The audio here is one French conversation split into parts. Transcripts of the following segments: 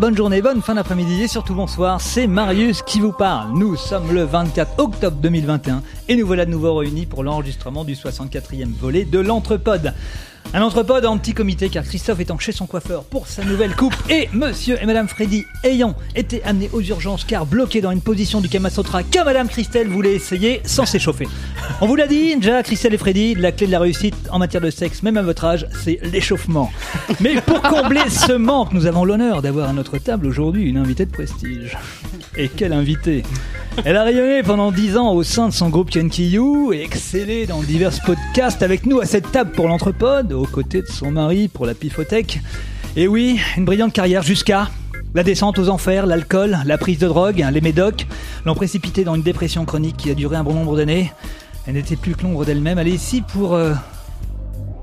bonne journée, bonne fin d'après-midi et surtout bonsoir, c'est Marius qui vous parle. Nous sommes le 24 octobre 2021 et nous voilà de nouveau réunis pour l'enregistrement du 64e volet de l'Entrepode. Un entrepode en petit comité car Christophe étant chez son coiffeur pour sa nouvelle coupe et monsieur et madame Freddy ayant été amenés aux urgences car bloqués dans une position du Kamasotra que madame Christelle voulait essayer sans s'échauffer. On vous l'a dit, déjà Christelle et Freddy, la clé de la réussite en matière de sexe, même à votre âge, c'est l'échauffement. Mais pour combler ce manque, nous avons l'honneur d'avoir à notre table aujourd'hui une invitée de prestige. Et quelle invitée? Elle a rayonné pendant 10 ans au sein de son groupe Kenkiyu et excellé dans divers podcasts avec nous à cette table pour l'entrepode, aux côtés de son mari pour la pifothèque. Et oui, une brillante carrière jusqu'à la descente aux enfers, l'alcool, la prise de drogue, les médocs l'ont précipité dans une dépression chronique qui a duré un bon nombre d'années. Elle n'était plus que l'ombre d'elle-même. Elle est ici pour... euh,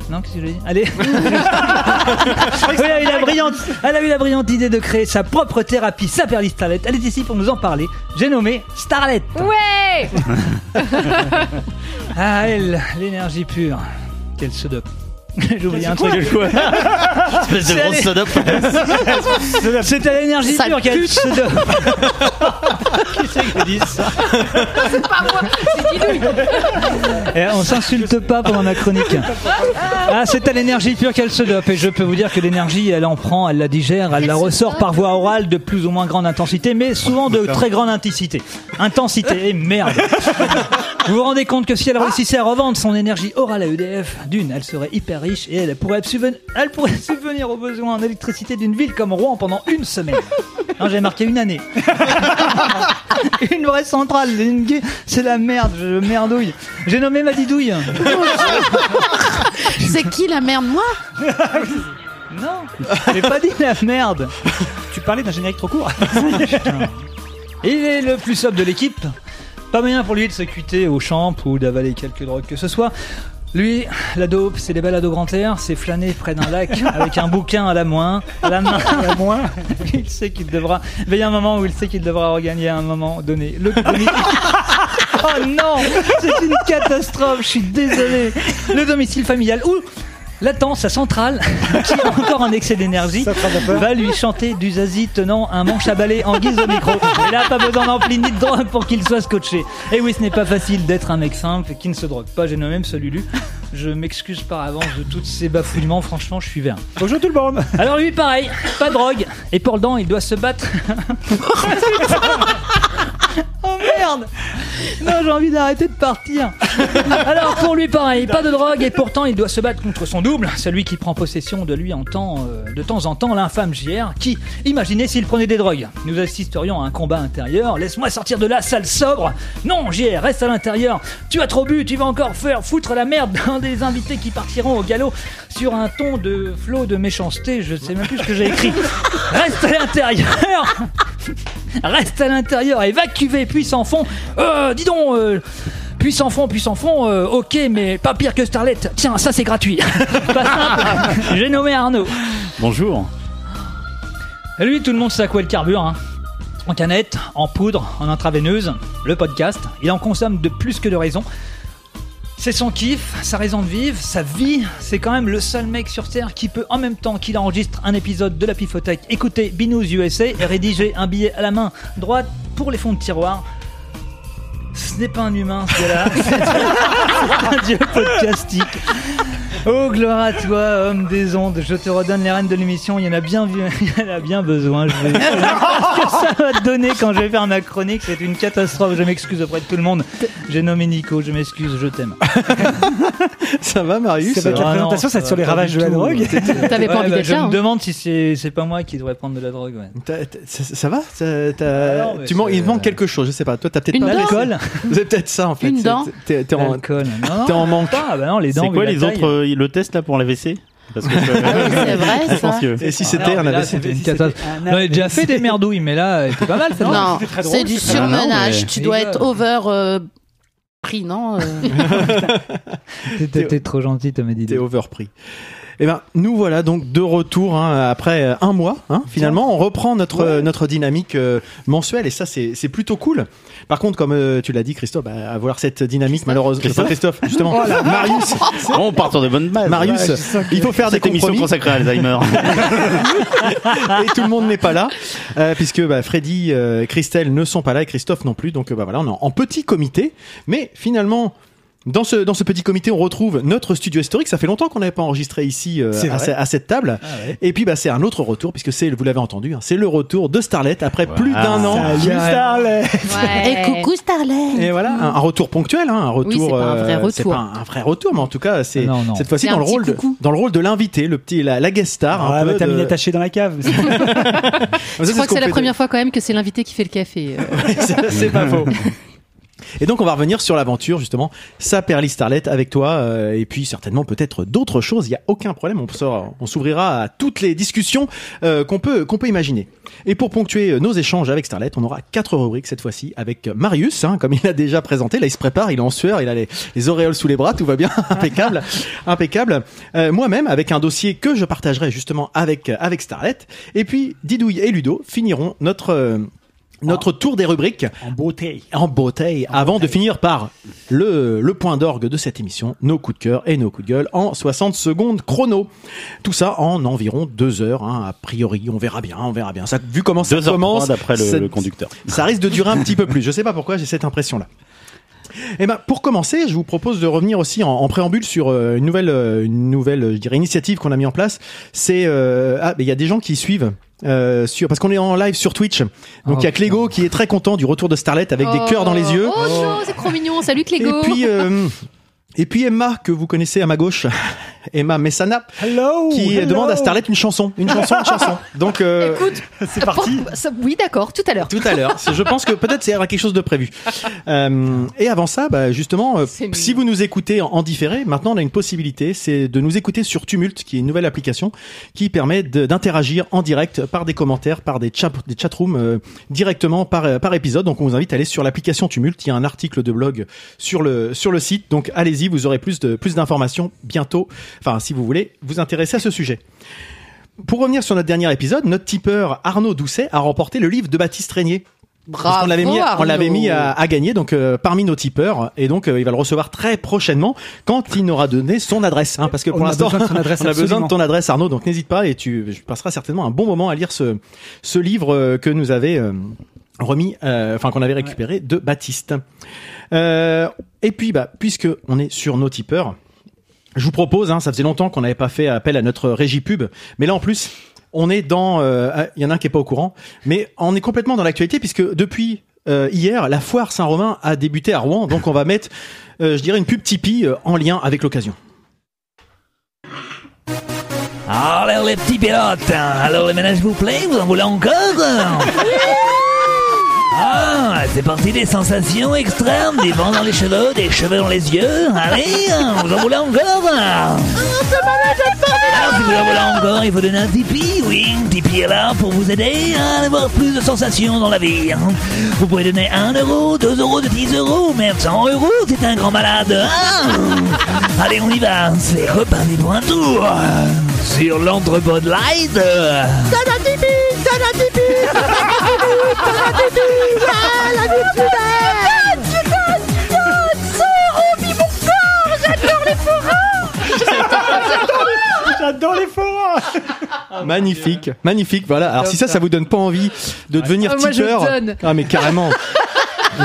Non, qu'est-ce que j'ai dit Allez Oui, elle, a eu la brillante, elle a eu la brillante idée de créer sa propre thérapie, sa perlie Starlet. Elle est ici pour nous en parler. J'ai nommé Starlet. Ouais Ah, elle, l'énergie pure. Quelle se dope. J'ai oublié un truc. Espèce de C'est grosse allé- sodope. C'est à l'énergie pure qu'elle pute. se dope. Qui c'est qui dit ça C'est pas moi, c'est Eh, On s'insulte pas pendant ma chronique. Ah, c'est à l'énergie pure qu'elle se dope. Et je peux vous dire que l'énergie, elle en prend, elle la digère, elle la ressort par voie orale de plus ou moins grande intensité, mais souvent de très grande intensité. Intensité, et merde. Vous vous rendez compte que si elle réussissait à revendre son énergie orale à EDF, d'une, elle serait hyper riche et elle pourrait, subven- elle pourrait subvenir aux besoins en électricité d'une ville comme Rouen pendant une semaine. Non, j'ai marqué une année. une vraie centrale, une c'est la merde, je merdouille. J'ai nommé ma didouille. C'est qui la merde, moi? Non, j'ai pas dit la merde. Tu parlais d'un générique trop court. Il est le plus sobre de l'équipe. Pas moyen pour lui de se cuiter au champ ou d'avaler quelques drogues que ce soit. Lui, la dope, c'est des balades au grand air, c'est flâner près d'un lac avec un bouquin à la main, à la main, à la main. Il sait qu'il devra. Mais il y a un moment où il sait qu'il devra regagner à un moment donné. Le. Oh non, c'est une catastrophe. Je suis désolé. Le domicile familial ou l'attend sa centrale qui a encore un excès d'énergie va lui chanter du zazie tenant un manche à balai en guise de micro. Et là, pas besoin d'ampli ni de drogue pour qu'il soit scotché. Et oui, ce n'est pas facile d'être un mec simple qui ne se drogue pas. J'ai nommé même ce Lulu. Je m'excuse par avance de tous ces bafouillements. Franchement, je suis vert. Bonjour tout le monde. Alors lui, pareil, pas de drogue. Et pour le dent, il doit se battre. oh merde Non, j'ai envie d'arrêter de partir. Alors pour lui, pareil, pas de drogue. Et pourtant, il doit se battre contre son double, celui qui prend possession de lui en temps, euh, de temps en temps, l'infâme JR, qui, imaginez s'il prenait des drogues. Nous assisterions à un combat intérieur. Laisse-moi sortir de la salle sobre. Non, JR, reste à l'intérieur. Tu as trop bu, tu vas encore faire foutre la merde dans des invités qui partiront au galop sur un ton de flot de méchanceté. Je sais même plus ce que j'ai écrit. Reste à l'intérieur. Reste à l'intérieur et cuver puissant fond. Euh, dis donc. euh, Puissant fond, puissant fond, euh, ok, mais pas pire que Starlet. Tiens, ça c'est gratuit. Pas simple. J'ai nommé Arnaud. Bonjour. Et lui, tout le monde sait à quoi il carbure. Hein. En canette, en poudre, en intraveineuse, le podcast, il en consomme de plus que de raison. C'est son kiff, sa raison de vivre, sa vie. C'est quand même le seul mec sur Terre qui peut, en même temps qu'il enregistre un épisode de la Pifothèque, écouter Binous USA et rédiger un billet à la main droite pour les fonds de tiroir. Ce n'est pas un humain, ce gars-là. C'est un dieu podcastique. Oh, gloire à toi, homme des ondes. Je te redonne les rênes de l'émission. Il y en a bien, vu- il y en a bien besoin. Je vais... Ce que ça va te donner quand je vais faire ma chronique, c'est une catastrophe. Je m'excuse auprès de tout le monde. J'ai nommé Nico. Je m'excuse. Je t'aime. Ça va, Marius Ça va être la Ah présentation, ça va être sur les ravages de la drogue. T'avais pas envie bah, d'être je me hein. demande si c'est c'est pas moi qui devrais prendre de la drogue. Ça, ça va? Ah tu man- c'est- Il manque quelque chose, je sais pas. Toi, t'as peut-être pas L'alcool? C'est peut-être ça en fait. Une C'est- dent T'es t'es en. L'alcool. Non, T'es non, en manque. pas. Bah non, les dents. C'est quoi les autres euh, Le test là pour la WC Parce que Ah oui, c'est vrai, je ça. pense que. Et si c'était un AVC c'était une catastrophe. On a déjà fait des merdouilles, mais là, c'était pas mal. ça. Non, c'est du surmenage. Tu dois être over euh, pris, non euh, T'es- T'es trop gentil, Thomas T'es Didier. overpris. Eh ben, nous voilà donc de retour hein, après euh, un mois. Hein, finalement, on reprend notre notre dynamique euh, mensuelle et ça c'est c'est plutôt cool. Par contre, comme euh, tu l'as dit, Christophe, bah, avoir cette dynamique malheureusement, Christophe Christophe, justement, Marius, On part sur de bonnes bases. Marius, il faut faire des Cette émission compromis consacrée à Alzheimer. et tout le monde n'est pas là euh, puisque bah, Freddy, euh, Christelle ne sont pas là et Christophe non plus. Donc bah, voilà, on est en petit comité, mais finalement. Dans ce, dans ce petit comité, on retrouve notre studio historique. Ça fait longtemps qu'on n'avait pas enregistré ici euh, à, cette table. Ah ouais. Et puis bah, c'est un autre retour, puisque c'est, vous l'avez entendu, hein, c'est le retour de Starlet après plus d'un an. Salut Starlet Et coucou Starlet. Et voilà, un, un retour ponctuel, hein, un retour. c'est pas un vrai euh, retour. C'est pas un, un vrai retour, mais en tout cas, c'est Non, non. cette fois-ci dans le rôle de, dans le rôle de l'invité, le petit, la, la guest star. un Ah, peu t'as de- mis attaché dans la cave. Je c'est crois que c'est la première fois quand même que c'est l'invité qui fait le café. c'est pas faux. Et donc on va revenir sur l'aventure justement, ça Perly Starlet avec toi euh, et puis certainement peut-être d'autres choses. Il y a aucun problème, on, sera- on s'ouvrira à toutes les discussions euh, qu'on peut qu'on peut imaginer. Et pour ponctuer euh, nos échanges avec Starlet, on aura quatre rubriques cette fois-ci avec Marius, hein, comme il a déjà présenté. Là il se prépare, il est en sueur, il a les, les auréoles sous les bras, tout va bien, impeccable, impeccable. Euh, Moi-même avec un dossier que je partagerai justement avec avec Starlet. Et puis Didouille et Ludo finiront notre euh, notre tour des rubriques En beauté. en beauté avant de finir par le, le point d'orgue de cette émission, nos coups de cœur et nos coups de gueule en 60 secondes chrono. Tout ça en environ deux heures, hein, a priori, on verra bien, on verra bien. Ça, vu comment ça Deux heures commence, d'après le, ça- le conducteur. ça risque de durer un petit peu plus. Je sais pas pourquoi j'ai cette impression-là. Eh ben, pour commencer, je vous propose de revenir aussi en, en préambule sur euh, une nouvelle, euh, une nouvelle, euh, je dirais, initiative qu'on a mis en place. C'est euh, ah, mais il y a des gens qui suivent. Euh, sur parce qu'on est en live sur Twitch donc il Oh, y a Clégo qui est très content du retour de Starlet avec des cœurs dans les yeux Oh non, c'est trop mignon. Salut et Clégo. puis, euh, et puis Emma, que vous connaissez à ma gauche, Emma Messana, Hello qui hello. demande à Starlet une chanson. Une chanson, une chanson. Donc, euh, Écoute, C'est parti. pour- oui, d'accord, tout à l'heure. tout à l'heure. Je pense que peut-être c'est y aura quelque chose de prévu. Euh, et avant ça, bah, justement, euh, si vous nous écoutez en, en différé, maintenant on a une possibilité, c'est de nous écouter sur Tumult, qui est une nouvelle application qui permet d'interagir en direct par des commentaires, par des chat des chatrooms euh, directement par euh, par épisode. Donc on vous invite à aller sur l'application Tumult. Il y a un article de blog sur le sur le site. Donc allez-y, vous aurez plus de plus d'informations bientôt. Enfin, si vous voulez vous intéresser à ce sujet. Pour revenir sur notre dernier épisode, notre tipeur Arnaud Doucet a remporté le livre de Baptiste Régnier. Bravo. qu'on l'avait mis, on l'avait mis à, à gagner donc euh, parmi nos tipeurs et donc euh, il va le recevoir très prochainement quand il n'aura donné son adresse hein, parce que pour l'instant on a besoin de ton adresse Arnaud donc n'hésite pas et tu passeras certainement un bon moment à lire ce ce livre euh, que nous avait euh, remis enfin qu'on avait récupéré de Baptiste. Euh, et puis bah puisque on est sur nos tipeurs je vous propose, hein, ça faisait longtemps qu'on n'avait pas fait appel à notre régie pub, mais là en plus, on est dans, euh, ah, il y en a un qui est pas au courant, mais on est complètement dans l'actualité puisque depuis euh, hier, la foire Saint-Romain a débuté à Rouen, donc on va mettre, euh, je dirais, une pub Tipeee euh, en lien avec l'occasion. Alors les petits pilotes, alors les ménages vous plaît, vous en voulez encore? Ah, c'est parti des sensations extrêmes, des vents dans les cheveux, des cheveux dans les yeux. Allez, vous en voulez encore Alors si vous en voulez encore, il faut donner un Tipeee, oui. Tipeee est là pour vous aider à avoir plus de sensations dans la vie. Vous pouvez donner 1 euro, 2 euros, 10 euros, même 100 euros, c'est un grand malade. Ah Allez, on y va, c'est reparti pour un tour sur Light. J'adore les forums magnifique, magnifique, voilà. Alors si ça, ça vous donne pas envie de devenir Ah, moi, je tipeur, donne. ah mais carrément.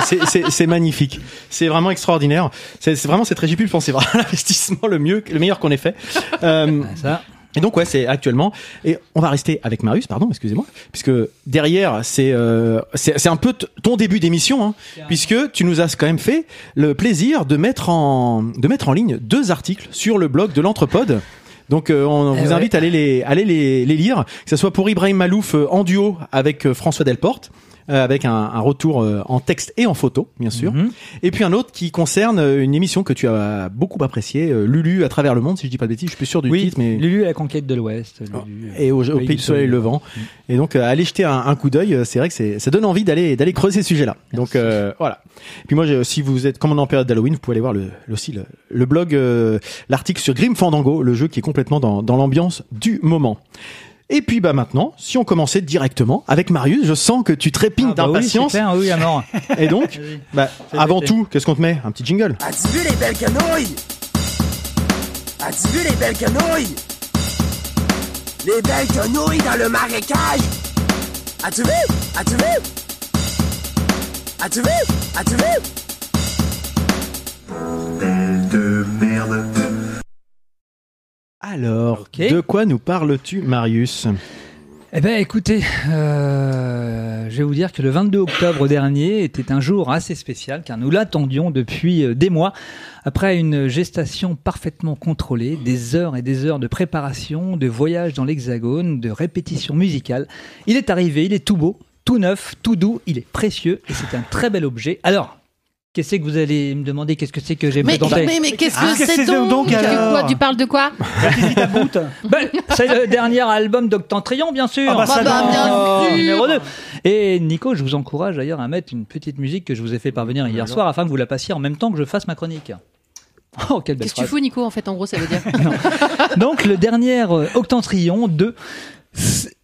C'est- C'est c'est magnifique, c'est vraiment extraordinaire. C'est c'est vraiment cette régie pub, je pense, c'est vraiment l'investissement le mieux, le meilleur qu'on ait fait. Euh, Ça. Et donc ouais, c'est actuellement. Et on va rester avec Marius, pardon, excusez-moi, puisque derrière c'est euh, c'est c'est un peu ton début d'émission, hein, puisque tu nous as quand même fait le plaisir de mettre en de mettre en ligne deux articles sur le blog de l'Entrepode. Donc euh, on Eh vous ouais. invite à aller les aller les, les lire, que ce soit pour Ibrahim Malouf euh, en duo avec euh, François Delporte. Euh, avec un, un retour euh, en texte et en photo, bien sûr. Mhm. Et puis un autre qui concerne euh, une émission que tu as beaucoup appréciée, euh, Lulu à travers le monde, si je dis pas de bêtises, je suis plus sûr du Oui, titre, mais Lulu à la conquête de l'Ouest. Euh, et au, au pays du soleil levant. Et donc, aller jeter un, un coup d'œil, c'est vrai que ça donne envie d'aller d'aller creuser ce sujet-là. Donc voilà. Puis moi, si vous êtes comme on est en période d'Halloween, vous pouvez aller voir le, aussi le, le blog, l'article sur Grim Fandango, le jeu qui est complètement dans, dans l'ambiance du moment. Et puis bah maintenant, si on commençait directement avec Marius, je sens que tu trépignes Ah bah d'impatience. c'est clair, oui, à mort. et donc, Vas-y. bah, avant tout, qu'est-ce qu'on te met? Un petit jingle. As-tu vu les belles canouilles? As-tu vu les belles canouilles? Les belles canouilles dans le marécage? As-tu vu? As-tu vu? As-tu vu? As-tu vu? Alors, de quoi nous parles-tu, Marius Eh ben, écoutez, euh, je vais vous dire que le 22 octobre dernier était un jour assez spécial car nous l'attendions depuis euh, des mois. Après une gestation parfaitement contrôlée, des heures et des heures de préparation, de voyage dans l'Hexagone, de répétitions musicales, il est arrivé, il est tout beau, tout neuf, tout doux, il est précieux et c'est un très bel objet. Alors, qu'est-ce que vous allez me demander? Qu'est-ce que c'est que j'ai Mais, présenté mais, mais qu'est-ce Ah, que que c'est donc, donc, alors? quoi, tu parles de quoi? Ben, c'est le dernier album d'Octantrion, bien sûr. Ah bah ça, Bah, bah, bien Oh, sûr. numéro 2. Et Nico, je vous encourage d'ailleurs à mettre une petite musique que je vous ai fait parvenir hier soir afin que vous la passiez en même temps que je fasse ma chronique. Oh, quelle belle Qu'est-ce que tu fous, Nico, en fait, en gros, ça veut dire? Donc, le dernier euh, Octantrion de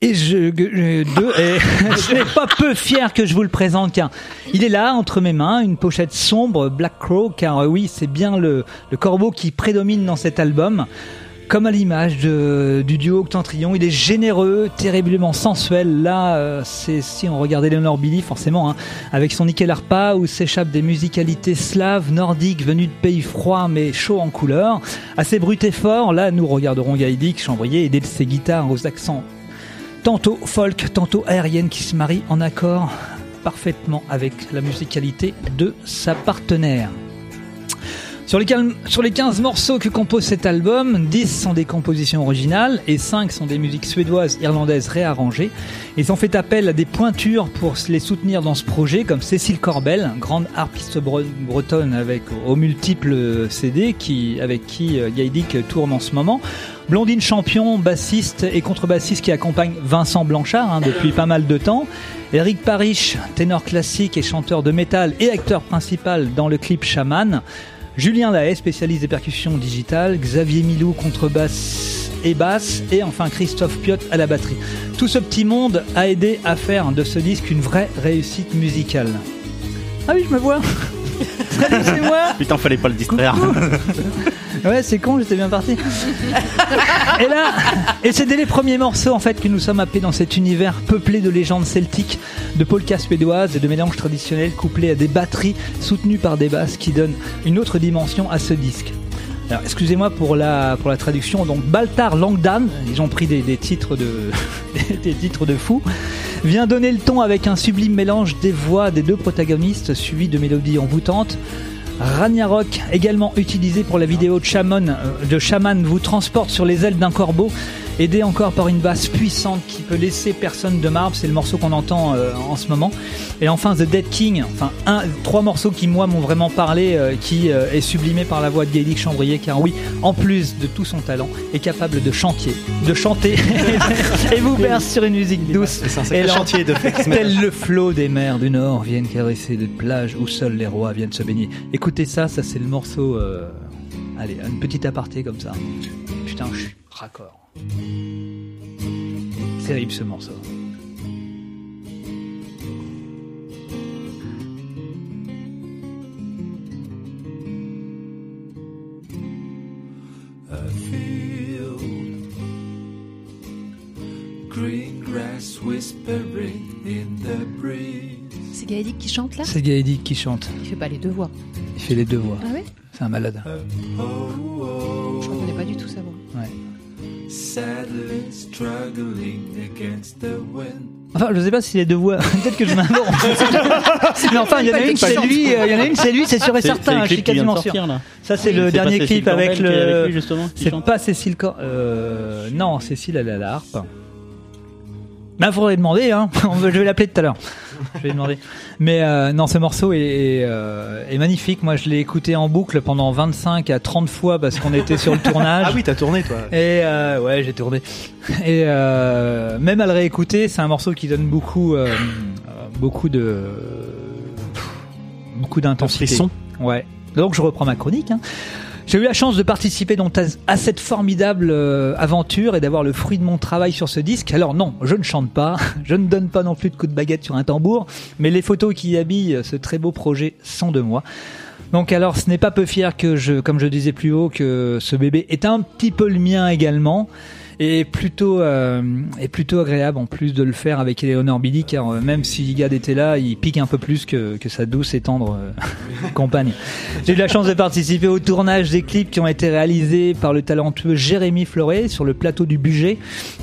et je, je- de- et je n'ai pas peu fier que je vous le présente car il est là entre mes mains, une pochette sombre Black Crow car euh, oui c'est bien le, le corbeau qui prédomine dans cet album. Comme à l'image de- du duo Octantrion, il est généreux, terriblement sensuel. Là, euh, c'est si on regardait Leonard Billy, forcément, hein, avec son nickel arpa où s'échappent des musicalités slaves, nordiques, venues de pays froids mais chauds en couleur. Assez brut et fort, là, nous regarderons Gaïdic chambrier de ses guitares aux accents tantôt folk, tantôt aérienne qui se marient en accord parfaitement avec la musicalité de sa partenaire. Sur les, quin- sur les 15 morceaux que compose cet album, 10 sont des compositions originales et 5 sont des musiques suédoises, irlandaises réarrangées. Ils ont fait appel à des pointures pour les soutenir dans ce projet, comme Cécile Corbel, grande harpiste bre- bretonne avec aux multiples CD, qui, avec qui euh, Gaïdic tourne en ce moment. Blondine Champion, bassiste et contrebassiste qui accompagne Vincent Blanchard hein, depuis pas mal de temps. Eric Parish, ténor classique et chanteur de métal et acteur principal dans le clip Shaman. Julien Lahaye, spécialiste des percussions digitales. Xavier Milou, contrebasse et basse. Et enfin Christophe Piot à la batterie. Tout ce petit monde a aidé à faire de ce disque une vraie réussite musicale. Ah oui, je me vois Salut, c'est moi Putain, fallait pas le distraire. Ouais, c'est con, j'étais bien parti. et là, et c'est dès les premiers morceaux en fait que nous sommes happés dans cet univers peuplé de légendes celtiques, de polkas suédoises et de mélanges traditionnels couplés à des batteries soutenues par des basses qui donnent une autre dimension à ce disque. Alors, excusez-moi pour la, pour la traduction. Donc, Baltar Langdan, ils ont pris des, des titres de, des titres de fous, vient donner le ton avec un sublime mélange des voix des deux protagonistes suivi de mélodies envoûtantes. Ragnarok, également utilisé pour la vidéo de Shaman, euh, de Shaman, vous transporte sur les ailes d'un corbeau, aidé encore par une basse puissante qui peut laisser personne de marbre. C'est le morceau qu'on entend euh, en ce moment. Et enfin The Dead King, enfin un, trois morceaux qui moi m'ont vraiment parlé, euh, qui euh, est sublimé par la voix de Gaelic Chambrier, car oui, en plus de tout son talent, est capable de chanter, de chanter et vous berce sur une musique douce. Et là- chantier de fait. Tel le flot des mers du Nord viennent caresser des plages où seuls les rois viennent se baigner. Écoutez ça, ça c'est le morceau. euh, Allez, une petite aparté comme ça. Putain, je suis raccord. Terrible ce morceau. Green grass whispering in the breeze. C'est Gaëdic qui chante là? C'est Gaëdic qui chante. Il fait pas les deux voix. Il fait les deux voix. Ah ouais? C'est un malade. Je reconnais Sadly struggling against the wind. Enfin, je sais pas si les deux voix. Peut-être que je m'invente. Mais enfin, il y en a une, c'est lui. euh, Il y en a une, c'est lui, c'est sûr et certain. Je suis quasiment sûr. Ça, c'est le dernier clip avec le. C'est pas Cécile Cor... Euh... Non, Cécile, elle a la harpe. Bah, faudrait demander, hein. Je vais l'appeler tout à l'heure. Je vais demander. Mais euh, non, ce morceau est, est, euh, est magnifique. Moi, je l'ai écouté en boucle pendant 25 à 30 fois parce qu'on était sur le tournage. Ah oui, t'as tourné toi. Et euh, ouais, j'ai tourné. Et euh, même à le réécouter, c'est un morceau qui donne beaucoup, euh, beaucoup de, beaucoup d'intensité. frisson. Ouais. Donc je reprends ma chronique. hein. J'ai eu la chance de participer donc à, cette formidable euh, aventure et d'avoir le fruit de mon travail sur ce disque. Alors non, je ne chante pas, je ne donne pas non plus de coups de baguette sur un tambour, mais les photos qui habillent ce très beau projet sont de moi. Donc alors ce n'est pas peu fier que je, comme je disais plus haut, que ce bébé est un petit peu le mien également. Et plutôt, euh, et plutôt agréable en plus de le faire avec Eleanor Billy, car euh, même si Gad était là, il pique un peu plus que, que sa douce et tendre euh, compagne. J'ai eu la chance de participer au tournage des clips qui ont été réalisés par le talentueux Jérémy Fleuret sur le plateau du budget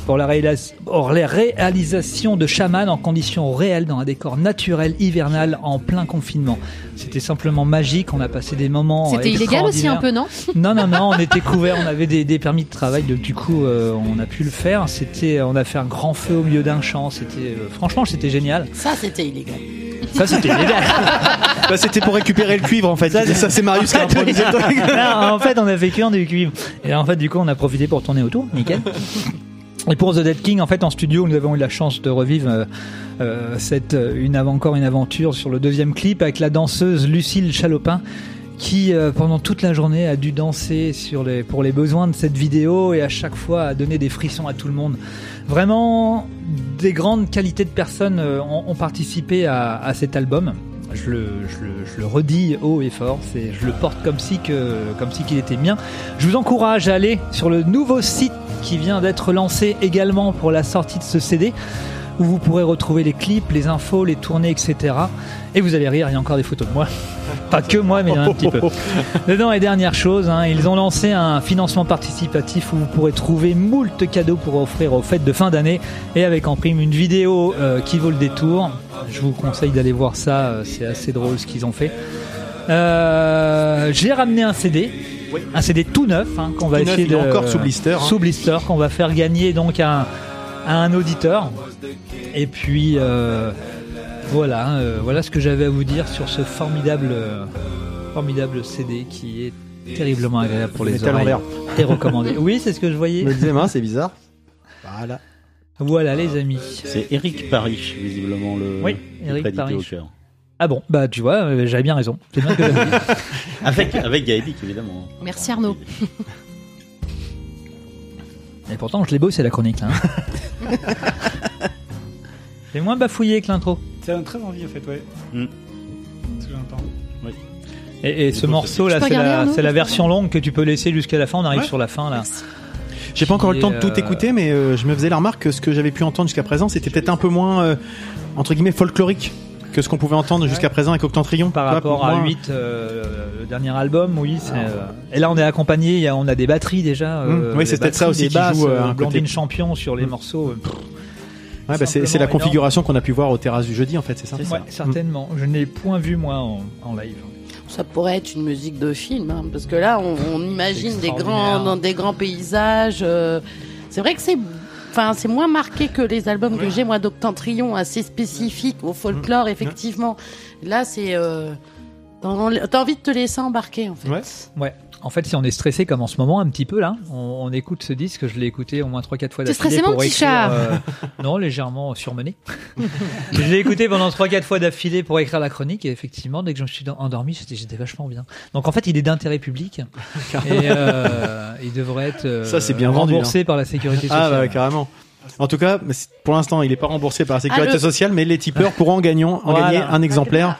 pour la, pour la réalisation de Shaman en conditions réelles dans un décor naturel hivernal en plein confinement. C'était simplement magique, on a passé des moments C'était illégal aussi un peu, non? Non, non, non, on était couverts, on avait des, des permis de travail, donc du coup, euh, on a pu le faire. C'était, on a fait un grand feu au milieu d'un champ. C'était, euh, franchement, c'était génial. Ça, c'était illégal. Ça, c'était génial. Bah, c'était pour récupérer le cuivre en fait. Ça, ça c'est Marius qui a improvisé le truc. Non, en fait, on a fait cuire du cuivre. Et en fait, du coup, on a profité pour tourner autour. Nickel. Et pour The Dead King, en fait, en studio, nous avons eu la chance de revivre euh, euh, cette une encore une aventure sur le deuxième clip avec la danseuse Lucille Chalopin qui euh, pendant toute la journée a dû danser pour les besoins de cette vidéo et à chaque fois a donné des frissons à tout le monde. Vraiment, des grandes qualités de personnes euh, ont, participé à, cet album. Je le, redis haut et fort, je le porte comme si qu'il était mien. Je vous encourage à aller sur le nouveau site qui vient d'être lancé également pour la sortie de ce CD, où vous pourrez retrouver les clips, les infos, les tournées, etc. Et vous allez rire, il y a encore des photos de moi. Pas que moi, mais il y en a un petit peu. Dedans et dernière chose, hein, ils ont lancé un financement participatif où vous pourrez trouver moult cadeaux pour offrir aux fêtes de fin d'année et avec en prime une vidéo euh, qui vaut le détour. Je vous conseille d'aller voir ça, euh, c'est assez drôle ce qu'ils ont fait. Euh, J'ai ramené un CD, un CD tout neuf hein, qu'on va Tout essayer de encore sous blister, hein. sous blister qu'on va faire gagner donc à un, à un auditeur. Et puis euh, voilà, euh, voilà ce que j'avais à vous dire sur ce formidable, euh, formidable CD qui est terriblement agréable pour les oreilles et recommandé. Oui, c'est ce que je Je voyais. me disais, c'est bizarre. Voilà. Voilà les amis. C'est Eric Parish, visiblement le. Oui, Eric. Ah bon, bah tu vois, j'avais bien raison. C'est bien que. Avec, avec Gaëdic, évidemment. Merci Arnaud. Et pourtant, je l'ai bossé la chronique hein. C'est moins bafouillé que l'intro. Ça donne très envie en fait, ouais. Mm. Ce que j'entends. Et, et ce morceau là, c'est la, c'est version longue que tu peux laisser jusqu'à la fin. On arrive Ouais. sur la fin là. J'ai pas encore eu le temps de tout euh, écouter, mais euh, je me faisais la remarque que ce que j'avais pu entendre jusqu'à présent, c'était peut-être un peu moins, euh, entre guillemets, folklorique que ce qu'on pouvait entendre jusqu'à présent avec Octantrion. Par rapport à moi, 8, euh, le dernier album, oui. c'est, euh, Et là, on est accompagné, on a des batteries déjà. euh, Mmh. Oui, c'est peut-être ça aussi qui joue, un côté. Blondine Champion sur les Mmh. morceaux. Ouais, bah, c'est la configuration qu'on a pu voir aux terrasses du jeudi, en fait, c'est ça ouais, certainement. Je n'ai point vu moi en, en live. Ça pourrait être une musique de film, hein, parce que là, on, on imagine des grands, dans des grands paysages. euh, c'est vrai que c'est, enfin, c'est moins marqué que les albums que j'ai moi d'Octantrion, assez spécifiques au folklore, effectivement. Là, c'est, euh, t'as t'as envie de te laisser embarquer, en fait. Ouais. Ouais. En fait, si on est stressé comme en ce moment un petit peu là, on, on écoute ce disque, je l'ai écouté au moins 3-4 fois T'es d'affilée stressé, mon pour petit écrire. chat euh, non, légèrement surmené. je l'ai écouté pendant 3-4 fois d'affilée pour écrire la chronique et effectivement, dès que je me suis endormi, j'étais, j'étais vachement bien. Donc en fait, il est d'intérêt public et euh, il devrait être euh, Ça, c'est bien vendu, remboursé par la sécurité sociale. Ah, bah, carrément. En tout cas, pour l'instant, il est pas remboursé par la sécurité Ah, le- sociale, mais les tipeurs pourront en, gagnant, en Voilà. gagner un exemplaire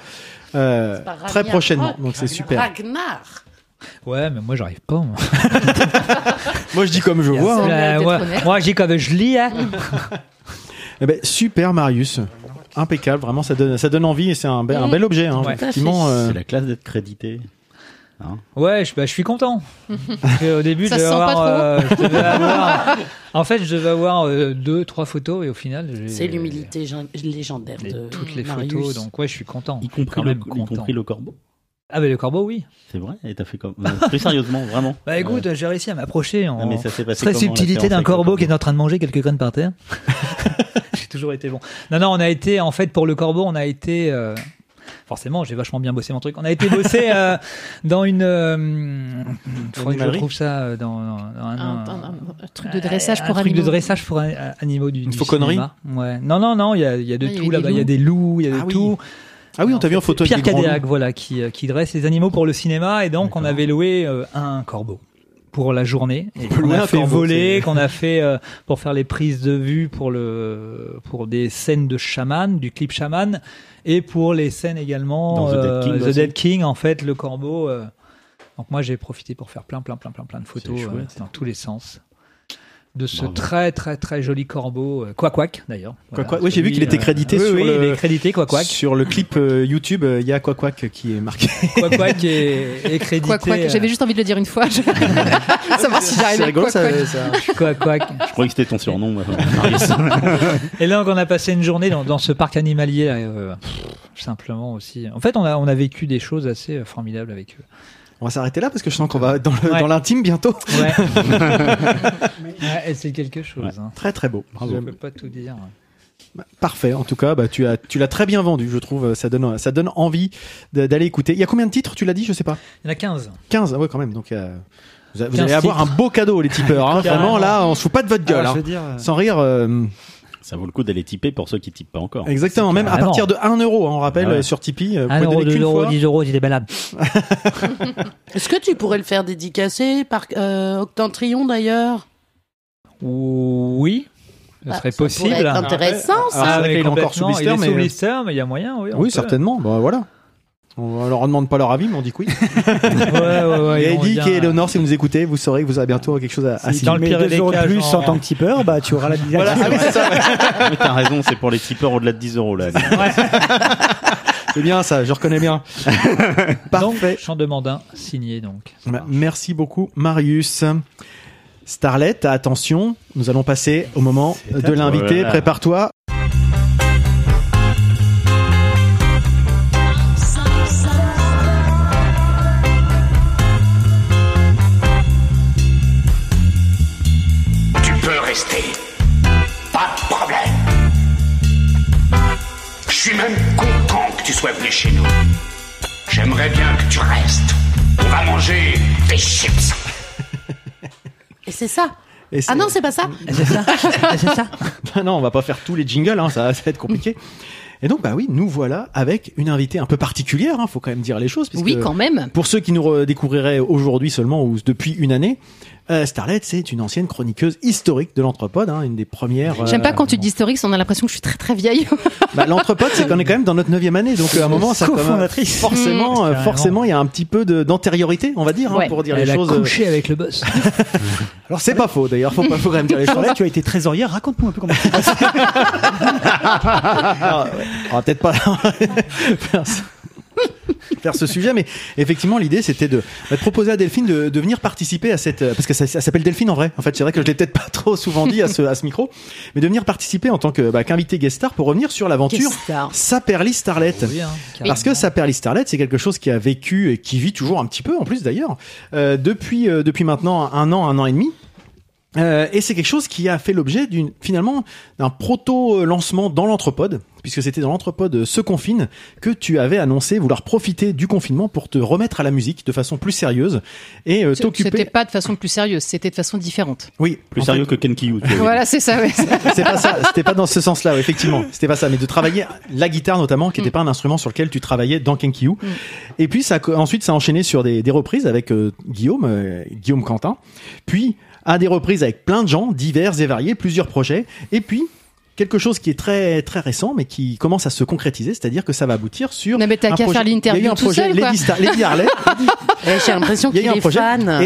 euh, très prochainement. Donc c'est super. Ragnar. Ouais, mais moi j'arrive pas. Moi, Moi, je dis comme je vois. hein. Euh, moi, moi, j'ai comme je lis. hein. Eh ben, super, Marius. Impeccable, vraiment, ça donne, ça donne envie et c'est un, bel- un bel objet. Hein, Ouais. effectivement, euh, C'est la classe d'être crédité. Hein Ouais, je, bah, je suis content. Au début, je devais avoir, euh, je devais avoir- en fait, je devais avoir euh, deux, trois photos et au final, j'ai C'est l'humilité légendaire de toutes les Marius. photos. Donc ouais, je suis content. y compris, Quand le, même y content. compris le corbeau. Ah, mais le corbeau, oui. C'est vrai Et t'as fait comme euh, Plus sérieusement, vraiment Bah écoute, j'ai réussi à m'approcher en Ah, mais ça s'est passé très comment, subtilité d'un corbeau qui est en train de manger quelques graines par terre. j'ai toujours été bon. Non, non, on a été, en fait, pour le corbeau, on a été. euh, Forcément, j'ai vachement bien bossé mon truc. On a été bossé euh, dans une. euh, faudrait que je trouve ça euh, dans, dans- dans un, Un, un- un- un truc de dressage un pour truc animaux. de dressage pour an- animaux du, Une du fauconnerie cinéma. Ouais. Non, non, non, il y a, il y a de Ah, tout là-bas. Il y a des loups, il y a de Ah oui. Ah oui, on t'a vu en photo Pierre loups. voilà, qui, euh, qui dresse les animaux pour le cinéma, et donc on avait loué euh, un corbeau pour la journée, et qu'on a fait voler, qu'on a fait euh, pour faire les prises de vue pour le pour des scènes de chaman, du clip chaman, et pour les scènes également Dans The Dead euh, King The. Dead King, en fait, le corbeau. euh, donc moi j'ai profité pour faire plein plein plein plein plein de photos chouette. euh, dans tous les sens de ce Bravo. très très très joli corbeau, euh, Quack Quack d'ailleurs. Quack. Oui, j'ai vu qu'il était crédité oui, sur oui, le- il est crédité Quack. Sur le clip euh, YouTube, euh, il y a Quack qui est marqué. Quack est, est crédité. Quoi, quoi, euh, j'avais juste envie de le dire une fois. Je... Savoir si j'arrivais C'est rigolo, ça, ça-. Je croyais que c'était ton surnom. Et là, on a passé une journée dans, dans ce parc animalier, euh, simplement aussi. En fait, on a, on a vécu des choses assez euh, formidables avec eux. On va s'arrêter là parce que je sens qu'on va dans le- Ouais. dans l'intime bientôt. Ouais. C'est quelque chose. hein. Très très beau. Je Bravo. peux pas tout dire. Bah, Parfait. En tout cas, bah, tu as tu l'as très bien vendu, je trouve. Ça donne ça donne envie d'aller écouter. Il y a combien de titres Tu l'as dit, je sais pas? Il y en a 15. 15 ah ouais quand même. Donc euh, vous, a- vous 15 allez avoir un beau cadeau les tipeurs. Hein. Vraiment là, on se fout pas de votre gueule. Alors, hein. je veux dire, euh, Sans rire. euh, Ça vaut le coup d'aller typer pour ceux qui typent pas encore. exactement. Même à partir de 1 euro, hein, on rappelle Ah ouais. euh, sur Tipeee. euh, vous 1 pouvez euro, donner 2 qu'une euros, fois. 10 euros, j'étais malade. Est-ce que tu pourrais le faire dédicacer par euh, Octantrion d'ailleurs? Oui, ce Bah, serait ça pourrait possible. être intéressant, ça. c'est mais qu'il est encore sous blister, il est mais- sous blister, mais il y a moyen, oui. on Oui, peut. certainement. Bah voilà. On leur demande pas leur avis, mais on dit que oui. Ouais, ouais, ouais. et Eddie et Eleonore, si vous nous écoutez, vous saurez que vous avez bientôt quelque chose à, à si signer. dans le mets pire 2 euros de des cas, plus genre- en tant que tipeur, bah, tu auras la Voilà, ah oui, c'est ça. Mais t'as raison, c'est pour les tipeurs au-delà de 10 euros, là. C'est bien ça, je reconnais bien. Parfait. Donc, chant de mandat signé, donc. Bah. Merci beaucoup, Marius. Starlet, attention, nous allons passer au moment de l'invité. Voilà. Prépare-toi. Suis même content que tu sois venu chez nous. J'aimerais bien que tu restes. On va manger des chips. Et c'est ça. Et Ah non, c'est pas ça. C'est ça Ah non, on va pas faire tous les jingles, hein, ça, ça va être compliqué. Et donc, bah oui, nous voilà avec une invitée un peu particulière, hein, faut quand même dire les choses. Oui, quand même. Pour ceux qui nous redécouvriraient aujourd'hui seulement ou depuis une année, euh, Starlet, c'est une ancienne chroniqueuse historique de l'Anthropode, hein, une des premières. J'aime euh, pas quand tu dis historique, on a l'impression que je suis très très vieille. Bah, L'Anthropode, c'est qu'on est quand même dans notre neuvième année, donc euh, à un moment, ça Co-fondatrice. forcément, euh, Carrément. forcément, il y a un petit peu d'antériorité, on va dire, hein, pour dire Elle les a choses. euh, couché avec le boss. Alors c'est pas faux, d'ailleurs, faut pas, faut quand même dire les choses. Tu as été trésorière, raconte-nous un peu comment ça. Alors, on va peut-être pas faire, ce... sujet, mais effectivement, l'idée c'était de, bah, de proposer à Delphine de, de venir participer à cette, euh, parce que ça, ça s'appelle Delphine en vrai. En fait, c'est vrai que je l'ai peut-être pas trop souvent dit à ce, à ce micro, mais de venir participer en tant que bah, qu'invité guest star pour revenir sur l'aventure. Saperly Starlet. Oui, hein, Parce que Saperly Starlet, c'est quelque chose qui a vécu et qui vit toujours un petit peu, en plus d'ailleurs, euh, depuis euh, depuis maintenant un an, un an et demi. Euh, et c'est quelque chose qui a fait l'objet d'une finalement d'un proto lancement dans l'anthropode puisque c'était dans l'anthropode Se confine que tu avais annoncé vouloir profiter du confinement pour te remettre à la musique de façon plus sérieuse et euh, C'était t'occuper pas de façon plus sérieuse, c'était de façon différente. oui Plus sérieux que Ken Kiyou. tu vois. Voilà, c'est ça. ouais. c'est pas ça, c'était pas dans ce sens-là, ouais, effectivement. C'était pas ça, mais de travailler la guitare notamment, qui n'était pas un instrument sur lequel tu travaillais dans Kenkyu. Et puis ça, ensuite, ça a enchaîné sur des, des reprises avec euh, Guillaume, euh, Guillaume Quentin. Puis à des reprises avec plein de gens divers et variés, plusieurs projets. Et puis quelque chose qui est très très récent, mais qui commence à se concrétiser, c'est-à-dire que ça va aboutir sur. Non, mais t'as qu'à faire l'interview tout projet seul, quoi. Lady, Star- Lady Harley. J'ai l'impression Il y a qu'il est projet. fan.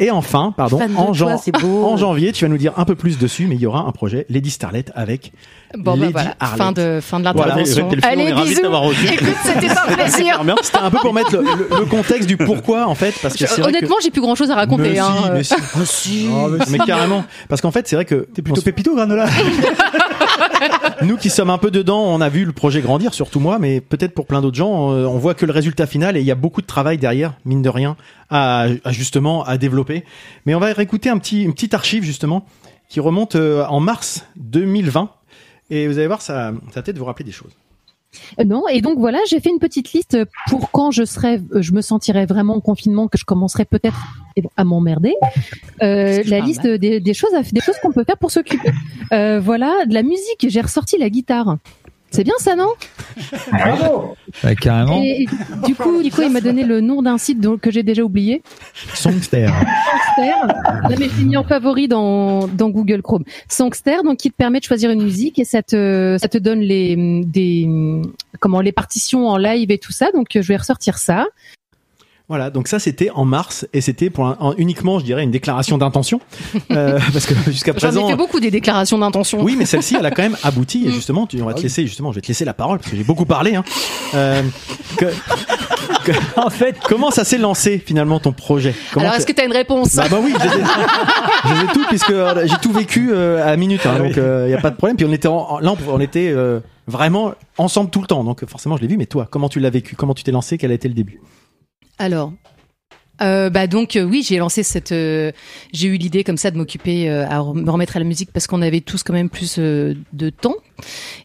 Et, et enfin, pardon, Fan en, toi, jan- c'est beau. en janvier, tu vas nous dire un peu plus dessus, mais il y aura un projet Lady Starlet avec Bon, bah Lady voilà, Harley. fin de, fin de Voilà, l'intervention. On est Allez, ravis de bisous. reçu. Écoute, c'était un plaisir. C'était un peu pour mettre le, le- le contexte du pourquoi en fait, parce que Honnêtement, j'ai plus grand chose à raconter. Mais hein. si, mais si. Oh, si. mais carrément, parce qu'en fait c'est vrai que T'es plutôt pépito, granola. Nous qui sommes un peu dedans, on a vu le projet grandir, surtout moi, mais peut-être pour plein d'autres gens, euh, on voit que le résultat final et il y a beaucoup de travail derrière, mine de rien, à, à justement à développer. Mais on va réécouter un petit, une petite archive justement qui remonte euh, en mars 2020 et vous allez voir, ça, ça peut-être vous rappeler des choses. Euh, Non, et donc voilà, j'ai fait une petite liste pour quand je serais, euh, je me sentirais vraiment en confinement, que je commencerais peut-être à m'emmerder. Euh, la liste des, des choses, à- des choses qu'on peut faire pour s'occuper. Euh, voilà, de la musique. J'ai ressorti la guitare. C'est bien ça, non Bah, carrément. Et, et du coup, du coup, il m'a donné le nom d'un site dont- que j'ai déjà oublié. Songster. Songster. Là, mais je l'ai mis en favori dans, dans Google Chrome. Songster, donc qui te permet de choisir une musique et ça te ça te donne les des comment les partitions en live et tout ça. Donc je vais ressortir ça. Voilà, donc ça c'était en mars et c'était pour un- un- uniquement, je dirais, une déclaration d'intention euh, parce que jusqu'à J'en ai présent. fait beaucoup des déclarations d'intention. Oui, mais celle-ci, elle a quand même abouti. Et justement, tu, on va te laisser, justement, je vais te laisser la parole parce que j'ai beaucoup parlé. Hein. Euh, que- que- En fait, comment ça s'est lancé finalement ton projet? Comment Alors, est-ce que tu as une réponse? Bah, bah oui, je les ai, je les ai tout puisque euh, j'ai tout vécu euh, à la minute, hein, donc il y a pas de problème. Puis on était en- en- là, on, on était euh, vraiment ensemble tout le temps, donc forcément je l'ai vu. Mais toi, comment tu l'as vécu? Comment tu t'es lancé? Quel a été le début? Alors, euh, bah donc euh, oui, j'ai lancé cette, euh, j'ai eu l'idée comme ça de m'occuper, euh, à me remettre à la musique parce qu'on avait tous quand même plus de temps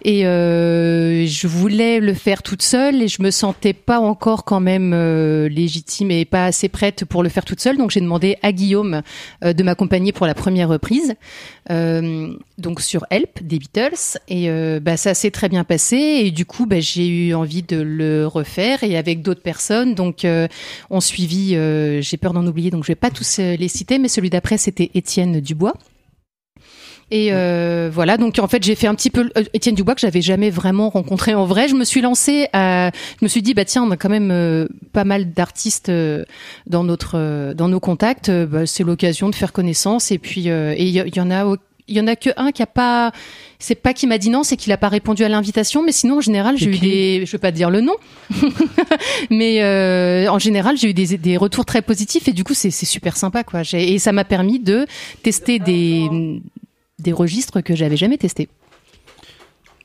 et euh, je voulais le faire toute seule et je me sentais pas encore quand même euh, légitime et pas assez prête pour le faire toute seule. Donc j'ai demandé à Guillaume euh, de m'accompagner pour la première reprise, donc sur Help des Beatles. Et bah ça s'est très bien passé. Et du coup bah, j'ai eu envie de le refaire. Et avec d'autres personnes donc on suivit j'ai peur d'en oublier donc je vais pas tous les citer mais celui d'après c'était Étienne Dubois et euh, voilà, donc en fait j'ai fait un petit peu euh, Étienne Dubois que j'avais jamais vraiment rencontré en vrai. Je me suis lancée à, je me suis dit bah tiens on a quand même euh, pas mal d'artistes euh, dans notre euh, dans nos contacts. Euh, bah, c'est l'occasion de faire connaissance et puis euh, et il y, en a il y en a que un qui a pas c'est pas qui m'a dit non, c'est qu'il a pas répondu à l'invitation, mais sinon en général j'ai eu des, je vais pas dire le nom, mais euh, en général j'ai eu des, des retours très positifs et du coup c'est c'est super sympa quoi. Et ça m'a permis de tester des des registres que j'avais jamais testés.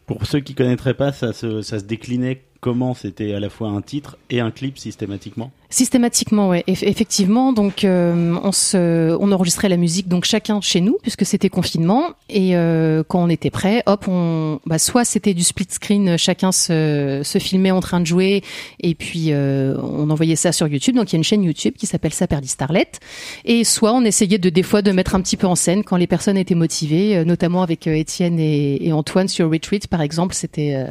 Pour ceux qui connaîtraient pas, ça se, ça se déclinait comment C'était à la fois un titre et un clip systématiquement Systématiquement, ouais, eff- effectivement. Donc, euh, on se, on enregistrait la musique donc chacun chez nous puisque c'était confinement. Et euh, quand on était prêt, hop, on, bah, soit c'était du split screen, chacun se, se filmait en train de jouer, et puis euh, on envoyait ça sur YouTube. Donc il y a une chaîne YouTube qui s'appelle Saperly Starlet. Et soit on essayait de des fois de mettre un petit peu en scène quand les personnes étaient motivées, euh, notamment avec euh, Étienne et, et Antoine sur Retreat par exemple. C'était euh,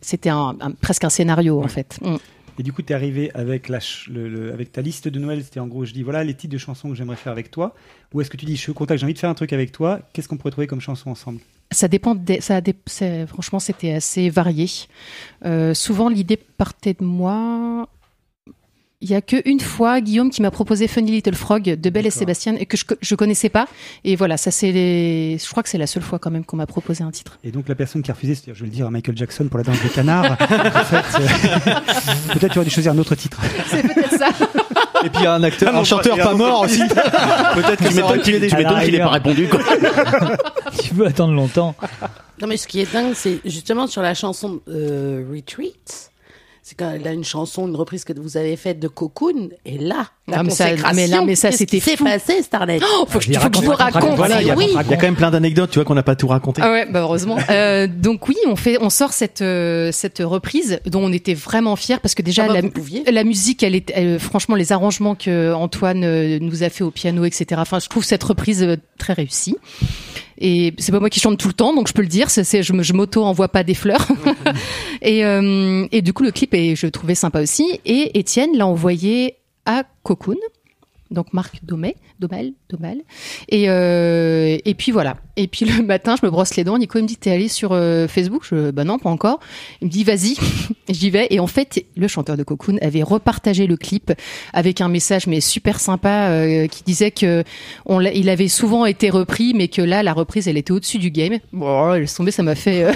c'était un, un- presque un scénario en fait. Mm. Et du coup, tu es arrivé avec, la ch- le- le- avec ta liste de Noël. C'était en gros, je dis voilà les titres de chansons que j'aimerais faire avec toi. Ou est-ce que tu dis je suis au contact, j'ai envie de faire un truc avec toi. Qu'est-ce qu'on pourrait trouver comme chanson ensemble? Ça dépend. Des, ça franchement, c'était assez varié. Euh, souvent, l'idée partait de moi. Il y a que une fois Guillaume qui m'a proposé Funny Little Frog de Belle et Sébastien et que je, je connaissais pas. Et voilà, ça c'est les... Je crois que c'est la seule fois quand même qu'on m'a proposé un titre. Et donc la personne qui a refusé, c'est-à-dire je vais le dire à Michael Jackson pour la danse des canards. en fait, euh, peut-être tu aurais dû choisir un autre titre. C'est peut-être ça. Et puis il y a un acteur, un chanteur pas mort aussi. Peut-être qu'il m'étonnes qu'il ait pas répondu. Quoi. tu peux attendre longtemps? Non, mais ce qui est dingue, c'est justement sur la chanson euh, Retreat. C'est quand elle a une chanson, une reprise que vous avez faite de Cocoon, et là, la Ah, mais ça- consécration. mais là, mais ça, c'était fou. passé, Starlet Oh, faut que je, Vas-y, faut que je vous raconte, raconte. Voilà, il y a, oui. il y a quand même plein d'anecdotes, tu vois, qu'on n'a pas tout raconté. Ah ouais, bah heureusement. Euh, donc oui, on fait, on sort cette euh, cette reprise dont on était vraiment fiers parce que déjà Ah bah, la, musique, elle est, elle- franchement, les arrangements que Antoine euh, nous a fait au piano, etc. Enfin, je trouve cette reprise euh, très réussie. Et c'est pas moi qui chante tout le temps, donc je peux le dire. C'est, c'est- je, je m'auto envoie pas des fleurs. et, euh, et du coup, le clip, est, je le trouvais sympa aussi. Et Étienne l'a envoyé à Cocoon, donc Marc Domé, Domel, Domel. Et, euh, et puis voilà. Et puis le matin, je me brosse les dents. Nico il me dit T'es allé sur euh, Facebook? Je Bah non, pas encore. Il me dit Vas-y. J'y vais. Et en fait, le chanteur de Cocoon avait repartagé le clip avec un message mais super sympa euh, qui disait que on l'a- il avait souvent été repris, mais que là, la reprise, elle était au-dessus du game. Bon, elle tombée, ça m'a fait. euh,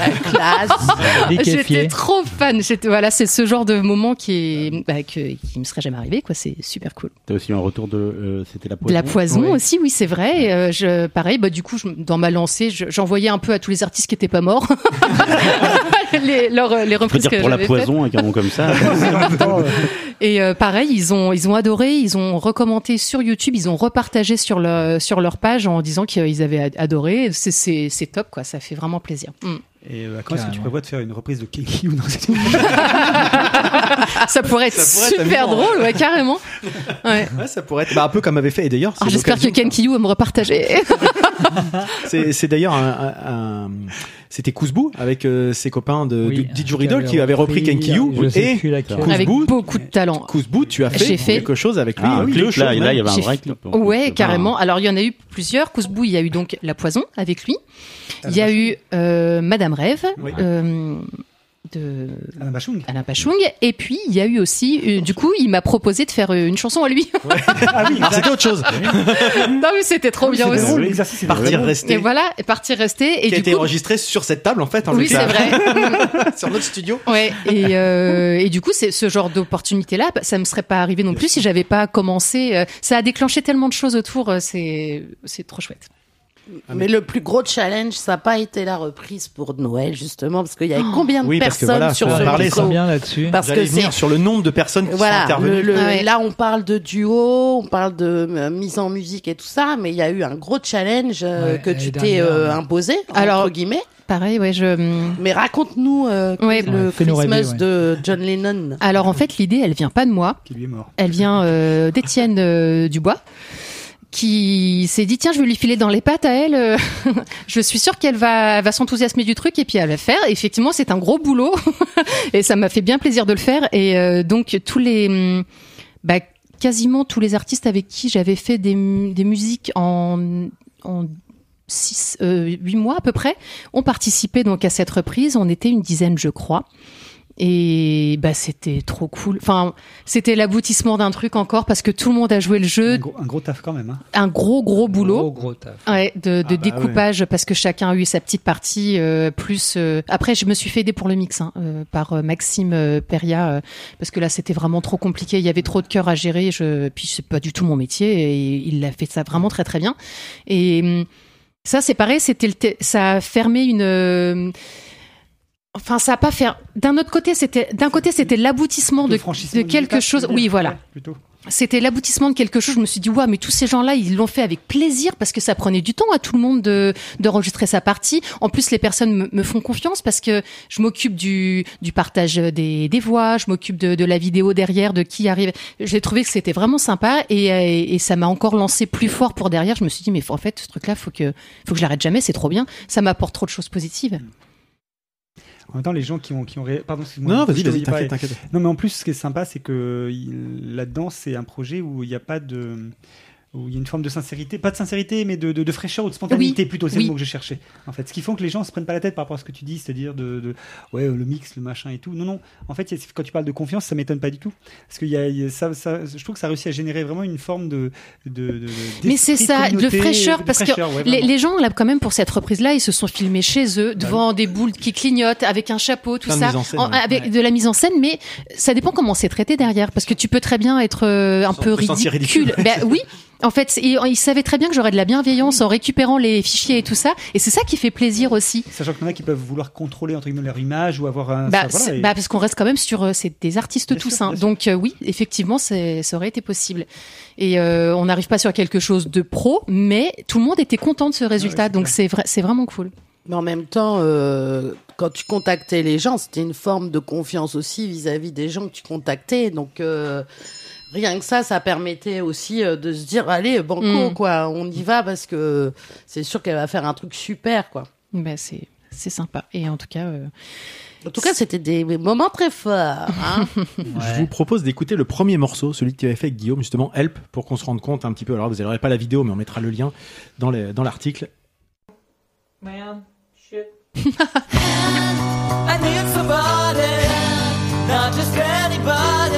Liquéfié. J'étais trop fan. Voilà, c'est ce genre de moment qui est bah, que, qui me serait jamais arrivé. Quoi, c'est super cool. T'as aussi un retour de. euh, C'était la poison. De la poison Ouais. aussi, oui, c'est vrai. Euh, je, pareil, bah, du coup, je, dans ma lancé. Je- J'envoyais un peu à tous les artistes qui étaient pas morts les, leurs- les On peut reprises dire que pour la poison avec un nom comme ça. Et euh, pareil, ils ont ils ont adoré, ils ont recommenté sur YouTube, ils ont repartagé sur leur sur leur page en disant qu'ils avaient ad- adoré. C'est c'est c'est top quoi, ça fait vraiment plaisir. Mm. Et euh, quand est-ce que tu prévois de faire une reprise de Kiki ou non Ça pourrait être Ça pourrait être super amusant, drôle, ouais, carrément. Ouais. Ouais, ça pourrait être bah, un peu comme avait fait. Et d'ailleurs, c'est Alors, J'espère que Ken Kiyou va me repartager. C'est c'est d'ailleurs un, un- un- c'était Kouzbou avec euh, ses copains de Oui, Riddle qui avait repris Ken Kiyou Je sais et laquelle. Avec Kouzbou, beaucoup de talent. Kouzbou, tu as fait, quelque chose avec lui. Ah, un clip, là, il y avait un vrai clip. Ouais, Enfin, carrément. Alors il y en a eu plusieurs. Kouzbou, il y a eu donc La Poison avec lui. Il y a eu euh, Madame Rêve Oui. euh, de Alain Bachung Alain Pachung. Et puis il y a eu aussi, euh, du coup, il m'a proposé de faire euh, une chanson à lui. Ah oui, Alors c'était autre chose. non mais c'était trop bien aussi. drôle, l'exercice était Partir vraiment- Et rester. voilà, et partir rester. Et Qui a du été coup, enregistré sur cette table en fait. en oui, fait, c'est vrai. sur notre studio. Ouais, et, euh, et du coup, c'est ce genre d'opportunité-là, bah, ça me serait pas arrivé non plus si j'avais pas commencé. euh, Ça a déclenché tellement de choses autour, c'est c'est trop chouette. Mais le plus gros challenge, ça n'a pas été la reprise pour Noël, justement, parce qu'il y avait combien de Oui, parce que personnes voilà, sur ce parler, micro bien là-dessus. Parce que venir sur le nombre de personnes qui sont voilà, intervenues. le- le- Ouais. là on parle de duo, on parle de euh, mise en musique et tout ça, mais il y a eu un gros challenge euh, Ouais, que tu t'es euh, imposé, Alors- entre guillemets. Pareil, ouais, je. Mais raconte-nous euh, Ouais. le Christmas rêver, ouais. de John Lennon. Alors en fait, l'idée, elle vient pas de moi, Qui lui est mort. elle vient euh, d'Étienne euh, Dubois qui s'est dit tiens je vais lui filer dans les pattes à elle euh, je suis sûre qu'elle va va s'enthousiasmer du truc et puis elle va faire. Effectivement c'est un gros boulot et ça m'a fait bien plaisir de le faire. Et euh, donc tous les hum, bah, quasiment tous les artistes avec qui j'avais fait des, des musiques en en six, euh, huit mois à peu près ont participé donc à cette reprise. On était une dizaine je crois et bah c'était trop cool. Enfin, c'était l'aboutissement d'un truc encore parce que tout le monde a joué le jeu, Un gros, un gros taf quand même. Hein. un gros gros boulot. Gros, gros taf. Ouais, de, de Ah bah découpage parce que chacun a eu sa petite partie euh, plus euh, après je me suis fait aider pour le mix hein, euh, par Maxime euh, Peria euh, parce que là c'était vraiment trop compliqué il y avait trop de cœur à gérer je puis c'est pas du tout mon métier et il a fait ça vraiment très très bien et hum, ça c'est pareil c'était le te- ça a fermé une euh, Enfin, ça a pas fait. D'un autre côté, c'était d'un côté, c'était l'aboutissement de, de quelque chose. Oui, voilà plutôt. c'était l'aboutissement de quelque chose. Je me suis dit, ouais, mais tous ces gens-là, ils l'ont fait avec plaisir parce que ça prenait du temps à tout le monde de d'enregistrer sa partie. En plus, les personnes me, me font confiance parce que je m'occupe du, du partage des, des voix, je m'occupe de, de la vidéo derrière, de qui arrive. J'ai trouvé que c'était vraiment sympa et, et, et ça m'a encore lancé plus fort pour derrière. Je me suis dit, mais en fait, ce truc-là, faut que, faut que je l'arrête jamais. C'est trop bien. Ça m'apporte trop de choses positives. En même temps, les gens qui ont, qui ont ré- pardon, Non, non, vas-y, vas-y, t'inquiète, t'inquiète. Non, mais en plus, ce qui est sympa, c'est que là-dedans, c'est un projet où il n'y a pas de. Où il y a une forme de sincérité, pas de sincérité, mais de, de, de fraîcheur ou de spontanéité Oui, plutôt, c'est oui. le mot que je cherchais. En fait, ce qui font que les gens se prennent pas la tête par rapport à ce que tu dis, c'est-à-dire de, de ouais, le mix, le machin et tout. Non, non. En fait, quand tu parles de confiance, ça m'étonne pas du tout. Parce que y a, il y a ça, ça, je trouve que ça réussit à générer vraiment une forme de. de, de Mais c'est ça, de fraîcheur, de parce fraîcheur, que ouais, les, gens, là, quand même, pour cette reprise-là, ils se sont filmés chez eux, devant des boules qui clignotent, avec un chapeau, tout ça, mise en scène, en- ouais. avec Ouais. de la mise en scène, mais ça dépend comment c'est traité derrière, parce que tu peux très bien être euh, un peu ridicule. ridicule. Ben oui, en fait, ils il savaient très bien que j'aurais de la bienveillance en récupérant les fichiers et tout ça, et c'est ça qui fait plaisir aussi. Sachant qu'il y en a qui peuvent vouloir contrôler entre guillemets leur image ou avoir un. Bah, ça, voilà, c'est- et- bah, parce qu'on reste quand même sur euh, c'est des artistes Bien tous sûr, hein. donc euh, oui effectivement ça aurait été possible et euh, on n'arrive pas sur quelque chose de pro mais tout le monde était content de ce résultat c'est donc c'est vrai c'est vraiment cool Mais en même temps, euh, quand tu contactais les gens, c'était une forme de confiance aussi vis-à-vis des gens que tu contactais. Donc, euh, rien que ça, ça permettait aussi euh, de se dire, allez, banco, Mm. quoi, on y va parce que c'est sûr qu'elle va faire un truc super, quoi. bah, c'est c'est sympa et en tout cas euh, En tout cas, c'était des moments très forts. Hein Je vous propose d'écouter le premier morceau, celui que tu avais fait avec Guillaume, justement, Help, pour qu'on se rende compte un petit peu. Alors, vous n'aurez pas la vidéo, mais on mettra le lien dans les- dans l'article. Man, shit. I need somebody, not just anybody.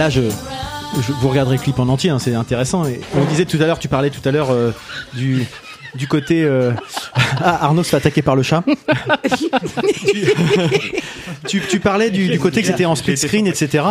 Là, je, je- vous regarderez le clip en entier, hein, c'est intéressant. Et on disait tout à l'heure, tu parlais tout à l'heure euh, du du côté euh, ah, Arnaud se fait attaquer par le chat. tu, tu parlais du, du côté que c'était en split screen, etc.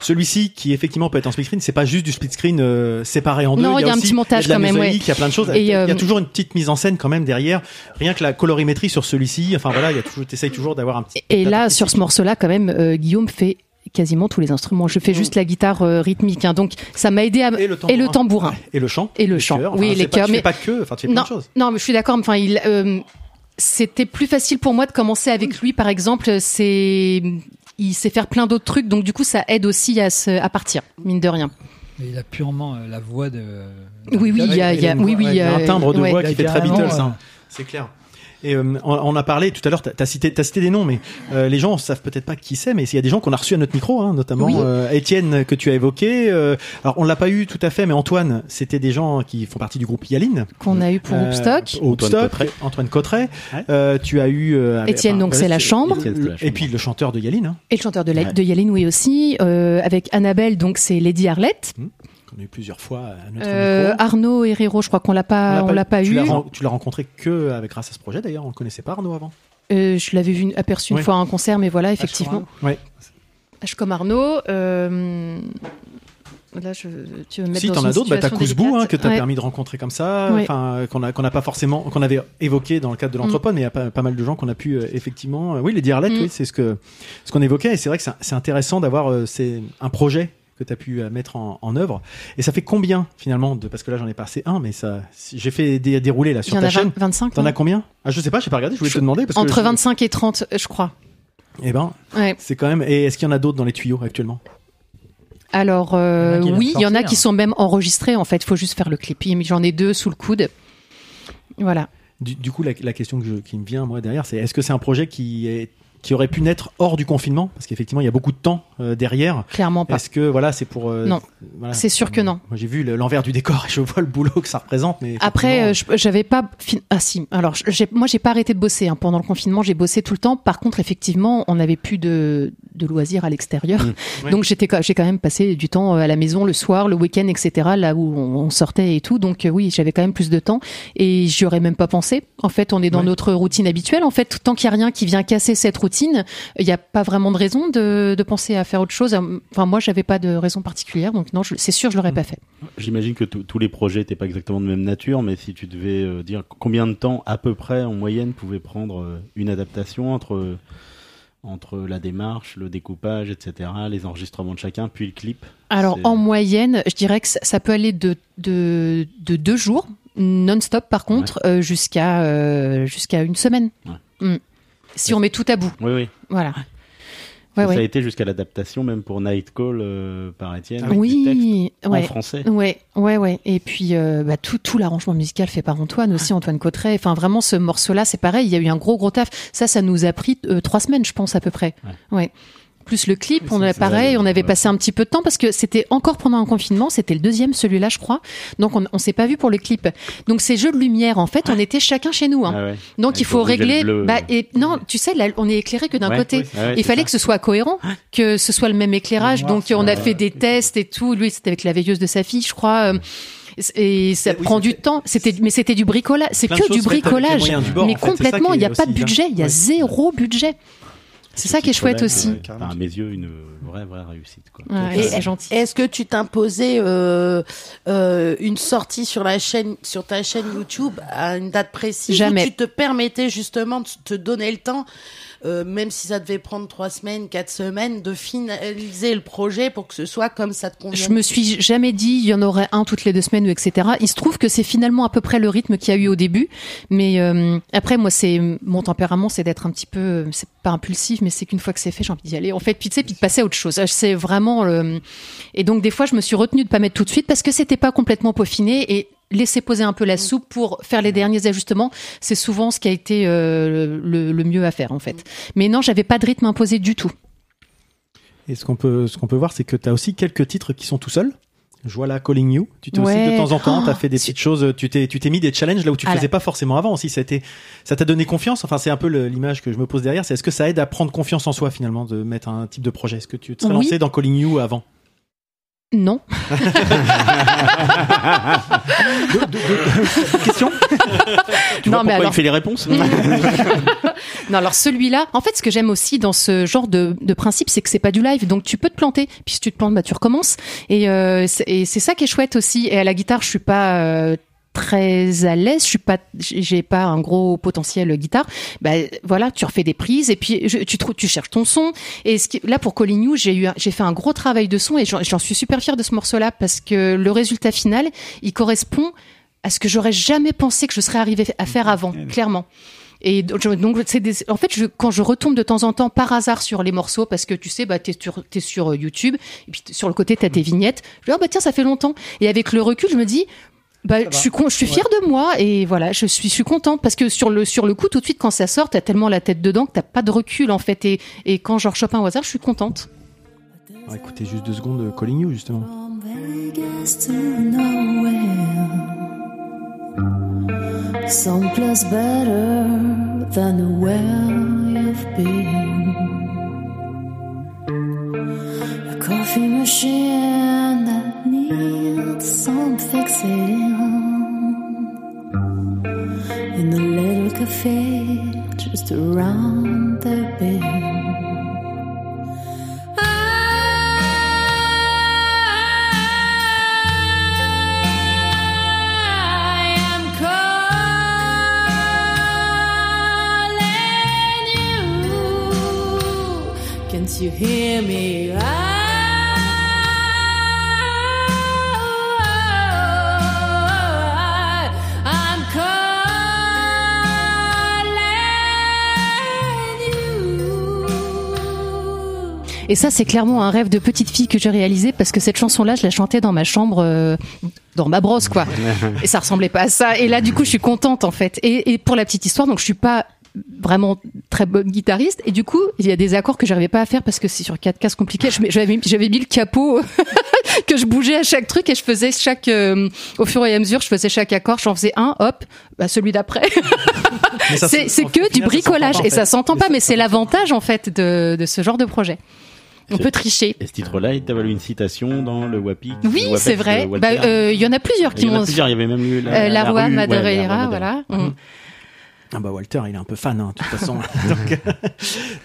Celui-ci, qui effectivement peut être en split screen, c'est pas juste du split screen euh, séparé en deux. Non, il y a un aussi- petit montage il y a de la quand même, ouais. Il y a plein de choses. Et, il, y a, il y a euh, toujours une petite mise en scène quand même derrière. Rien que la colorimétrie sur celui-ci. Enfin voilà, il y a toujours, t'essayes toujours d'avoir un petit. Et là, sur ce morceau-là, quand même, euh, Guillaume fait quasiment tous les instruments. Je fais juste la guitare euh, rythmique, hein, donc ça m'a aidé à Et le tambourin. et le tambourin Et le chant. et le chant. oui, Enfin, les chœurs. Tu Mais fais pas que, enfin, tu fais plein non, de choses. non, mais je suis d'accord. Enfin, il, euh, c'était plus facile pour moi de commencer avec lui, par exemple. C'est, il sait faire plein d'autres trucs, donc du coup, ça aide aussi à se, à partir, mine de rien. Mais il a purement euh, la voix de. Oui, oui, il y a, il y a- oui, oui, Il y a un timbre de ouais. voix qui fait très Beatles. hein. C'est clair. Et euh, on, on a parlé tout à l'heure, t'as as cité, t'as cité des noms, mais euh, les gens savent peut-être pas qui c'est, mais il y a des gens qu'on a reçus à notre micro, hein, notamment Oui. euh, Étienne que tu as évoqué. euh, alors on l'a pas eu tout à fait, mais Antoine, c'était des gens qui font partie du groupe Yaline. Qu'on a eu pour Euh, Hoopstock. Hoopstock, Antoine Cotteret. Antoine Cotteret. Ouais. Euh, tu as eu euh, Étienne, donc, c'est la chambre. Et puis le chanteur de Yaline, hein, Et le chanteur de, la, Ouais. de Yaline, oui aussi, euh, avec Annabelle, donc c'est Lady Arlette. Qu'on a eu plusieurs fois à notre Euh, micro. Arnaud Herrero, je crois qu'on l'a pas, on l'a pas tu eu. Tu l'as rencontré que avec grâce à ce projet d'ailleurs. On le connaissait pas Arnaud avant. Euh, je l'avais vu aperçu une fois à un concert, mais voilà, effectivement. Ouais. H comme Arnaud. euh, Là, je, tu veux me mettre Si t'en as d'autres, bah, t'as Kouzbou hein, que t'as Ouais. permis de rencontrer comme ça, enfin euh, qu'on a qu'on pas forcément, qu'on avait évoqué dans le cadre de l'entrepode, mais il y a pas, pas mal de gens qu'on a pu euh, effectivement, euh, oui, les diarlettes, Mm. oui, c'est ce que ce qu'on évoquait, et c'est vrai que c'est c'est intéressant d'avoir euh, c'est un projet que tu as pu euh, mettre en, en œuvre. Et ça fait combien finalement de parce que là j'en ai passé un, mais ça j'ai fait dé- dérouler là Il sur y en ta a 20 chaîne. 25. T'en as combien? Ah je sais pas, j'ai pas regardé, je voulais te demander parce que Entre je- 25 et 30, euh, je crois. Eh ben, Ouais. c'est quand même. Et est-ce qu'il y en a d'autres dans les tuyaux actuellement? Alors, euh, Il y en a qui oui, il y en a viennent de qui sortir. sont même enregistrés, en fait. Il faut juste faire le clip. J'en ai deux sous le coude. Voilà. Du, du coup, la, la question que je- qui me vient moi derrière, c'est est-ce que c'est un projet qui est qui aurait pu naître hors du confinement parce qu'effectivement il y a beaucoup de temps euh, derrière. Clairement pas. Est-ce que voilà c'est pour euh, Non. voilà. C'est sûr que non. Moi j'ai vu le- l'envers du décor et je vois le boulot que ça représente mais Après, euh, j'avais pas. Ah si. Alors, moi, j'ai pas arrêté de bosser hein. pendant le confinement. J'ai bossé tout le temps. Par contre, effectivement, on n'avait plus de, de loisirs à l'extérieur. Ouais. Donc, j'étais, j'ai quand même passé du temps euh, à la maison le soir, le week-end, etc. Là où on, on sortait et tout. Donc, euh, oui, j'avais quand même plus de temps. Et j'y aurais même pas pensé. En fait, on est dans Ouais. notre routine habituelle. En fait, tant qu'il y a rien qui vient casser cette routine, il n'y a pas vraiment de raison de, de penser à faire autre chose. Enfin, moi, j'avais pas de raison particulière. Donc, non, je- c'est sûr, je l'aurais pas fait. J'imagine que tous tous les projets n'étaient pas exactement de même nature, mais si tu devais euh, dire combien de temps à peu près en moyenne pouvait prendre euh, une adaptation entre entre la démarche, le découpage, etc., les enregistrements de chacun, puis le clip. Alors en moyenne, je dirais que ça, peut aller de, de, de deux jours non-stop par contre euh, jusqu'à euh, jusqu'à une semaine. Ouais. Mm. Si on met tout à bout, Oui, oui. voilà. Ouais, ça a été jusqu'à l'adaptation, même pour Night Call euh, par Étienne. Ah avec du texte Oui, ouais. en français. Ouais, ouais, ouais. Et puis euh, bah, tout, tout l'arrangement musical fait par Antoine aussi, Antoine Cotteret. Enfin, vraiment, ce morceau-là, c'est pareil. Il y a eu un gros, gros taf. Ça, ça nous a pris euh, trois semaines, je pense à peu près. Ouais. Plus le clip, on a pareil, on avait passé un petit peu de temps parce que c'était encore pendant un confinement, c'était le deuxième celui-là, je crois. Donc on, on s'est pas vu pour le clip. Donc ces jeux de lumière, en fait, on était chacun chez nous. Hein. Ah ouais. Donc Avec il faut régler. Bah, et non, tu sais, là, on est éclairé que d'un Ouais, côté. oui, ouais, ouais, il fallait ça. que ce soit cohérent, que ce soit le même éclairage. Donc on a fait des tests et tout. Lui, c'était avec la veilleuse de sa fille, je crois. euh, Et ça Oui, prend du temps. C'était, mais c'était du bricolage. C'est que du bricolage. moyens du bord, mais en fait. Complètement, il n'y a pas de aussi budget. Il y a zéro budget. C'est ça qui est chouette aussi. enfin, à mes yeux, une vraie, vraie réussite. Quoi. Ouais, Et gentil. Est-ce que tu t'imposais euh, euh, une sortie sur la chaîne, sur ta chaîne YouTube à une date précise Jamais. Tu te permettais justement de te donner le temps, euh, même si ça devait prendre trois semaines, quatre semaines, de finaliser le projet pour que ce soit comme ça te convient Je me suis jamais dit il y en aurait un toutes les deux semaines ou etc. Il se trouve que c'est finalement à peu près le rythme qu'il y a eu au début, mais euh, après moi c'est mon tempérament c'est d'être un petit peu c'est pas impulsif mais c'est qu'une fois que c'est fait j'ai envie d'y aller en fait puis tu sais puis de passer à autre chose. C'est vraiment euh, et donc des fois je me suis retenue de pas mettre tout de suite parce que c'était pas complètement peaufiné et laisser poser un peu la soupe pour faire les derniers ajustements, c'est souvent ce qui a été euh, le, le mieux à faire en fait. Mais non, j'avais pas de rythme imposé du tout. Et ce qu'on peut ce qu'on peut voir c'est que tu as aussi quelques titres qui sont tout seuls. Je vois là Calling You. Tu t'es aussi de temps en temps, Oh, tu as fait des petites choses, tu t'es tu t'es mis des challenges là où tu Ah là. faisais pas forcément avant aussi, ça t'a donné confiance? Enfin, c'est un peu le- l'image que je me pose derrière, c'est est-ce que ça aide à prendre confiance en soi finalement de mettre un type de projet? Est-ce que tu te serais Oui. lancé dans Calling You avant? Non. Question Tu Non, vois mais pourquoi alors- il fait les réponses Non, alors celui-là, en fait, ce que j'aime aussi dans ce genre de, de principe, c'est que c'est pas du live, donc tu peux te planter. Puis si tu te plantes, bah tu recommences. Et, euh, c'est- et c'est ça qui est chouette aussi. Et à la guitare, je suis pas euh, très à l'aise. Je suis pas, j'ai pas un gros potentiel guitare. Bah voilà, tu refais des prises et puis je- tu trouves, tu cherches ton son. Et ce qui, là pour Calling You, j'ai eu, j'ai fait un gros travail de son et j'en suis super fière de ce morceau-là parce que le résultat final, il correspond à ce que j'aurais jamais pensé que je serais arrivé à faire avant, clairement. Et donc, c'est des- en fait, je, quand je retombe de temps en temps par hasard sur les morceaux, parce que tu sais, bah, t'es sur, t'es sur euh, YouTube, et puis sur le côté, t'as tes vignettes. Je dis, ah bah tiens, ça fait longtemps. Et avec le recul, je me dis, bah, je suis, con- je suis fière de moi, et voilà, je suis, je suis contente, parce que sur le, sur le coup, tout de suite, quand ça sort, t'as tellement la tête dedans que t'as pas de recul, en fait. Et, et quand je rechoppe un au hasard, je suis contente. On va écouter juste deux secondes de Calling You, justement. Vegas to nowhere. Someplace better than where you've been. A coffee machine that needs some fixing. In a little cafe just around the bend. You hear me? I, Et ça, c'est clairement un rêve de petite fille que j'ai réalisé parce que cette chanson-là, je la chantais dans ma chambre, euh, dans ma brosse, quoi. Et ça ressemblait pas à ça. Et là, du coup, je suis contente, en fait. Et, et pour la petite histoire, donc je suis pas vraiment très bonne guitariste. Et du coup il y a des accords que j'arrivais pas à faire parce que c'est sur quatre cases compliquées. J'avais j'avais mis le capot que je bougeais à chaque truc et je faisais chaque euh, au fur et à mesure je faisais chaque accord. J'en faisais un hop bah celui d'après. C'est que final, du ça bricolage pas, en et ça s'entend pas mais c'est l'avantage en fait de, de ce genre de projet on peut tricher Et ce titre-là, il t'a valu une citation dans le WAPI. oui c'est vrai. Bah, euh, il y en a plusieurs qui Il y en a m'ont plusieurs, il y avait même eu la, euh, la, roi rue, ouais, la Madeira roi voilà Madeira. Mm. Ah bah Walter, il est un peu fan, hein, de toute façon. donc,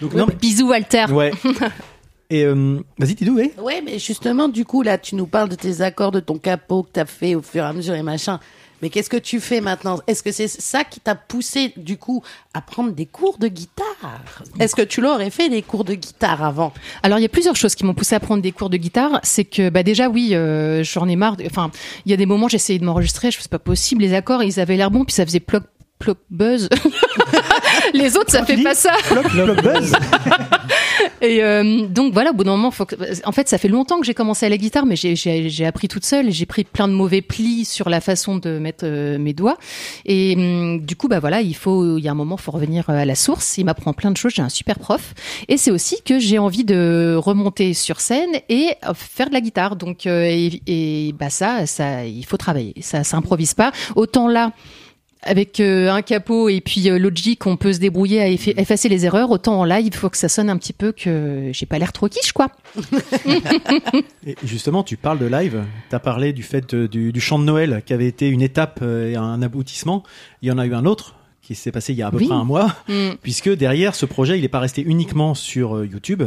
donc, non, bisous Walter ouais. Et euh, vas-y, Tidou, oui. Ouais, mais justement, du coup, là, tu nous parles de tes accords, de ton capot que t'as fait au fur et à mesure et machin. Mais qu'est-ce que tu fais maintenant? Est-ce que c'est ça qui t'a poussé, du coup, à prendre des cours de guitare? Est-ce que tu l'aurais fait des cours de guitare avant? Alors il y a plusieurs choses qui m'ont poussé à prendre des cours de guitare. C'est que bah déjà oui, euh, j'en ai marre. Enfin, il y a des moments j'essayais de m'enregistrer, je c'est pas possible. Les accords ils avaient l'air bons, puis ça faisait ploc ploc buzz. Les autres ça fait pas ça. Et euh, donc voilà, au bout d'un moment, faut que... en fait, ça fait longtemps que j'ai commencé à la guitare, mais j'ai- appris toute seule. et J'ai pris plein de mauvais plis sur la façon de mettre euh, mes doigts. Et hum, du coup, bah voilà, il faut, il y a un moment, faut revenir à la source. Il m'apprend plein de choses. J'ai un super prof. Et c'est aussi que j'ai envie de remonter sur scène et euh, faire de la guitare. Donc, euh, et, et bah ça, ça, il faut travailler. Ça s'improvise pas. Autant là avec euh, un capot et puis euh, Logic, on peut se débrouiller à effa- effacer les erreurs. Autant en live, il faut que ça sonne un petit peu que j'ai pas l'air trop quiche, quoi. Et justement, tu parles de live. Tu as parlé du fait euh, du, du chant de Noël qui avait été une étape euh, et un aboutissement. Il y en a eu un autre qui s'est passé il y a à peu Oui. près un mois, Mm. puisque derrière ce projet, il n'est pas resté uniquement sur YouTube.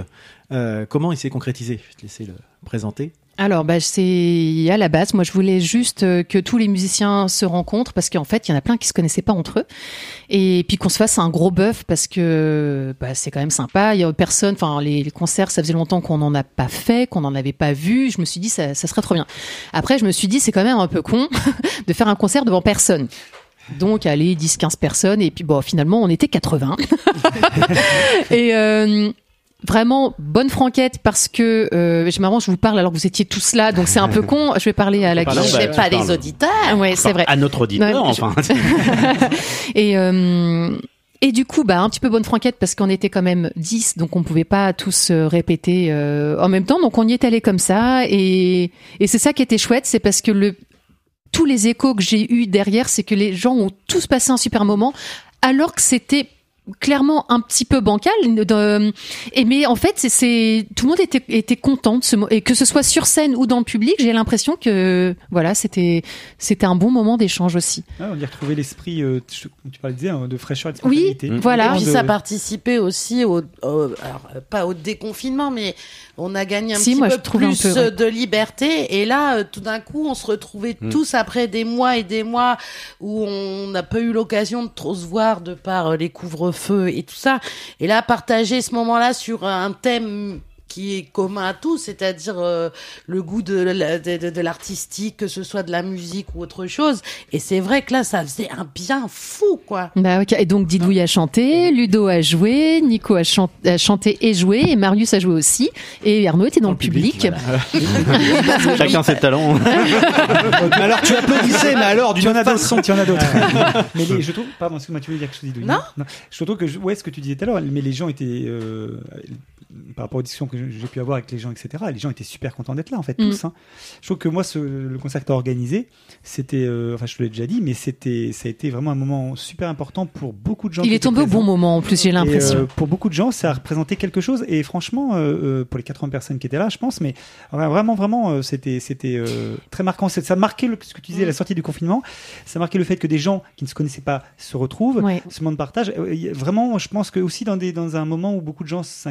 Euh, comment il s'est concrétisé? Je vais te laisser le présenter. Alors, bah, c'est à la base. Moi, je voulais juste euh, que tous les musiciens se rencontrent parce qu'en fait, il y en a plein qui se connaissaient pas entre eux. Et puis qu'on se fasse un gros bœuf parce que bah, c'est quand même sympa. Il y a personne. Enfin, les, les concerts, ça faisait longtemps qu'on n'en a pas fait, qu'on n'en avait pas vu. Je me suis dit, ça, ça serait trop bien. Après, je me suis dit, c'est quand même un peu con de faire un concert devant personne. Donc, allez, 10, 15 personnes. Et puis, bon, finalement, on était 80. et euh, vraiment, bonne franquette parce que, euh, c'est marrant, je vous parle alors que vous étiez tous là. Donc, c'est un peu con. Je vais parler à la bah, Je pas les auditeurs. Ouais, c'est vrai. À notre auditeur, je- enfin. Et, euh, et du coup, bah, un petit peu bonne franquette parce qu'on était quand même 10, donc on pouvait pas tous euh, répéter euh, en même temps. Donc on y est allé comme ça. Et, et c'est ça qui était chouette, c'est parce que le, tous les échos que j'ai eus derrière, c'est que les gens ont tous passé un super moment, alors que c'était clairement un petit peu bancal de- et mais en fait c'est- tout le monde était était content de ce et que ce soit sur scène ou dans le public j'ai l'impression que voilà c'était c'était un bon moment d'échange aussi Ouais, on y retrouvait l'esprit, euh, tu parlais disais, hein, de fraîcheur et de Oui, spontanéité. voilà. Et puis De- ça participait aussi au, au- alors, euh, pas au déconfinement, mais on a gagné un Si, petit moi, peu je trouve un plus peu, ouais. euh, de liberté. Et là, euh, tout d'un coup, on se retrouvait Mm. tous après des mois et des mois où on n'a pas eu l'occasion de trop se voir de par euh, les couvre-feux et tout ça. Et là, partager ce moment-là sur un thème qui est commun à tous, c'est-à-dire euh, le goût de, la- de, de- de l'artistique, que ce soit de la musique ou autre chose. Et c'est vrai que là, ça faisait un bien fou, quoi. bah ok et donc Didouille a chanté Ludo a joué Nico a, chan- a chanté et joué et Marius a joué aussi et Arnaud était dans, le public, Chacun ses talents. Mais alors tu applaudissais, mais alors Tu d'une en as façon. d'autres, tu en as d'autres. mais les- je trouve, pardon, excuse-moi, tu veux dire quelque chose Didouille Non. Je trouve que, je- ouais, ce que tu disais tout à l'heure, mais les gens étaient, euh, par rapport aux discussions que j'ai pu avoir avec les gens, etc., les gens étaient super contents d'être là, en fait, Mm. tous. hein. Je trouve que moi, ce, le concert que tu as organisé, c'était, euh, enfin, je te l'ai déjà dit, mais c'était, ça a été vraiment un moment super important pour beaucoup de gens. il est tombé au bon moment en plus j'ai l'impression euh, pour beaucoup de gens, ça a représenté quelque chose. Et franchement, euh, pour les 80 personnes qui étaient là, je pense, mais vraiment, vraiment, c'était, c'était très marquant. Ça marquait le, ce que tu disais, Mm. la sortie du confinement. Ça marquait le fait que des gens qui ne se connaissaient pas se retrouvent. Ouais. Ce moment de partage. Vraiment, je pense que aussi dans, des, dans un moment où beaucoup de gens se,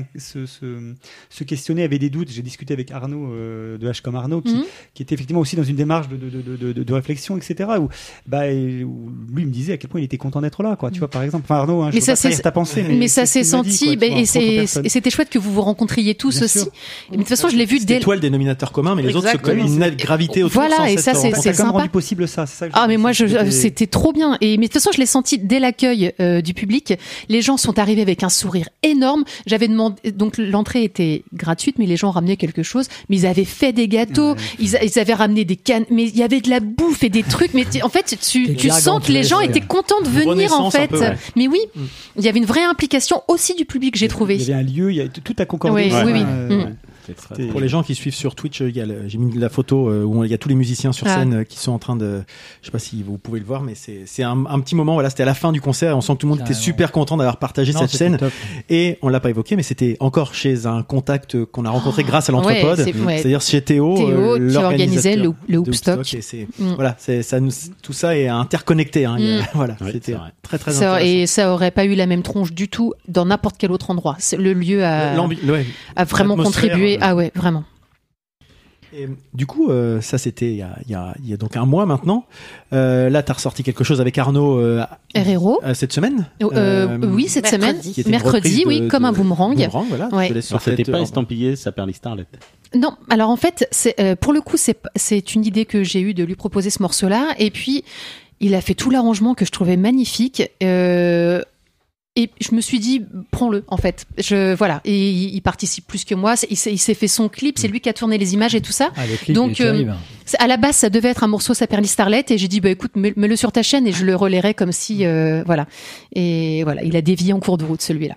se, se questionnaient, avaient des doutes. J'ai discuté avec Arnaud euh, de H comme Arnaud, qui, Mhm. qui était effectivement aussi dans une démarche de, de, de, de, de- de réflexion, etc. Où, bah, et où lui me disait à quel point il était content d'être là, quoi. Tu vois, par exemple. Enfin, Arnaud, hein, je Mais ça, pas ta pensée, mais, ça c'est s'est dit, senti quoi, bah, vois, et et c'était chouette que vous vous rencontriez tous Bien aussi sûr. et de toute façon je l'ai vu dès toi le dénominateur commun, mais les autres, c'est une gravité autour Voilà, sans et cette ça, c'est- sympa. rendu possible ça, Ah mais moi c'était trop bien et mais de toute façon je l'ai senti dès l'accueil euh, du public les gens sont arrivés avec un sourire énorme j'avais demandé donc l'entrée était gratuite mais les gens ramenaient quelque chose mais ils avaient fait des gâteaux ils, a- ils avaient ramené des cannes mais il y avait de la bouffe et des trucs mais en fait tu, tu sens que les gens étaient contents de venir en fait peu, ouais. mais oui Mm. il y avait une vraie implication aussi du public j'ai trouvé Il y avait un lieu, il y a, tout a concordé. Oui, oui, oui. euh, Mm. Pour les gens qui suivent sur Twitch, le- j'ai mis la photo euh, où il y a tous les musiciens sur Ah. scène euh, qui sont en train de, je sais pas si vous pouvez le voir, mais c'est un, un petit moment. Voilà, c'était à la fin du concert. On sent que tout le monde était super content d'avoir partagé Non, cette scène. top. Et on l'a pas évoqué, mais c'était encore chez un contact qu'on a rencontré grâce à Ouais, l'entrepode, c'est- ouais. c'est-à-dire chez Théo, Théo euh, qui organisait le, le Hoopstock Mm. voilà, c'est ça nous, tout ça est interconnecté. Hein, a- Mm. voilà, Oui, c'était très très Ça- intéressant. et ça aurait pas eu la même tronche du tout dans n'importe quel autre endroit. Le lieu a, ouais, vraiment contribué. Ah ouais, vraiment. Et, du coup, euh, ça c'était il y a, il y, a, il y a donc un mois maintenant. Euh, là, t'as ressorti quelque chose avec Arnaud euh, euh, cette semaine. Euh, Euh, oui, cette mercredi. semaine, mercredi, oui, de- comme de- un boomerang. Boomerang, voilà. Ouais. Alors, c'était pas estampillé, ça perd Starlet. Non, alors en fait, c'est euh, pour le coup, c'est c'est une idée que j'ai eue de lui proposer ce morceau-là, et puis il a fait tout l'arrangement que je trouvais magnifique. Euh, et je me suis dit, prends-le, en fait. Je, voilà. Et il, il participe plus que moi. Il s'est il s'est fait son clip. C'est lui qui a tourné les images et tout ça. Ah, le clip, Donc, il est euh, À la base, ça devait être un morceau Saperly Starlet et j'ai dit bah écoute mets- mets-le sur ta chaîne et je le relayerai comme si euh, voilà et voilà il a dévié en cours de route celui-là.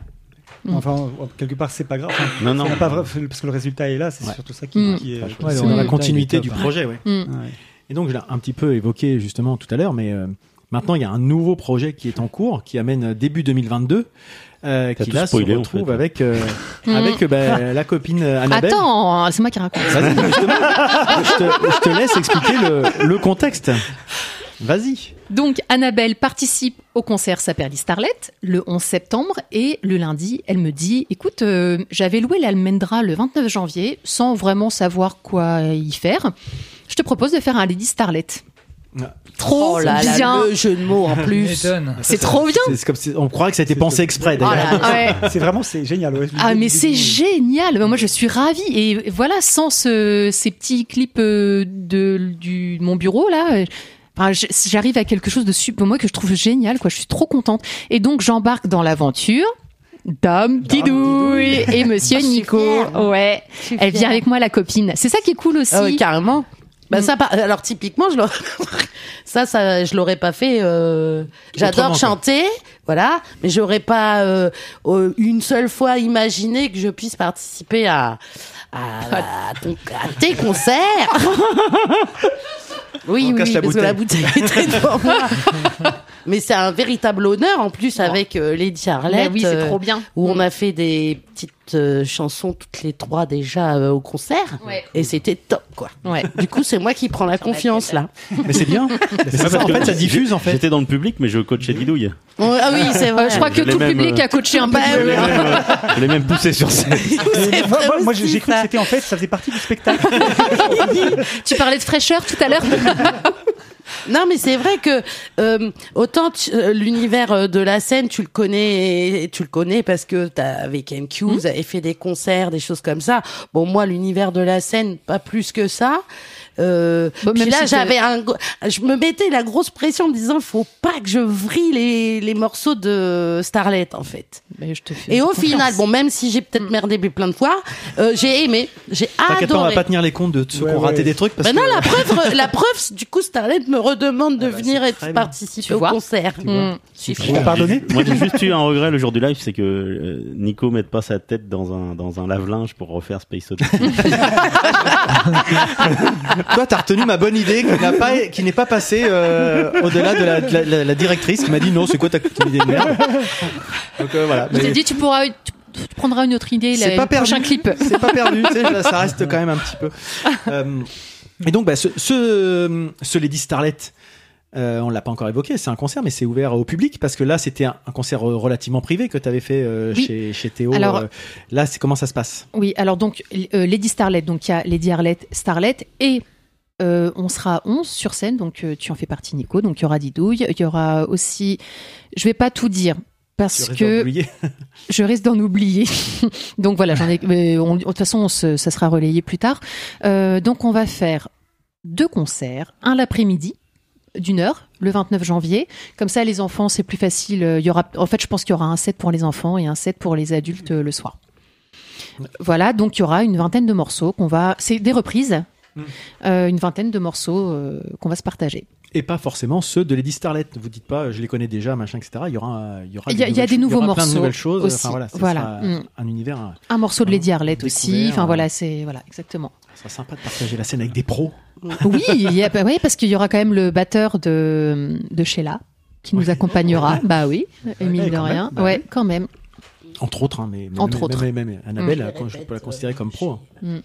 Mm. Enfin, quelque part, c'est pas grave. Enfin, Non, non. ça pas vrai- parce que le résultat est là, c'est Ouais. surtout ça qui, Mm. qui est. Ouais, c'est dans la Mm. continuité du projet, ouais. Mm. Ouais. Et donc, je l'ai un petit peu évoqué justement tout à l'heure, mais euh, maintenant, il y a un nouveau projet qui est en cours, qui amène début 2022, euh, qui là se en retrouve fait. avec, euh, avec euh, bah, la copine euh, Annabelle. Attends c'est moi qui raconte. Vas-y, justement, je, te, je te laisse expliquer le, le contexte. Vas-y. Donc Annabelle participe au concert Saperly Starlet le 11 septembre et le lundi elle me dit écoute euh, j'avais loué l'Almendra le 29 janvier sans vraiment savoir quoi y faire. Je te propose de faire un Lady Starlet. Trop Oh là là, bien. le jeu de mots en plus. C'est trop bien. C'est comme si- on croirait que ça a été pensé exprès Oh d'ailleurs. là Ouais. C'est vraiment, c'est génial. ouais. Ah mais c'est génial. Moi je suis ravie et voilà sans ce- ces petits clips euh, de du mon bureau là. enfin, J'arrive à quelque chose de super, moi que je trouve génial, quoi. Je suis trop contente. Et donc j'embarque dans l'aventure. Dame Didouille et Monsieur Ah, Nico. Ouais, elle vient avec moi la copine. C'est ça qui est cool aussi. Ah carrément. Bah Mm. ça, alors typiquement, je ça, ça, je l'aurais pas fait. euh, J'adore quoi. chanter, voilà, mais j'aurais pas euh, euh, une seule fois imaginé que je puisse participer à à, à ton- à tes concerts. oui, On oui, la parce que la bouteille était devant moi. Mais c'est un véritable honneur en plus avec euh, Lady Arlette. Bah oui, c'est euh, trop bien. Où on a fait des petites euh, chansons toutes les trois déjà euh, au concert. Ouais. Et c'était top quoi. Ouais. Du coup, c'est moi qui prends la confiance là. Mais c'est bien. Mais ça, en fait, ça diffuse en fait. J'étais dans le public, mais je coachais Didouille. Ouais, ah oui, c'est vrai. Je crois que Je tout le même, public euh, a coaché un peu. Je l'ai même, poussé sur scène. Moi, moi, moi, j'ai cru que c'était en fait, ça faisait partie du spectacle. Tu parlais de fraîcheur tout à l'heure. Non, mais c'est vrai que euh, autant tu- euh, l'univers euh, de la scène, tu le connais, tu le connais parce que t'as avec MQ, vous avez fait des concerts, des choses comme ça. Bon, moi, l'univers de la scène, pas plus que ça. Euh, Bon, puis là, si j'avais un, gros- je me mettais la grosse pression en me disant, faut pas que je vrille les, les morceaux de Starlet, en fait. Mais je te fais Et au confiance. final, bon, même si j'ai peut-être merdé plein de fois, euh, j'ai aimé, j'ai T'inquiète pas, on va adoré. pas tenir les comptes de ceux Ouais, qui ont raté ouais. des trucs parce que non, la preuve, la preuve, du coup, Starlet me redemande de Ah bah, venir et de participer Tu au vois concert. Mm. T'as pardonné Moi, j'ai juste eu un regret le jour du live, c'est que euh, Nico mette pas sa tête dans un, dans un lave-linge pour refaire Space Odyssey. toi t'as retenu ma bonne idée qui n'a pas qui n'est pas passée euh, au-delà de, la, de la- la- la directrice qui m'a dit non c'est quoi ta idée de merde? Donc euh, voilà. Je t'ai dit, tu pourras, tu, tu prendras une autre idée, C'est le pas perdu. prochain clip. C'est pas perdu, tu sais, là, ça reste quand même un petit peu. Euh, et donc, bah, ce, ce, ce Lady Starlet, euh, on l'a pas encore évoqué, c'est un concert, mais c'est ouvert au public parce que là, c'était un, un concert relativement privé que tu avais fait euh, Oui. chez, chez Théo. Alors- euh, là, c'est comment ça se passe? Oui, alors donc euh, Lady Starlet, donc il y a Lady Arlette, Starlet et euh, on sera 11 sur scène, donc euh, tu en fais partie Nico, donc il y aura Didouille, il y aura aussi, je vais pas tout dire parce que je risque d'en oublier. donc voilà, j'en ai, mais on- de toute façon on se- ça sera relayé plus tard. Euh, donc on va faire deux concerts, un l'après-midi d'une heure le 29 janvier. Comme ça, les enfants, c'est plus facile. Il y aura, en fait, je pense qu'il y aura un set pour les enfants et un set pour les adultes le soir. Voilà, donc il y aura une vingtaine de morceaux qu'on va. C'est des reprises. Mm. Euh, une vingtaine de morceaux euh, qu'on va se partager. Et pas forcément ceux de Lady Starlet. Vous dites pas, je les connais déjà, machin, etc. Il y aura, il y aura Il y a- y des choses- nouveaux il y aura plein de morceaux nouvelles choses. aussi. Enfin voilà, Mm. un univers. euh, Un morceau de. Lady Arlette aussi. Enfin euh. voilà, c'est voilà exactement. Ça sera sympa de partager la scène avec des pros. Oui, il y a, bah oui, parce qu'il y aura quand même le batteur de de Sheila qui nous accompagnera. Bah oui, et mine Ouais, de quand rien. même, bah ouais, quand même. Entre autres, hein, mais, mais Entre même, autres. Même, même Annabelle, Mm. quand je peux la considérer comme pro. hein.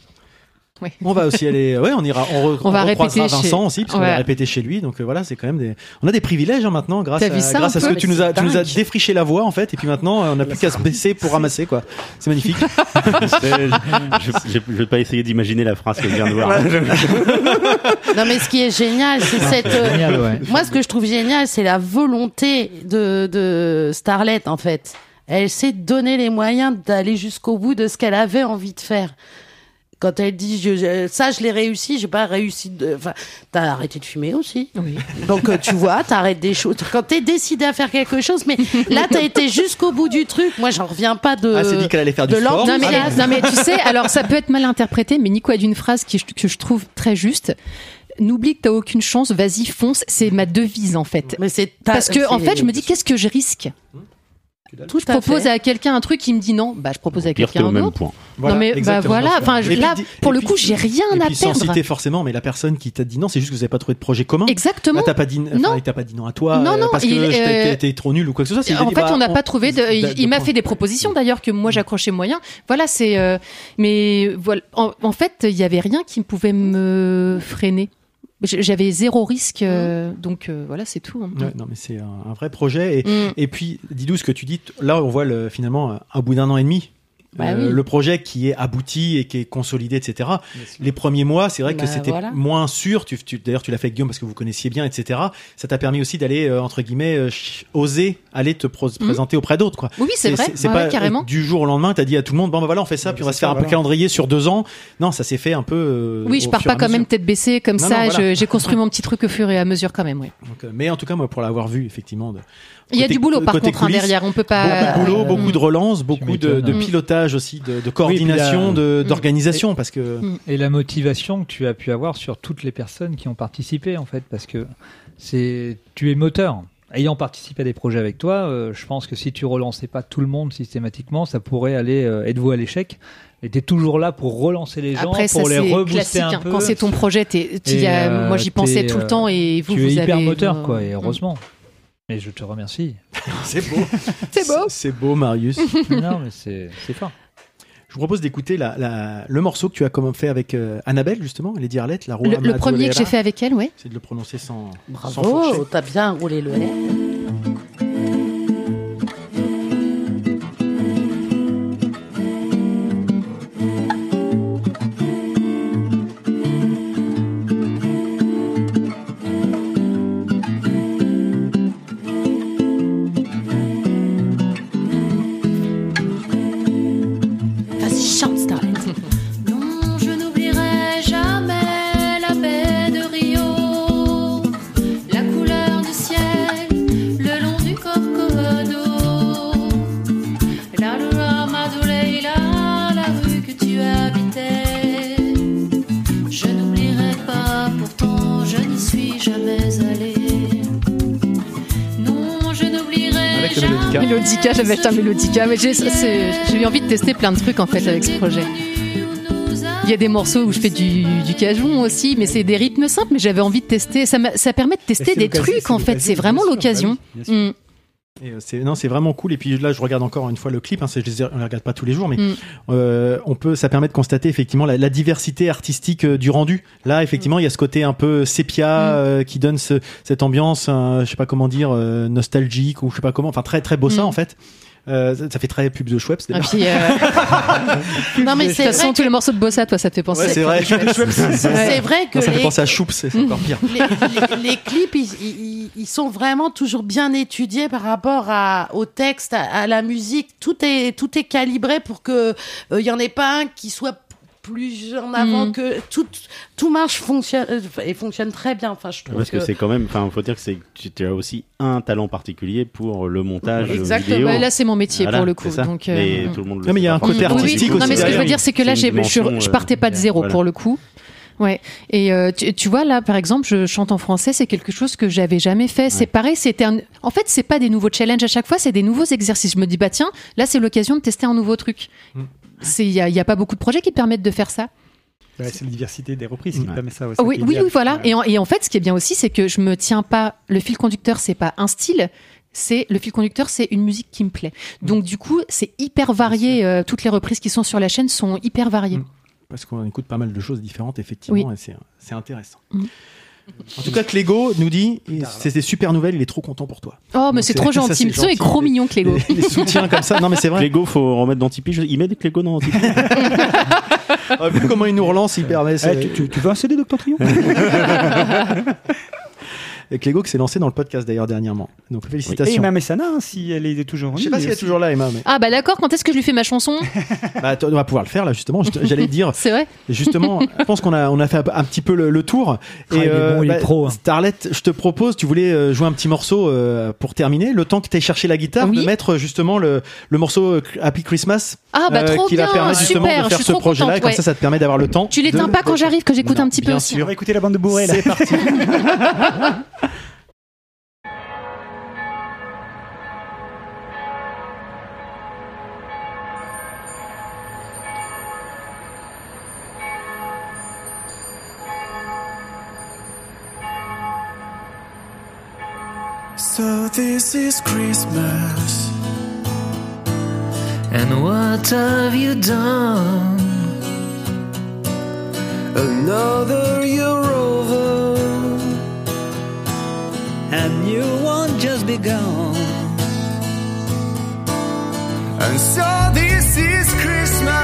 Ouais. On va aussi aller, ouais, on ira, on, re- On va répéter Vincent chez- aussi, parce qu'on Ouais. va répéter chez lui. Donc euh, voilà, c'est quand même des, on a des privilèges hein, maintenant grâce, à, grâce à ce que tu nous as, tu nous as défriché la voix en fait, et puis maintenant euh, on n'a plus qu'à se baisser pour ramasser quoi. C'est magnifique. je, je, je vais pas essayer d'imaginer la phrase que je viens de voir. Non, mais ce qui est génial, c'est cette. euh, Génial, ouais. Moi, ce que je trouve génial, c'est la volonté de, de Starlet, en fait. Elle s'est donné les moyens d'aller jusqu'au bout de ce qu'elle avait envie de faire. Quand elle dit je, je- ça, je l'ai réussi, j'ai pas réussi. De... Enfin, t'as arrêté de fumer aussi. Oui. Donc euh, tu vois, t'arrêtes des choses. Quand t'es décidé à faire quelque chose, mais là t'as été jusqu'au bout du truc. Moi, j'en reviens pas de. Ah, c'est dit qu'elle allait faire du de sport. Non mais, l'enthousiasme. non mais tu sais, alors ça peut être mal interprété, mais Nico a dit une phrase qui, que je trouve très juste. N'oublie que t'as aucune chance, vas-y fonce. C'est ma devise en fait. Mais c'est Parce que en fait, je me dis qu'est-ce que je risque? Tout Je propose à quelqu'un un truc qui me dit non, bah je propose à quelqu'un au même d'autre. point. non mais bah exactement. voilà, enfin je- Et puis, là pour le puis- coup j'ai rien et à puis, sans perdre. citer forcément, mais la personne qui t'a dit non, c'est juste que vous avez pas trouvé de projet commun. Exactement. Là, t'as pas dit, enfin, Non. il t'a pas dit non à toi Non, euh, non, parce que il, euh, t'es- trop nul ou quoi que ce soit. En dit, fait, bah, on n'a pas trouvé. De, il il m'a fait des propositions d'ailleurs que moi j'accrochais moyen. Voilà, c'est. euh, mais voilà. En, en fait, il y avait rien qui pouvait me freiner. J'avais zéro risque, euh, donc euh, voilà, c'est tout. hein. Ouais, non, mais c'est un, un vrai projet. Et, Mm. et puis, Didou, ce que tu dis, là, on voit le, finalement, au bout d'un an et demi, Bah euh, oui. le projet qui est abouti et qui est consolidé, etc. Les premiers mois, c'est vrai que Bah, c'était voilà. moins sûr. Tu, tu- D'ailleurs, tu l'as fait avec Guillaume parce que vous connaissiez bien, etc. Ça t'a permis aussi d'aller, euh, entre guillemets, euh, oser aller te pro- présenter auprès d'autres. quoi. Oui, c'est vrai. C'est Ouais, pas ouais, carrément. du jour au lendemain, t'as dit à tout le monde, bon, bah voilà, on fait ça, Ouais, puis on va se faire ça, un peu voilà. calendrier sur deux ans. Non, ça s'est fait un peu. euh, Oui, je pars pas quand même tête baissée comme Non, ça. voilà. J'ai construit mon petit truc au fur et à mesure quand même. Donc, euh, mais en tout cas, moi, pour l'avoir vu, effectivement, de, Il y a du boulot par contre hein, coulisses, derrière. On peut pas. beaucoup de boulot, beaucoup de relance, beaucoup de, m'étonnes. Aussi, de, de coordination, de- Mm. d'organisation, parce que Mm. Et la motivation que tu as pu avoir sur toutes les personnes qui ont participé, en fait, parce que c'est tu es moteur. Ayant participé à des projets avec toi, euh, je pense que si tu relançais pas tout le monde systématiquement, ça pourrait aller euh, être voué à l'échec. Et t'es toujours là pour relancer les gens, Après, ça pour les rebooster un hein. peu. Quand c'est ton projet, t'y Et, as- euh, moi j'y pensais tout le euh, temps et vous tu vous es hyper avez, moteur, euh, quoi, et mm. heureusement. Mais je te remercie. C'est beau. C'est beau. C'est beau, Marius. non, mais c'est fort. Je vous propose d'écouter la, la- le morceau que tu as comme fait avec euh, Annabelle, justement, Lady Arlette, la Le, le premier que j'ai fait avec elle, ouais. C'est de le prononcer sans, Bravo, t'as bien roulé le R. j'avais acheté un Mélodica, mais j'ai eu envie de tester plein de trucs en fait avec ce projet. Il y a des morceaux où je fais du, du cajon aussi, mais c'est des rythmes simples, mais j'avais envie de tester. Ça, permet de tester des l'occasion, trucs en fait, l'occasion, c'est vraiment l'occasion. bah Mm. Et, euh, non, c'est vraiment cool. Et puis là, je regarde encore une fois le clip. Hein, je les on les regarde pas tous les jours, mais Mm. euh, on peut. Ça permet de constater effectivement la, la diversité artistique euh, du rendu. Là, effectivement, il y a ce côté un peu sépia euh, qui donne ce- cette ambiance, je sais pas comment dire, nostalgique ou je sais pas comment. Enfin, très très bossa Mm. en fait. Euh, ça, ça fait très pub de Schweppes. Ah, d'ailleurs. puis, euh, Non, mais de c'est toute façon, vrai tous les morceaux de Bossa, toi, ça te fait penser. Ouais, c'est vrai. C'est vrai que Non, ça fait les- penser à Choups, c'est encore pire. les, les- les clips, ils, ils- ils sont vraiment toujours bien étudiés par rapport à, au texte, à, à la musique. Tout est, tout est calibré pour que il y en ait pas un qui soit plus en avant Mm. que tout, tout marche fonctionne euh, et fonctionne très bien. Enfin, je trouve Parce que, c'est quand même, enfin, faut dire que c'est, tu as aussi un talent particulier pour le montage Exactement. vidéo. Ouais, là, c'est mon métier, pour le coup, donc, euh, Mais mm. tout le monde le Non, mais il y a un côté artistique Oui, non, mais ce que je veux dire, c'est que là, j'ai, je, je euh, partais pas de zéro voilà. pour le coup. Ouais. Et euh, tu, tu vois là, par exemple, je chante en français, c'est quelque chose que j'avais jamais fait. C'est pareil, c'était un... en fait, c'est pas des nouveaux challenges à chaque fois, c'est des nouveaux exercices. Je me dis bah tiens, là c'est l'occasion de tester un nouveau truc. Mm. C'est il y a, pas beaucoup de projets qui permettent de faire ça. Ouais, c'est la diversité des reprises qui permet ça. ouais, Oh ça oui, est oui, oui, voilà. Et en, et en fait, ce qui est bien aussi, c'est que je me tiens pas. Le fil conducteur, c'est pas un style. C'est le fil conducteur, c'est une musique qui me plaît. Donc du coup, c'est hyper varié. euh, toutes les reprises qui sont sur la chaîne sont hyper variées. Parce qu'on écoute pas mal de choses différentes, effectivement, Oui. et c'est, c'est intéressant. Mm. En tout cas, Clégo nous dit, c'est des super nouvelles, il est trop content pour toi. Oh, mais c'est trop ça, gentil. il est gentil. trop mignon, Clégo. Les, les soutiens comme ça, non mais c'est vrai. Clégo, faut remettre dans Tipeee. Il met des Clégo dans Tipeee. Ah, vu comment il nous relance, il permet. Eh, tu, tu- tu veux un CD Docteur Trion Et Clégo qui s'est lancé dans le podcast d'ailleurs dernièrement. Donc Et félicitations. Emma Messana, hein, si elle est toujours en Je sais pas si elle est aussi. toujours là, Emma. Mais... Ah bah d'accord. Quand est-ce que je lui fais ma chanson? Bah, t- on va pouvoir le faire là justement. J'allais dire. C'est vrai. Justement, je pense qu'on a on a fait un, un petit peu le, le tour. Ah, il est bon, il est pro, hein. Starlet, je te propose, tu voulais euh, jouer un petit morceau euh, pour terminer. Le temps que tu aies cherché la guitare, Oui. de mettre justement le, le morceau euh, Happy Christmas. Ah, bah, trop qui va bien, permettre justement super, de je faire suis ce trop projet-là. Et comme ouais. ça, ça te permet d'avoir le temps. Tu l'éteins de- pas quand j'arrive, que j'écoute Non, un petit peu bien aussi. sûr. On va écouter la bande de bourrée là. C'est parti. So this is Christmas. And what have you done? Another year over. And you won't just be gone. And so this is Christmas.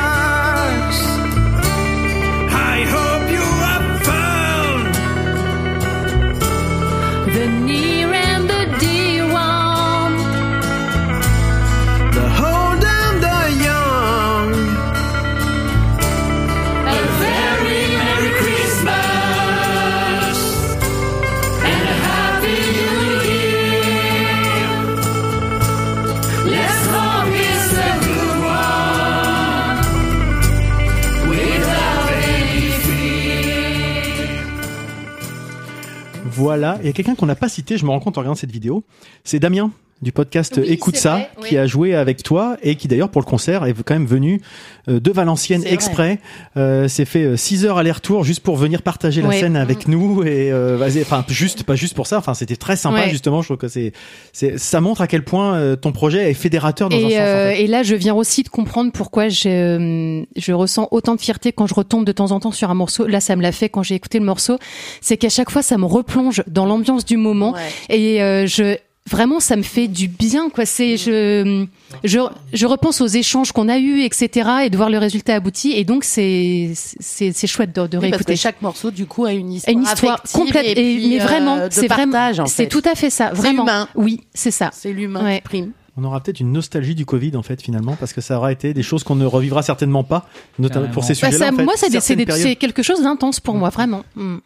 Voilà. Il y a quelqu'un qu'on n'a pas cité, je me rends compte en regardant cette vidéo. C'est Damien du podcast Oui, Écoute ça, vrai, qui oui. a joué avec toi et qui d'ailleurs pour le concert est quand même venu euh, de Valenciennes exprès. Euh, c'est fait 6 heures aller-retour juste pour venir partager la scène avec nous et euh, vas-y, enfin juste pas juste pour ça. Enfin c'était très sympa justement. Je trouve que c'est c'est ça montre à quel point euh, ton projet est fédérateur dans un Et, sens. en euh, fait. et là, je viens aussi de comprendre pourquoi je, euh, je ressens autant de fierté quand je retombe de temps en temps sur un morceau. Là, ça me l'a fait quand j'ai écouté le morceau. C'est qu'à chaque fois, ça me replonge dans l'ambiance du moment. Ouais. Et euh, je vraiment, ça me fait du bien. Quoi. C'est je, je je repense aux échanges qu'on a eus, etc. Et de voir le résultat abouti. Et donc, c'est c'est c'est chouette de, de Oui, parce réécouter. que chaque morceau, du coup, a une histoire, une histoire complète. et Et, puis, mais euh, vraiment, c'est vraiment, c'est tout à fait ça. C'est Vraiment. humain. Oui, c'est ça. C'est l'humain Ouais. qui prime. On aura peut-être une nostalgie du Covid en fait finalement parce que ça aura été des choses qu'on ne revivra certainement pas, notamment pour ces Bah, sujets-là. ça, en fait, moi, c'est des- c'est des- c'est quelque chose d'intense pour moi, vraiment. Mm.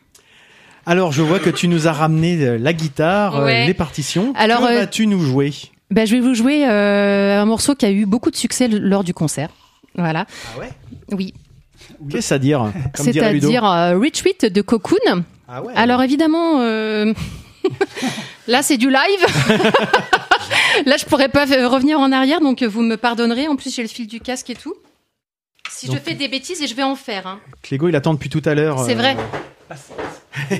Alors je vois que tu nous as ramené euh, la guitare, euh, Ouais. les partitions. Alors, que euh, vas-tu nous jouer? Bah, je vais vous jouer un morceau qui a eu beaucoup de succès lors du concert. Voilà. Ah ouais? Oui. Qu'est-ce à dire. C'est-à-dire euh, Retweet de Cocoon. Ah ouais. Alors évidemment, euh, là c'est du live. là je pourrais pas revenir en arrière, donc vous me pardonnerez. En plus j'ai le fil du casque et tout. Si Donc- je fais des bêtises, et je vais en faire. hein. Clégo, il attend depuis tout à l'heure. C'est euh, vrai.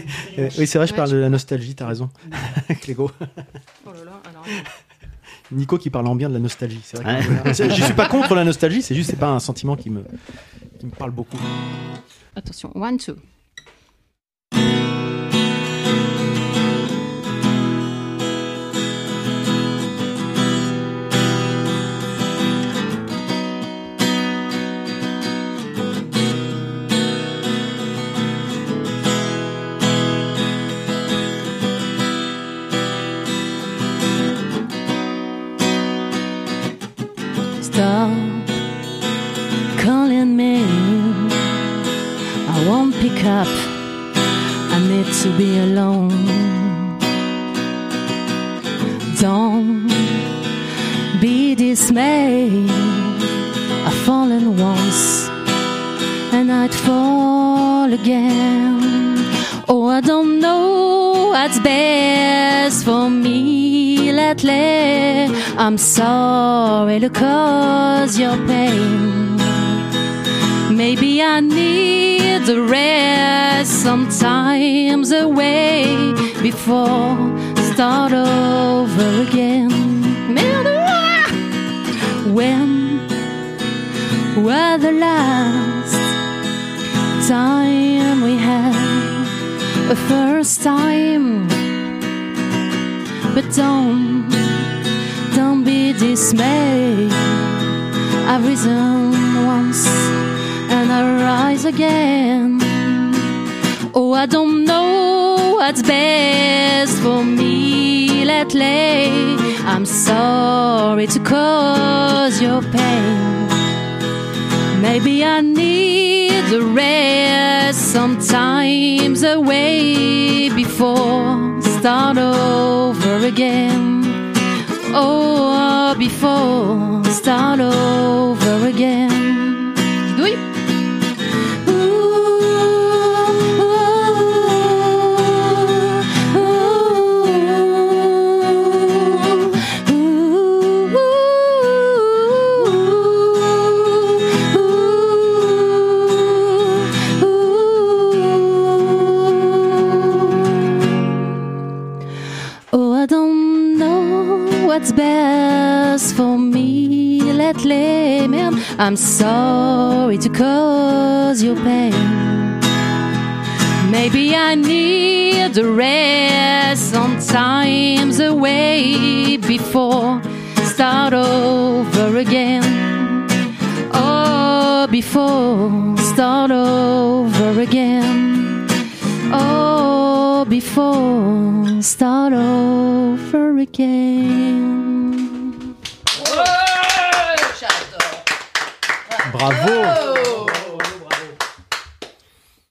oui, c'est vrai, je parle de la nostalgie, t'as raison. Clégo. Oh là là, alors- Nico qui parle en bien de la nostalgie. C'est vrai. que- Je suis pas contre la nostalgie, c'est juste c'est pas un sentiment qui me, qui me parle beaucoup. Attention, one, two. Won't pick up. I need to be alone. Don't be dismayed. I've fallen once and I'd fall again. Oh, I don't know what's best for me lately. I'm sorry to cause your pain. Maybe I need the rest sometimes away before start over again. When were the last time we had a first time? But don't, don't be dismayed. I've risen once Rise again. Oh, I don't know what's best for me lately. I'm sorry to cause your pain. Maybe I need the rest sometimes away before start over again. Oh, before start over again. What's best for me lately, man. I'm sorry to cause you pain. Maybe I need a rest sometimes away before start over again. Oh, before start over again. Oh, before start over again. Bravo.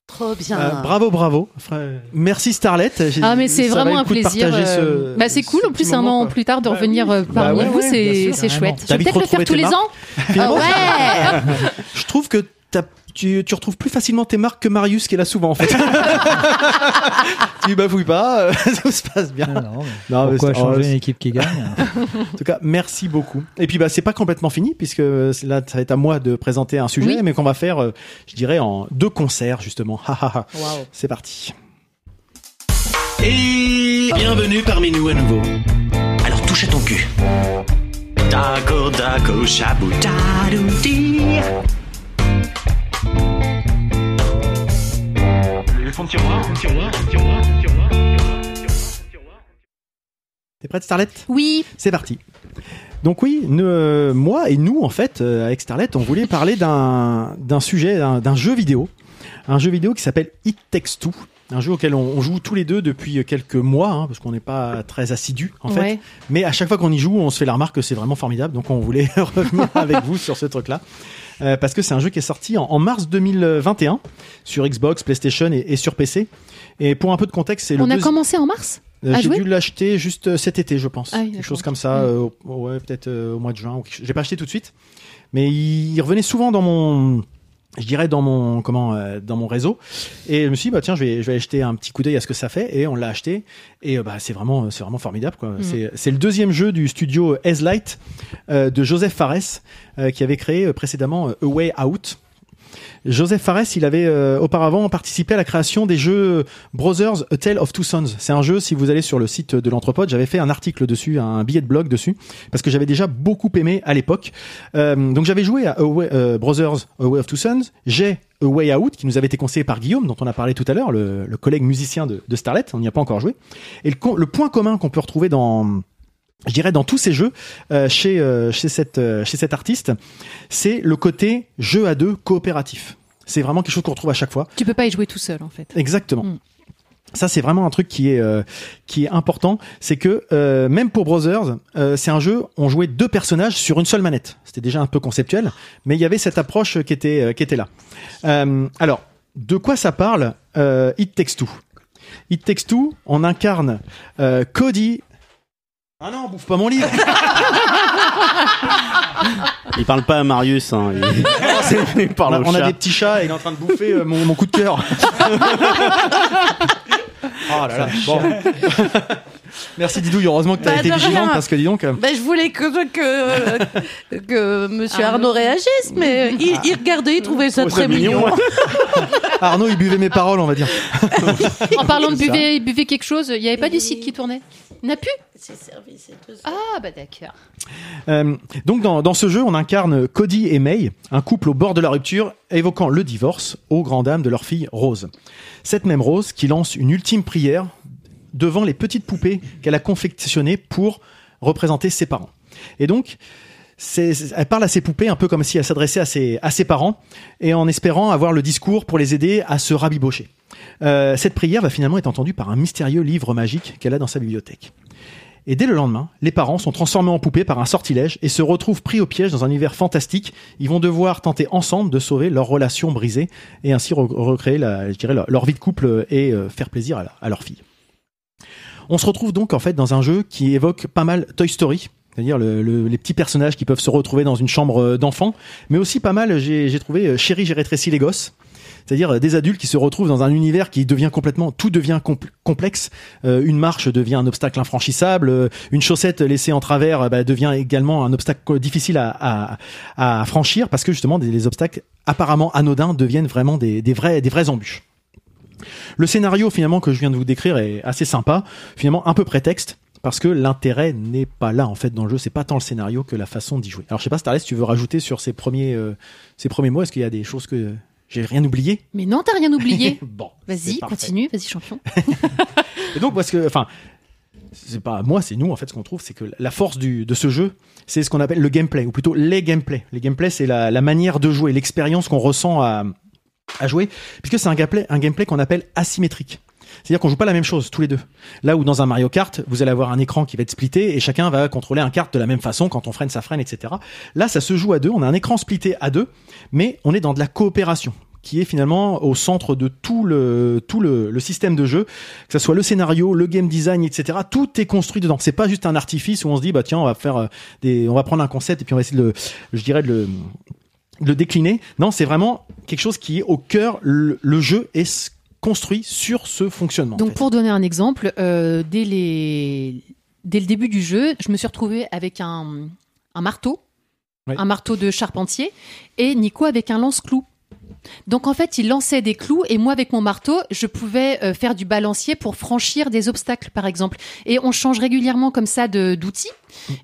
Trop bien. Euh, bravo, bravo. Merci Starlet. Ah mais c'est vraiment un plaisir. euh, ce- bah c'est cool en plus un an quoi. plus tard de Bah revenir oui. euh, parmi Bah ouais, vous, ouais, c'est carrément. chouette. Je vais peut-être le faire tous les ans. Ah ouais. Je trouve que t'as tu, tu retrouves plus facilement tes marques que Marius qui est là souvent en fait. tu bafouilles pas, euh, tout se passe bien. non, mais Non, pourquoi c'est- changer oh, une équipe qui gagne En tout cas, merci beaucoup. Et puis bah c'est pas complètement fini puisque euh, c'est- là ça va être à moi de présenter un sujet, Oui. mais qu'on va faire, euh, je dirais en deux concerts justement. Ha. C'est parti. Et bienvenue parmi nous à nouveau. Alors touche à ton cul. Dago dago. Le fond de tiroir, fond de tiroir, fond de tiroir, fond de tiroir, fond de tiroir. T'es prête Starlet Oui. C'est parti. Donc oui, ne- euh, moi et nous en fait euh, avec Starlet, on voulait parler d'un d'un sujet, d'un d'un jeu vidéo, un jeu vidéo qui s'appelle It Takes Two, un jeu auquel on, on joue tous les deux depuis quelques mois, hein, parce qu'on n'est pas très assidus en fait. Ouais. Mais à chaque fois qu'on y joue, on se fait la remarque que c'est vraiment formidable. Donc on voulait revenir avec vous sur ce truc-là. Euh, parce que c'est un jeu qui est sorti en, en mars 2021 sur Xbox, PlayStation et, et sur PC. Et pour un peu de contexte, c'est le On a commencé en mars euh, J'ai dû l'acheter juste euh, cet été, je pense. Ah oui, quelque chose comme ça, Mm. euh, ouais, peut-être au mois de juin. J'ai pas acheté tout de suite, mais il, il revenait souvent dans mon, je dirais dans mon comment, euh, dans mon réseau. Et je me suis dit bah tiens, je vais, je vais acheter un petit coup d'œil à ce que ça fait. Et on l'a acheté. Et euh, bah c'est vraiment, c'est vraiment formidable quoi. Mm. C'est, c'est le deuxième jeu du studio Light euh, de Joseph Fares euh, qui avait créé euh, précédemment A Way Out. Joseph Fares, il avait euh, auparavant participé à la création des jeux Brothers A Tale of Two Sons. C'est un jeu, si vous allez sur le site de l'Entrepode, j'avais fait un article dessus, un billet de blog dessus, parce que j'avais déjà beaucoup aimé à l'époque. Euh, donc j'avais joué à Way- euh, Brothers A Way of Two Sons. J'ai A Way Out, qui nous avait été conseillé par Guillaume, dont on a parlé tout à l'heure, le, collègue musicien de, Starlet. On n'y a pas encore joué. Et le point commun qu'on peut retrouver dans je dirais dans tous ces jeux euh, chez euh, chez cette euh, chez cet artiste, c'est le côté jeu à deux coopératif. C'est vraiment quelque chose qu'on retrouve à chaque fois. Tu peux pas y jouer tout seul en fait. Exactement. Mm. Ça c'est vraiment un truc qui est qui est important, c'est que même pour Brothers, c'est un jeu on jouait deux personnages sur une seule manette. C'était déjà un peu conceptuel, mais il y avait cette approche qui était qui était là. Alors de quoi ça parle It Takes Two? It Takes Two, on incarne Cody. Ah non, bouffe pas mon livre. Il parle pas à Marius, hein. Il, il parle on a, au on a chat. des petits chats et il est en train de bouffer euh, mon, mon coup de cœur. oh là là. Bon. Merci Didouille, heureusement que tu as Bah, été vigilante parce que dis donc. euh, Ben, je voulais que, que, que Monsieur Arnaud. Arnaud, réagisse, mais il, il regardait, il trouvait ça Oh, très mignon. mignon. Arnaud, il buvait mes paroles, on va dire. En parlant de ça. buvez, buvez quelque chose, il y avait pas du site qui tournait Il n'y en a plus? C'est servi, c'est tout ça. Ah bah d'accord. Euh, donc dans, dans ce jeu, on incarne Cody et May, un couple au bord de la rupture, évoquant le divorce aux grand dames de leur fille Rose. Cette même Rose qui lance une ultime prière devant les petites poupées qu'elle a confectionnées pour représenter ses parents. Et donc, elle parle à ses poupées un peu comme si elle s'adressait à ses, parents et en espérant avoir le discours pour les aider à se rabibocher. Euh, cette prière va finalement être entendue par un mystérieux livre magique qu'elle a dans sa bibliothèque. Et dès le lendemain, les parents sont transformés en poupées par un sortilège et se retrouvent pris au piège dans un univers fantastique. Ils vont devoir tenter ensemble de sauver leur relation brisée et ainsi re- recréer leur, vie de couple et euh, faire plaisir à, à leur fille. On se retrouve donc en fait dans un jeu qui évoque pas mal Toy Story. C'est-à-dire le- le- les petits personnages qui peuvent se retrouver dans une chambre euh, d'enfants, mais aussi pas mal, j'ai trouvé euh, Chérie, j'ai rétréci les gosses. C'est-à-dire euh, des adultes qui se retrouvent dans un univers qui devient complètement, tout devient compl- complexe. Euh, une marche devient un obstacle infranchissable, une chaussette laissée en travers bah, devient également un obstacle difficile à, à, à franchir parce que justement des, les obstacles apparemment anodins deviennent vraiment des, des vrais, des vraies embûches. Le scénario finalement que je viens de vous décrire est assez sympa, finalement un peu prétexte. Parce que l'intérêt n'est pas là en fait dans le jeu, c'est pas tant le scénario que la façon d'y jouer. Alors je sais pas Starlet, si tu veux rajouter sur ces premiers euh, ces premiers mots, est-ce qu'il y a des choses que j'ai rien oublié? Mais non, t'as rien oublié. Bon, Vas-y, continue, vas-y champion. Et donc parce que enfin c'est pas moi, c'est nous en fait ce qu'on trouve, c'est que la force du, de ce jeu, c'est ce qu'on appelle le gameplay, ou plutôt les gameplays. Les gameplays, c'est la, la manière de jouer, l'expérience qu'on ressent à, à jouer, puisque c'est un gameplay, qu'on appelle asymétrique. C'est-à-dire qu'on joue pas la même chose tous les deux. Là où dans un Mario Kart, vous allez avoir un écran qui va être splitté et chacun va contrôler un kart de la même façon. Quand on freine, ça freine, etc. Là, ça se joue à deux. On a un écran splitté à deux, mais on est dans de la coopération qui est finalement au centre de tout le tout le, le système de jeu, que ce soit le scénario, le game design, etc. Tout est construit dedans. C'est pas juste un artifice où on se dit bah tiens on va faire euh, des, on va prendre un concept et puis on va essayer de le, je dirais de le le décliner. Non, c'est vraiment quelque chose qui est au cœur. Le, le jeu est construit sur ce fonctionnement. en Donc fait. pour donner un exemple, euh, dès, les... dès le début du jeu, je me suis retrouvée avec un, un marteau, Oui. un marteau de charpentier, et Nico avec un lance-clou. Donc en fait, il lançait des clous et moi avec mon marteau, je pouvais euh, faire du balancier pour franchir des obstacles par exemple. Et on change régulièrement comme ça de d'outils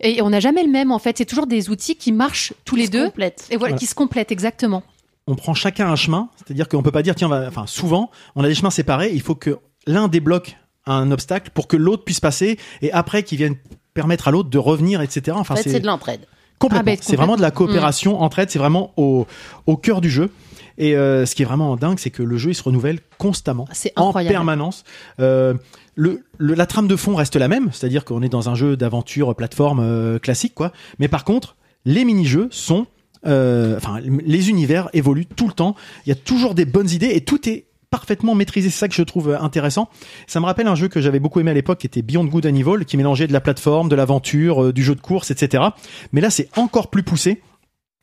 et on n'a jamais le même en fait. C'est toujours des outils qui marchent tous les deux Complète. et voilà, Voilà. qui se complètent exactement. on prend chacun un chemin, c'est-à-dire qu'on peut pas dire tiens, on va- enfin souvent on a des chemins séparés, il faut que l'un débloque un obstacle pour que l'autre puisse passer et après qu'il vienne permettre à l'autre de revenir, etc. Enfin En fait, c'est de l'entraide. Complètement. Ah ben, c'est vraiment de la coopération, entraide, c'est vraiment au, au cœur du jeu. Et euh, ce qui est vraiment dingue, c'est que le jeu il se renouvelle constamment, en permanence. Euh, le, le- la trame de fond reste la même, c'est-à-dire qu'on est dans un jeu d'aventure plateforme euh, classique, quoi. Mais par contre, les mini-jeux sont, euh, enfin, les univers évoluent tout le temps. Il y a toujours des bonnes idées et tout est parfaitement maîtrisé. C'est ça que je trouve euh, intéressant. Ça me rappelle un jeu que j'avais beaucoup aimé à l'époque, qui était Beyond Good and Evil, qui mélangeait de la plateforme, de l'aventure, euh, du jeu de course, etc. Mais là, c'est encore plus poussé.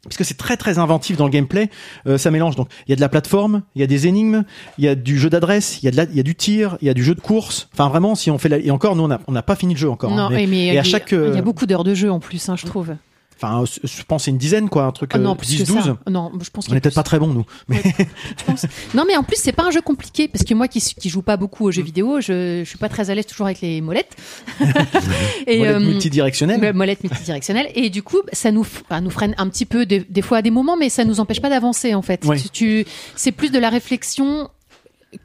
Parce que c'est très très inventif dans le gameplay, Euh, ça mélange donc il y a de la plateforme, il y a des énigmes, il y a du jeu d'adresse, il y a de la, il y a du tir, il y a du jeu de course. Enfin vraiment si on fait la, et encore nous on n'a pas fini le jeu encore. hein, non, mais- et mais à a- chaque il y euh, a beaucoup d'heures de jeu en plus, hein, je trouve. Enfin euh, je pense c'est une dizaine quoi, un truc Ah non, euh, plus 10 que ça. 12. Non, je pense On y a est peut-être pas très bons nous. Mais Non, mais en plus, c'est pas un jeu compliqué parce que moi qui, qui joue pas beaucoup aux jeux vidéo, je, je suis pas très à l'aise toujours avec les molettes. Molette euh, multidirectionnelle. molette multidirectionnelle. Et du coup, ça nous, freine un petit peu des, des fois à des moments, mais ça nous empêche pas d'avancer en fait. Ouais. Tu- c'est plus de la réflexion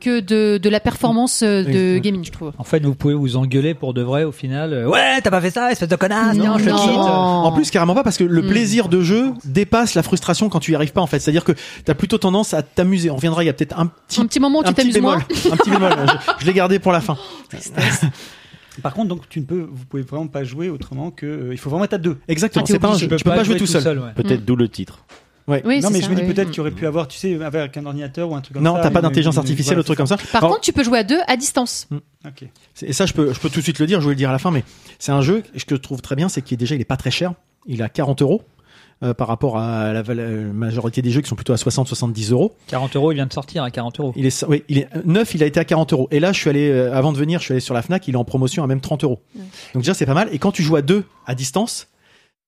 que de, de la performance euh, de Oui. gaming, je trouve. En fait, vous pouvez vous engueuler pour de vrai au final. Euh, Ouais, t'as pas fait ça, espèce de connasse. Non, Non, je non. quitte. En plus, carrément pas, parce que le Mm. plaisir de jeu dépasse la frustration quand tu y arrives pas, en fait. C'est-à-dire que t'as plutôt tendance à t'amuser. On reviendra, il y a peut-être un petit, Un petit moment où un tu petit t'amuses moins. un petit bémol. Je, je l'ai gardé pour la fin. Par contre, donc tu ne peux, vous pouvez vraiment pas jouer autrement que, euh, il faut vraiment être à deux. Exactement. Ah, c'est pas jeu. Tu peux pas jouer tout seul. ouais. Peut-être d'où le titre. Ouais. Oui, non, mais ça, je me dis oui. peut-être qu'il aurait pu avoir, tu sais, avec un ordinateur ou un truc comme Non, ça. t'as pas d'intelligence artificielle voilà, ou truc c'est comme ça. Par Alors, contre, tu peux jouer à deux à distance. ça. Ok. c'est- et ça, je peux, je peux tout de suite le dire. Je voulais le dire à la fin, mais c'est un jeu que je trouve très bien, c'est qu'il est déjà, il est pas très cher. Il est à 40 euros. euh, par rapport à la, euh, majorité des jeux qui sont plutôt à 60-70 euros. 40 euros, il vient de sortir à 40 euros. Il est, oui, il est neuf, il a été à 40 euros. Et là, je suis allé, euh, avant de venir, je suis allé sur la Fnac, il est en promotion à même 30 euros. Donc déjà, c'est pas mal. Et quand tu joues à deux à distance,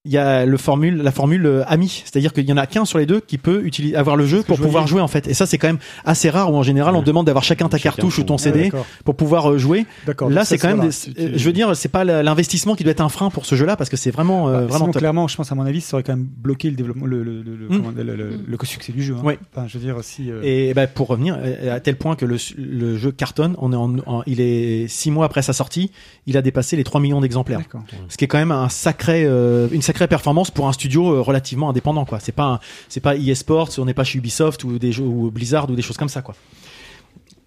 il y a le formule, la formule euh, ami, c'est-à-dire qu'il y en a qu'un sur les deux qui peut utiliser, avoir le jeu pour pouvoir jouer en fait. Et ça, c'est quand même assez rare où en général on Ouais. demande d'avoir chacun ta Chacun cartouche ou ton Ouais, CD pour pouvoir euh, jouer. D'accord. Là, c'est quand même, voilà, des- tu- euh, je veux dire, c'est pas l'investissement qui doit être un frein pour ce jeu-là parce que c'est vraiment, euh, Bah, vraiment sinon, top. clairement, je pense à mon avis, ça aurait quand même bloqué le développement, le, le, le, le- Mm. comment- le- le- le succès du jeu. Hein. Ouais. Enfin, je veux dire aussi. euh, Et bah, pour revenir, à tel point que le, le jeu cartonne, on est en, en- il est six mois après sa sortie, il a dépassé les 3 millions d'exemplaires. D'accord. Ce qui est quand même un sacré, euh, une sacrée performance pour un studio euh, relativement indépendant, quoi. C'est pas, c'est pas EA Sports, on n'est pas chez Ubisoft ou des jeux ou Blizzard ou des choses comme ça, quoi.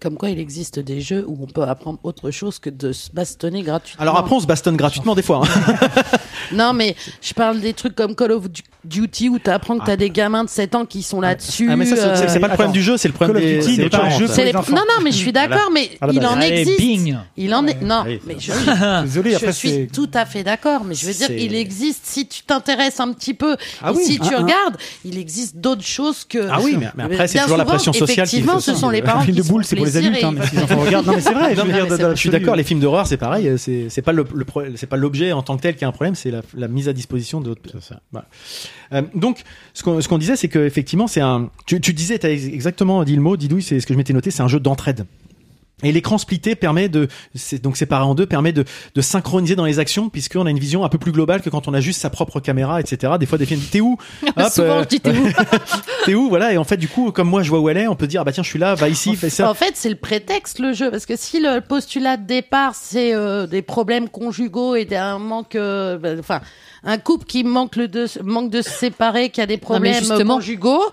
Comme quoi, il existe des jeux où on peut apprendre autre chose que de se bastonner gratuitement. Alors après, on se bastonne gratuitement des fois. hein. Non, mais je parle des trucs comme Call of Duty où tu apprends que tu as des gamins de 7 ans qui sont là-dessus. Ah, mais ça, c'est- c'est c'est pas le problème Attends. du jeu, c'est le problème Call of des. Duty autre pas un chose. jeu C'est pour les- les enfants. Non, non, mais je suis d'accord, mais À la il en Allez, existe. bing. Il en est. Non, Oui, mais je, Désolé, je après suis c'est. tout à fait d'accord, mais je veux dire, C'est- il existe, si tu t'intéresses un petit peu, Ah et oui, si tu regardes, il existe d'autres choses que. Ah oui, mais, mais après, c'est toujours la pression sociale qui Effectivement, fait ce ça. sont les Le parents Un film qui de se font boule, c'est pour les adultes, hein, mais veulent- si les enfants regardent. Non, mais c'est vrai, je Non, veux mais dire, dans- dans je suis d'accord, les films d'horreur, c'est pareil. euh, C'est pas le, le l'objet en tant que tel qui a un problème, c'est la, la mise à disposition de. Voilà. Euh, donc, ce qu'on disait, c'est que effectivement, c'est un. Tu, tu disais, t'as ex- exactement dit le mot, Didouille, c'est ce que je m'étais noté, c'est un jeu d'entraide. Et l'écran splitté permet de, donc séparé en deux, permet de, de synchroniser dans les actions, puisqu'on a une vision un peu plus globale que quand on a juste sa propre caméra, etc. Des fois, des films, t'es où? Hop, Souvent, euh, je dis t'es où? T'es où? Voilà. Et en fait, du coup, comme moi, je vois où elle est, on peut dire, ah bah tiens, je suis là, va ici, fais ça. En fait, c'est le prétexte, le jeu. Parce que si le postulat de départ, c'est euh, des problèmes conjugaux et un manque. euh, ben, Enfin. Un couple qui manque, le de, manque de se séparer, qui a des problèmes conjugaux.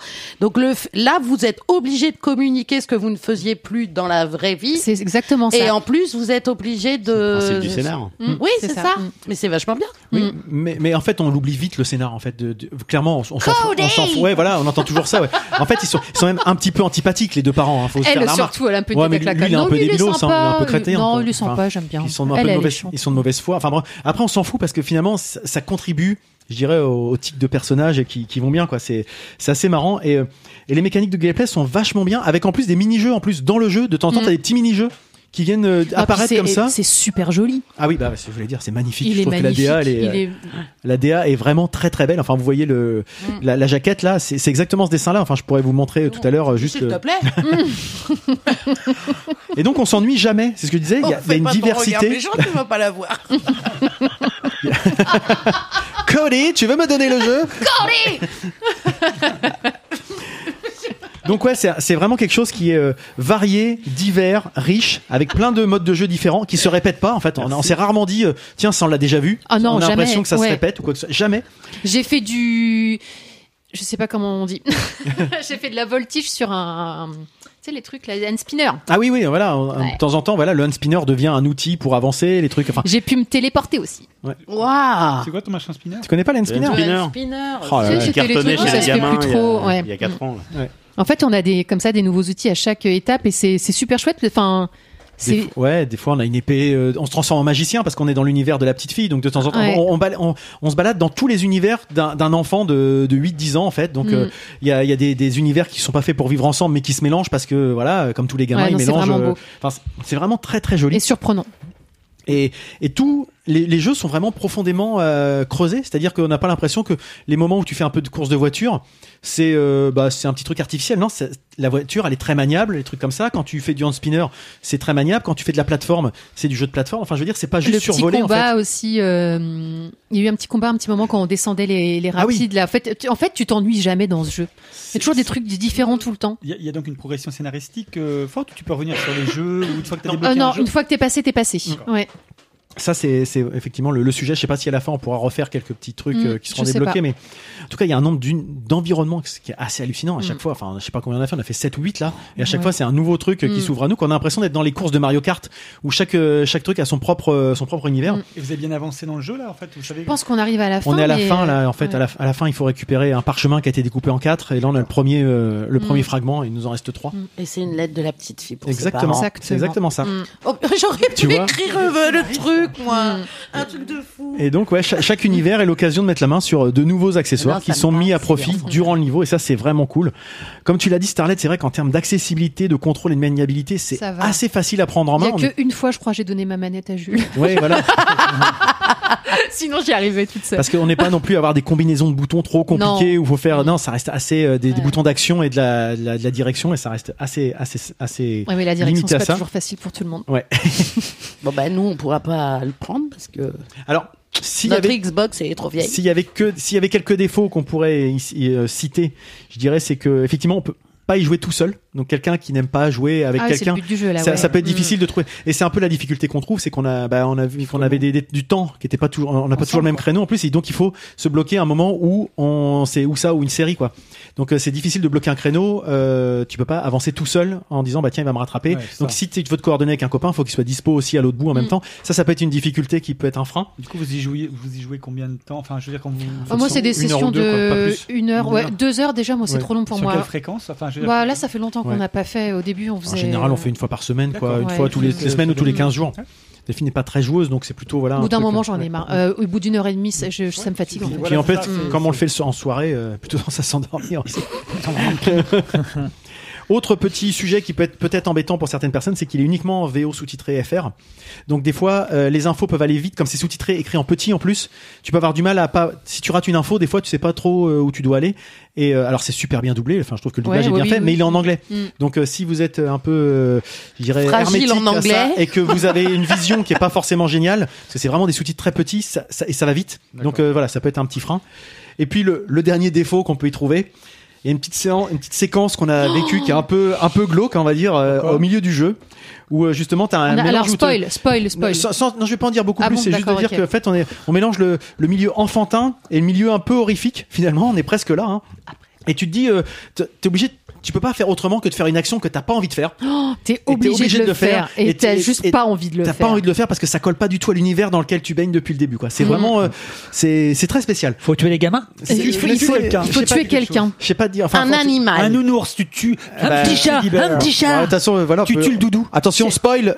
Donc le, là, vous êtes obligé de communiquer ce que vous ne faisiez plus dans la vraie vie. C'est exactement ça. Et en plus, vous êtes obligé de. principe du scénar. Mm, Oui, c'est c'est ça. ça. Mm. Mais c'est vachement bien. Oui, Mm. mais, mais en fait, on l'oublie vite le scénar. En fait, de, de- clairement, on, on s'en fout. Cody On s'en fout. Ouais, voilà, on entend toujours ça. Ouais. En fait, ils sont, ils sont même un petit peu antipathiques les deux parents. Hein, faut se faire Elle la remarque. surtout, elle a un peu Ouais, de mais avec la lui, il est un Non, peu lui, il est débilos, hein, il est un peu crétin. Non, quoi. lui, sympa, Enfin, j'aime bien. Ils sont un Elle, peu de mauvaise, chante. ils sont de mauvaise foi. Enfin. Après, on s'en fout parce que finalement, ça, ça contribue, je dirais, au, au type de personnages qui, qui vont bien. Quoi. C'est, c'est assez marrant et, euh, et les mécaniques de gameplay sont vachement bien, avec en plus des mini-jeux en plus dans le jeu. De temps en temps, Mm. t'as des petits mini-jeux qui viennent euh, Ah, apparaître comme ça. C'est super joli. Ah oui, bah, je voulais dire, c'est magnifique. Il je est trouve magnifique. que la DA, elle est, euh, la DA est vraiment très très belle. Enfin, vous voyez le, Mm. la, la jaquette là, c'est exactement ce dessin-là. Enfin, je pourrais vous montrer euh, tout à l'heure juste. S'il te plaît. Et donc, on s'ennuie jamais. C'est ce que je disais. Il y a, y a une diversité. méchant, tu vas pas la voir. Cody, tu veux me donner le jeu? Donc ouais, c'est vraiment quelque chose qui est euh, varié, divers, riche, avec plein de modes de jeu différents qui se répètent pas. En fait, on, on s'est rarement dit, euh, tiens, ça on l'a déjà vu. Ah non, on a l'impression que ça ouais. se répète ou quoi que ce soit. Jamais. J'ai fait du. Je sais pas comment on dit. J'ai fait de la voltige sur un. un- Tu sais, les trucs, là, un spinner. Ah oui, oui, voilà. Ouais. De temps en temps, voilà, le hand spinner devient un outil pour avancer, les trucs. Enfin, J'ai pu me téléporter aussi. ouais. Waouh C'est quoi ton machin spinner? Tu connais pas le hand spinner Le spinner? Spinner. Oh là les trucs chez les gamins plus trop. il y a 4 ans. là. En fait, on a des comme ça des nouveaux outils à chaque étape et c'est super chouette. Enfin, Des ouais, des fois on a une épée, euh, on se transforme en magicien parce qu'on est dans l'univers de la petite fille, donc de temps en temps Ouais. on, on, bala- on- on se balade dans tous les univers d'un enfant de, de 8-10 ans en fait. Donc Mm. euh, il y, a, il y a des, des univers qui sont pas faits pour vivre ensemble mais qui se mélangent parce que voilà, comme tous les gamins, Ouais, ils non, c'est mélangent. vraiment euh, c'est- c'est vraiment très très joli. et surprenant. Et, et tous les, les jeux sont vraiment profondément euh, creusés, c'est-à-dire qu'on n'a pas l'impression que les moments où tu fais un peu de course de voiture, c'est euh, bah, c'est un petit truc artificiel. Non, c'est- la voiture, elle est très maniable, les trucs comme ça. Quand tu fais du hand spinner, c'est très maniable. Quand tu fais de la plateforme, c'est du jeu de plateforme. Enfin, je veux dire, c'est pas juste le petit survolé en fait. aussi. euh, il y a eu un petit combat un petit moment quand on descendait les, les Ah oui. rapides. là. En fait, tu, en fait, tu t'ennuies jamais dans ce jeu. Il y a toujours des trucs différents tout le temps. Il y, a- il y a donc une progression scénaristique euh, forte tu peux revenir sur les jeux ou une fois que tu as Euh, débloqué non, un jeu. une fois que t'es passé, t'es passé. Ouais. Ça, c'est c'est effectivement le, le sujet. Je sais pas si à la fin on pourra refaire quelques petits trucs Mm, euh, qui seront débloqués, pas. mais en tout cas, il y a un nombre d'une- d'environnements qui est assez hallucinant à chaque Mm. fois. Enfin, je sais pas combien on a fait. On a fait 7 ou 8 là, et à chaque Ouais. fois, c'est un nouveau truc euh, qui Mm. s'ouvre à nous. Qu'on a l'impression d'être dans les courses de Mario Kart où chaque euh, chaque truc a son propre son propre univers. Et vous avez bien avancé dans le jeu là en fait vous savez Je pense qu'on arrive à la fin. On est à la mais, fin là. En fait, ouais. à, la, à la fin, il faut récupérer un parchemin qui a été découpé en quatre, et là, on a le premier euh, le premier fragment. Et il nous en reste trois. Et c'est une lettre de la petite fille pour ses Exactement. parents. C'est exactement ça. Oh, J'aurais pu écrire le truc, moi. Mm. Un truc de fou. Et donc, ouais, cha- chaque univers est l'occasion de mettre la main sur de nouveaux accessoires Non, qui ça me sont mis parle, à c'est profit bien. durant le niveau, et ça, c'est vraiment cool. Comme tu l'as dit, Starlet, c'est vrai qu'en termes d'accessibilité, de contrôle et de maniabilité, c'est Ça va. assez facile à prendre en Il main. a qu'une fois, je crois, j'ai donné ma manette à Jules. Ouais, voilà. Sinon, j'y arrivais toute seule. Parce qu'on n'est pas non plus à avoir des combinaisons de boutons trop compliquées où il faut faire. Non, ça reste assez euh, des, des Ouais. boutons d'action et de la, de la, de la direction, et ça reste assez, assez, assez Ouais, mais la direction, limité c'est à pas ça. toujours facile pour tout le monde. Ouais. Bon, bah, nous, on pourra pas le prendre parce que Alors, s'il y notre avait Xbox est trop vieille. S'il y avait que s'il y avait quelques défauts qu'on pourrait euh, citer, je dirais c'est que effectivement on peut pas y jouer tout seul. Donc quelqu'un qui n'aime pas jouer avec Ah quelqu'un, le but du jeu, là, ça, ouais. ça peut être Mm. difficile de trouver. Et c'est un peu la difficulté qu'on trouve, c'est qu'on a, bah, on a vu qu'on avait des, des- du temps qui était pas toujours, on n'a pas toujours le même créneau en plus, et donc il faut se bloquer un moment où on, c'est où ça ou une série quoi. Donc euh, c'est difficile de bloquer un créneau. Euh, tu peux pas avancer tout seul en disant bah tiens il va me rattraper. Ouais, donc ça. si tu veux te coordonner avec un copain, faut qu'il soit dispo aussi à l'autre bout en même Mm. temps. Ça, ça peut être une difficulté qui peut être un frein. Du coup vous y jouez vous y jouez combien de temps? Enfin je veux dire quand vous. Ah, moi, c'est des sessions deux, de une heure, Une ouais, heure. deux heures déjà. Moi, c'est Ouais. trop long pour Sur moi. quelle fréquence? Enfin je veux dire. Bah, là, ça fait longtemps qu'on Ouais. n'a pas fait. Au début, on faisait. En général, on fait une fois par semaine, quoi, une Ouais. fois tous les, semaines ou tous les Mm. 15 jours. Delphine n'est pas très joueuse, donc c'est plutôt voilà. Au bout d'un moment, euh, j'en ai marre. Euh, au bout d'une heure et demie, ça, je- ça me fatigue. Voilà, Puis en fait, ça, comme on le fait en soirée, euh, plutôt dans à s'endormir aussi. Autre petit sujet qui peut être peut-être embêtant pour certaines personnes, c'est qu'il est uniquement en VO sous-titré FR. Donc des fois, euh, les infos peuvent aller vite, comme c'est sous-titré écrit en petit en plus. Tu peux avoir du mal à pas. Si tu rates une info, des fois, tu sais pas trop euh, où tu dois aller. Et euh, alors c'est super bien doublé. Enfin, je trouve que le doublage Ouais, est bien oui, fait, oui, mais il est en anglais. Mm. Donc euh, si vous êtes un peu, euh, je dirais, Fragile hermétique en à ça, anglais. et que vous avez une vision qui est pas forcément géniale, parce que c'est vraiment des sous-titres très petits, ça, ça- et ça va vite. Donc euh, voilà, ça peut être un petit frein. Et puis le, le dernier défaut qu'on peut y trouver, il y a une petite séance, une petite séquence qu'on a vécue qui est un peu un peu glauque, on va dire, euh, au milieu du jeu, où euh, justement t'as un a- mélange alors, où te- spoil, spoil, spoil. sans- sans- non, je vais pas en dire beaucoup Ah plus. bon, c'est juste de d'accord, dire ok. qu'en fait, on est, on mélange le, le milieu enfantin et le milieu un peu horrifique. Finalement, on est presque là. Hein. Et tu te dis, euh, t'es obligé, tu peux pas faire autrement que de faire une action que t'as pas envie de faire. Oh, t'es obligé, de le faire. Et t'as juste et pas envie de le T'as faire. pas envie de le faire parce que ça colle pas du tout à l'univers dans lequel tu baignes depuis le début, quoi. C'est Mhm. vraiment, euh, c'est c'est très spécial. Faut tuer les gamins Il faut, il sais faut- il tuer quelqu'un. Je sais pas dire. Enfin, un animal. Un nounours, tu tues. Bah, Un petit chat, un petit chat. façon, euh, voilà, Tu tues le doudou. Attention, spoil.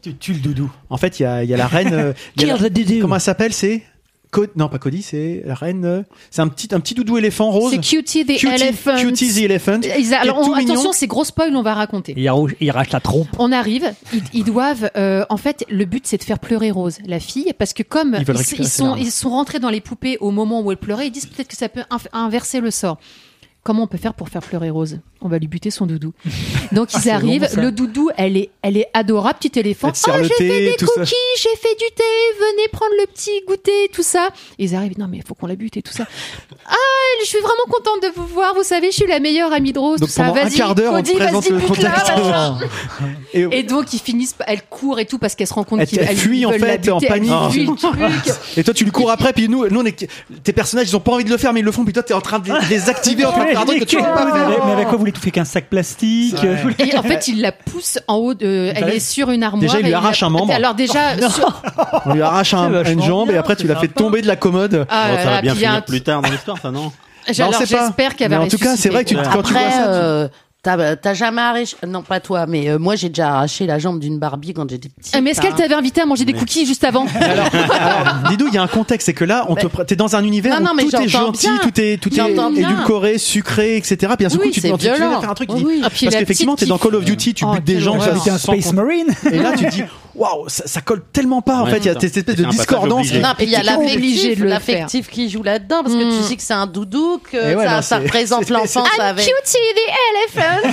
Tu tues le doudou. En fait, il y a, il y a la reine. euh. Comment elle s'appelle C'est? Co- non pas Cody, c'est la reine. euh, C'est un petit un petit doudou éléphant rose. C'est Cutie the Cutie- Elephant. Cutie the Elephant. Ils a- alors, on- attention, c'est gros spoil, on va raconter. Il il la trompe. On arrive, ils, ils doivent. euh, en fait, le but c'est de faire pleurer Rose, la fille, parce que comme Ils ils, sont ils sont rentrés dans les poupées au moment où elle pleurait, ils disent peut-être que ça peut inverser le sort. Comment on peut faire pour faire pleurer Rose? On va lui buter son doudou. Donc ils arrivent, bon, ça. le doudou, elle est, elle est adorable, petit éléphant. Oh, j'ai fait des ça. cookies, j'ai fait du thé, venez prendre le petit goûter, tout ça. Ils arrivent, non mais il faut qu'on la bute et tout ça. Ah, je suis vraiment contente de vous voir. Vous savez, je suis la meilleure amie de Rose. Donc tout ça. pendant un Vas-y, quart d'heure, on présente le. Et, Et donc ils finissent, elle court et tout parce qu'elle se rend compte Elle- qu'ils elle elle- fuit, en fait, en buter, panique. et toi tu lui cours après puis nous nous on est tes personnages ils ont pas envie de le faire mais ils le font puis toi t'es en train de les- activer en train faire un truc que tu peux pas mais, faire. avec, mais avec quoi vous voulez tout fait qu'un sac plastique. Vous voulez- Et en fait, il la pousse en haut de. Elle Déjà, est sur une armoire. déjà, il lui et arrache un membre. Alors déjà, sur- On lui arrache un- C'est vachement une jambe et bien, après tu c'est l'as fait sympa. tomber de la commode. Ah Bon, ça va là, bien puis il y a finir un- plus tard dans l'histoire, ça non? Alors on sait pas. j'espère qu'elle va Mais en tout cas, c'est vrai que tu- quand tu vois ça, tu- euh, t'as t'as jamais arraché. Non, pas toi, mais euh, moi j'ai déjà arraché la jambe d'une Barbie quand j'étais petite. Ah, Mais est-ce qu'elle t'avait invité à manger des cookies juste avant Alors, Didou, il y a un contexte, c'est que là, on te, t'es dans un univers Non, non, mais où tout est j'entends gentil, bien. tout est, tout est J'entends bien. édulcoré, sucré, etc. Puis d'un seul Oui, coup, tu te c'est dis, tu viens de violent. faire un truc, tu dis- oui. Ah, puis parce la qu'effectivement, petite t'es dans qui- Call of Duty, tu Oh, butes des quelle gens, horreur. Avec un sans- Space Marine Et là, tu te dis, waouh, ça, ça colle tellement pas, en fait, il y a cette espèce de C'est un passage discordance. obligé. Non, puis il y a T'es obligé l'affectif, de le l'affectif qui joue là-dedans parce que Mm. tu sais que c'est un doudou, que ouais, ça, non, ça c'est- représente c'est- l'enfance I'm avec. Cutie the elephant.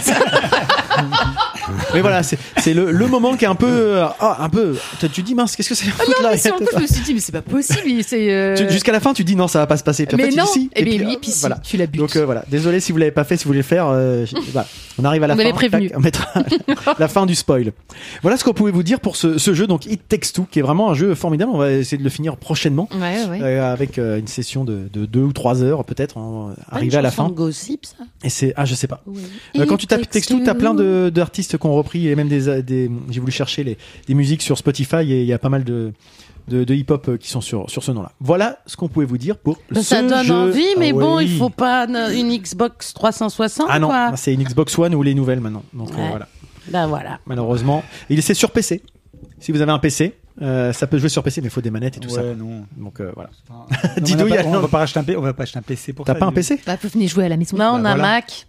Mais voilà, c'est le, le moment qui est un peu, euh, ah, un peu, tu tu dis, mince, qu'est-ce que c'est Ah non, mais sur le coup, je me suis dit, mais c'est pas possible. euh, Jusqu'à la fin, tu dis non, ça va pas se passer. Puis en Mais fait, tu non. dis si. Eh bien, puis, oui, euh, puis si, voilà. tu la butes. Donc euh, voilà, désolé si vous l'avez pas fait, si vous voulez le faire. euh, voilà. On arrive à la On fin. avait prévenu. Tac, on mettra la fin du spoil. Voilà ce qu'on pouvait vous dire pour ce, ce jeu, donc It Takes Two, qui est vraiment un jeu formidable. On va essayer de le finir prochainement. Ouais, ouais. avec une session de, de deux ou trois heures peut-être arriver à la fin Gossip, ça? et c'est ah je sais pas Oui. Euh, quand tu tapes Two t'as plein de d'artistes qui ont repris et même des, des j'ai voulu chercher les des musiques sur Spotify et il y a pas mal de de, de hip-hop euh, qui sont sur sur ce nom-là. Voilà ce qu'on pouvait vous dire pour Ben, ce ça donne jeu. envie, mais Ah bon, oui. il faut pas ne- une Xbox 360. Ah non, c'est une Xbox One ou les nouvelles maintenant. Donc euh, voilà. Ben voilà. Malheureusement, il c'est sur PC. Si vous avez un PC, euh, ça peut jouer sur PC, mais il faut des manettes et tout ça. Ouais, non. Donc euh, voilà. Non, Didou, on, il y a a- pas- on va pas racheter un on va pas acheter un PC pour T'as ça, pas un. PC Bah, vous venez jouer à la maison. Non, on Bah, a voilà. Mac.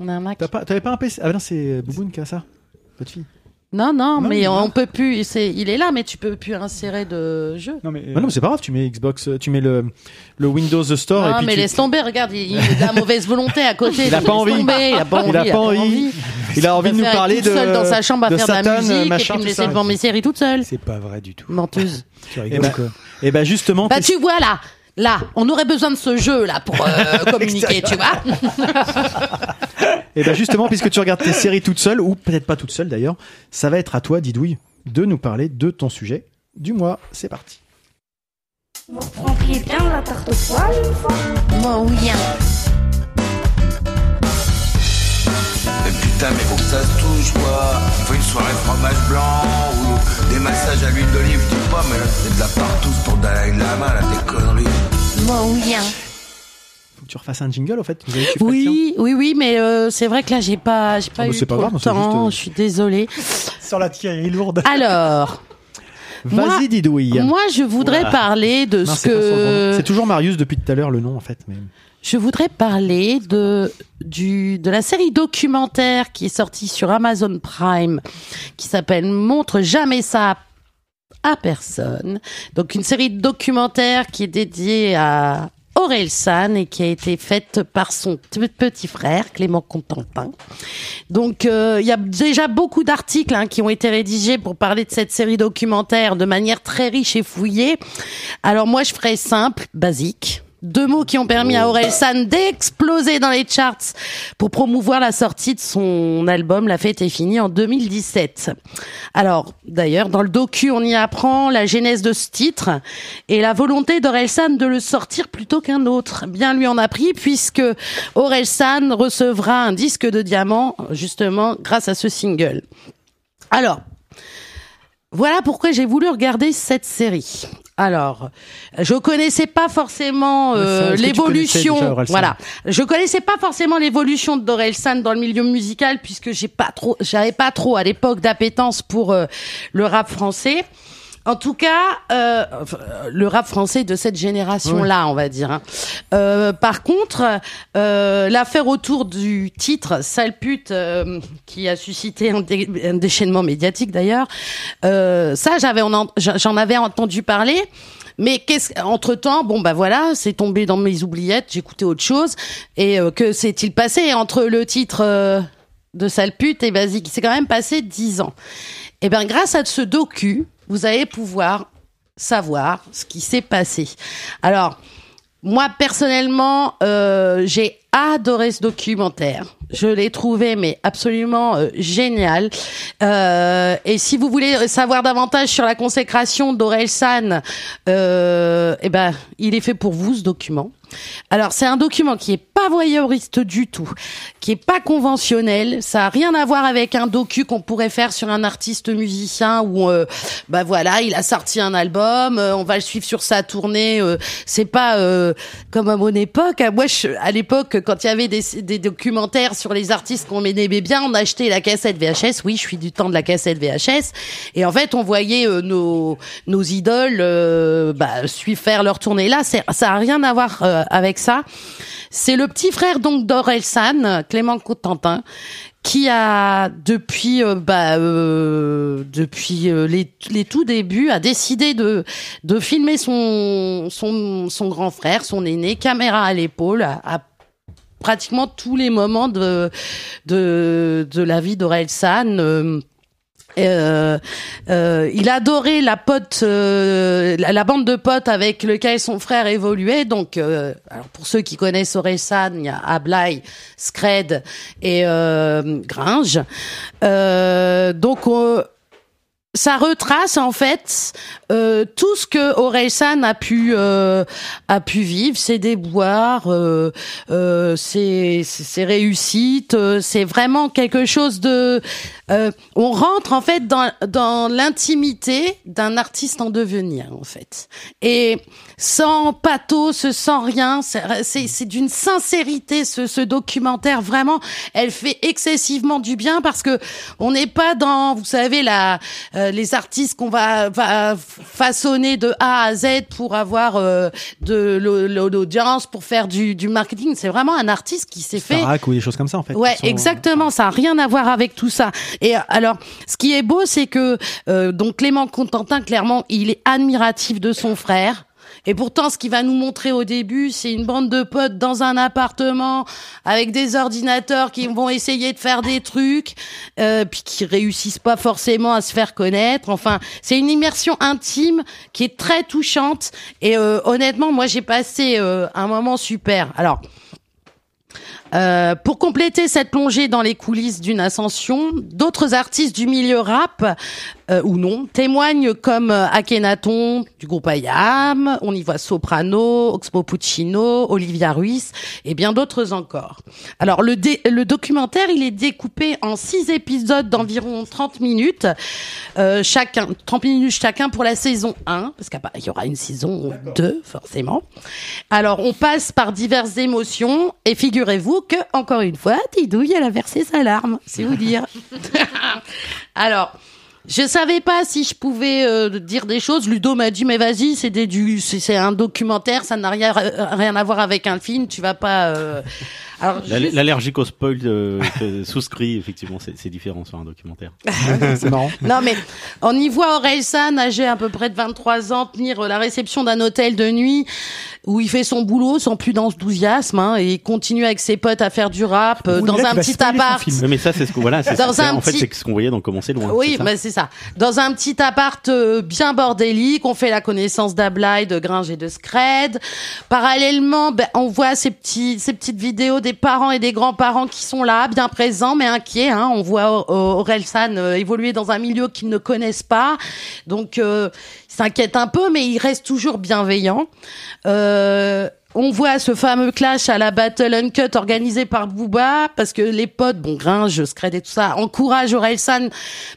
On a un Mac. T'as pas- T'avais pas un PC Ah non, c'est Bouboune qui a ça. Votre fille. Non, non, Non, mais on peut plus. C'est, il est là, mais tu peux plus insérer de jeu. Non, mais, Bah non, mais c'est pas grave, tu mets Xbox, euh, tu mets le, le Windows Store et Ah, puis mais tu- laisse tomber, regarde, il, il a de la mauvaise volonté à côté. Il a donc pas laisse envie. tomber, il a pas envie. Il a pas envie. Il a envie de nous parler de- seule dans sa chambre à de faire de Satan, la musique machin, et puis me tout laisser ça. devant mes séries toute seule. C'est pas vrai du tout. Menteuse. Tu Et rigoles bah, quoi et bah justement, Bah tu vois là, là, on aurait besoin de ce jeu là pour euh, communiquer, tu vois. et bah justement, puisque tu regardes tes séries toute seule, ou peut-être pas toute seule d'ailleurs, ça va être à toi, Didouille, de nous parler de ton sujet du mois. C'est parti. Vous bien la tarte aux poils une fois? Moi oui. hein. Putain, mais faut que ça se touche, quoi. Il faut une soirée fromage blanc ou des massages à l'huile d'olive, je dis pas, mais là, c'est de la partouze pour Dalai Lama, là, des conneries. Moi oui. hein. Faut que tu refasses un jingle, au fait. Tu Oui, oui, oui, mais euh, c'est vrai que là j'ai pas, j'ai pas Ah, bah, eu trop grave, le juste, temps. euh, Je suis désolée. Sur la tienne, lourde. Alors, Vas-y, Didouille. moi je voudrais parler de Non, ce c'est pas sur le moment. que C'est toujours Marius depuis tout à l'heure le nom en fait. Mais... Je voudrais parler de du de la série documentaire qui est sortie sur Amazon Prime qui s'appelle Montre jamais ça à personne. Donc une série de documentaires qui est dédiée à Aurel San et qui a été faite par son petit frère Clément Contentin. Donc euh, il y a déjà beaucoup d'articles hein, qui ont été rédigés pour parler de cette série documentaire de manière très riche et fouillée. Alors moi je ferai simple, basique Deux mots qui ont permis à Aurel San d'exploser dans les charts pour promouvoir la sortie de son album La fête est finie en 2017. Alors, d'ailleurs, dans le docu, on y apprend la genèse de ce titre et la volonté d'Aurel San de le sortir plutôt qu'un autre. Bien lui en a pris puisque Aurel San recevra un disque de diamant justement grâce à ce single. Alors, voilà pourquoi j'ai voulu regarder cette série. Alors, je connaissais pas forcément euh, l'évolution. Voilà, je connaissais pas forcément l'évolution d'Orelsan dans le milieu musical puisque j'ai pas trop, j'avais pas trop à l'époque d'appétence pour euh, le rap français. En tout cas, euh, enfin, le rap français de cette génération-là, on va dire. hein. Euh, par contre, euh, l'affaire autour du titre "Sale pute", euh, qui a suscité un, dé- un déchaînement médiatique d'ailleurs, euh, ça, j'avais en- j'en avais entendu parler. Mais qu'est-ce entre temps, bon bah voilà, c'est tombé dans mes oubliettes, j'écoutais autre chose. Et euh, que s'est-il passé entre le titre euh, de Sale pute et Basique C'est quand même passé dix ans? Et bien grâce à ce docu, vous allez pouvoir savoir ce qui s'est passé. Alors, moi personnellement, euh, j'ai adoré ce documentaire. Je l'ai trouvé mais absolument euh, génial. Euh, et si vous voulez savoir davantage sur la consécration d'Aurel San, euh, eh ben, il est fait pour vous ce document. Alors c'est un document qui est pas voyeuriste du tout, qui est pas conventionnel. Ça a rien à voir avec un docu qu'on pourrait faire sur un artiste musicien où, euh, bah voilà, il a sorti un album, euh, on va le suivre sur sa tournée. euh, c'est pas euh, comme à mon époque. Ah, Moi, je, à l'époque, quand il y avait des, des documentaires sur les artistes qu'on aimait bien, on achetait la cassette VHS. Oui, je suis du temps de la cassette VHS. Et en fait, on voyait nos nos idoles bah, suivre faire leur tournée. Là, ça a rien à voir avec ça. C'est le petit frère donc d'Orelsan, Clément Cotentin, qui a depuis euh, bah, euh, depuis euh, les, les tout débuts a décidé de de filmer son son son grand frère, son aîné, caméra à l'épaule, à, à pratiquement tous les moments de de de la vie d'Orelsan. Euh, euh, il adorait la pote, euh, la, bande de potes avec lequel son frère évoluait. Donc, euh, alors pour ceux qui connaissent Orelsan, il y a Ablai, Scred et euh, Gringe. Euh, donc, ça retrace en fait euh, tout ce que Orelsan a pu euh, a pu vivre, ses déboires, euh, ses, ses réussites. c'est vraiment quelque chose de. Euh, on rentre en fait dans dans l'intimité d'un artiste en devenir en fait, et sans pathos, sans rien. C'est d'une sincérité ce, ce documentaire vraiment. Elle fait excessivement du bien parce que on n'est pas dans, vous savez, la euh, les artistes qu'on va, va façonner de A à Z pour avoir euh, de l'au- l'audience, pour faire du, du marketing. C'est vraiment un artiste qui s'est fait Starac ou des choses comme ça en fait. Ouais, exactement. Ça a rien à voir avec tout ça. Et alors, ce qui est beau, c'est que euh, donc Clément Contentin, clairement, il est admiratif de son frère. Et pourtant, ce qu'il va nous montrer au début, c'est une bande de potes dans un appartement avec des ordinateurs qui vont essayer de faire des trucs, euh, puis qui réussissent pas forcément à se faire connaître. Enfin, c'est une immersion intime qui est très touchante. Et euh, honnêtement, moi, j'ai passé euh, un moment super. Alors. Euh, pour compléter cette plongée dans les coulisses d'une ascension, d'autres artistes du milieu rap euh, ou non témoignent comme euh, Akhenaton du groupe IAM, on y voit Soprano, Oxmo Puccino, Olivia Ruiz et bien d'autres encore. Alors le, dé- le documentaire il est découpé en six épisodes d'environ 30 minutes, euh, chacun 30 minutes chacun pour la saison 1 parce qu'il y aura une saison 2 forcément. Alors on passe par diverses émotions et figurez-vous que encore une fois Tidouille elle a versé sa larme, c'est vous dire. Alors je savais pas si je pouvais euh, dire des choses. Ludo m'a dit mais vas-y, c'est des du c'est un documentaire, ça n'a rien rien à voir avec un film, tu vas pas euh, L'allergique au spoil euh, que souscrit, effectivement, c'est c'est différent sur un documentaire. c'est marrant. Non mais on y voit Orelsan âgé à peu près de 23 ans tenir la réception d'un hôtel de nuit où il fait son boulot sans plus d'enthousiasme hein, et il continue avec ses potes à faire du rap euh, dans là, un petit appart. Mais ça, c'est ce qu'on voilà, c'est Dans c'est- un en fait, petit- c'est ce qu'on voyait dans Commencer loin. Oui, c'est ça bah c'est ça. Dans un petit appart euh, bien bordélique, on fait la connaissance d'Ablai, de Gringe et de Scred. Parallèlement, ben, on voit ces petits, ces petites vidéos des parents et des grands-parents qui sont là, bien présents, mais inquiets. Hein. On voit euh, Orelsan euh, évoluer dans un milieu qu'ils ne connaissent pas, donc euh, ils s'inquiètent un peu, mais il reste toujours bienveillant. Euh, on voit ce fameux clash à la Battle Uncut organisé par Booba parce que les potes, bon Gringe, Scred et tout ça, encouragent Orelsan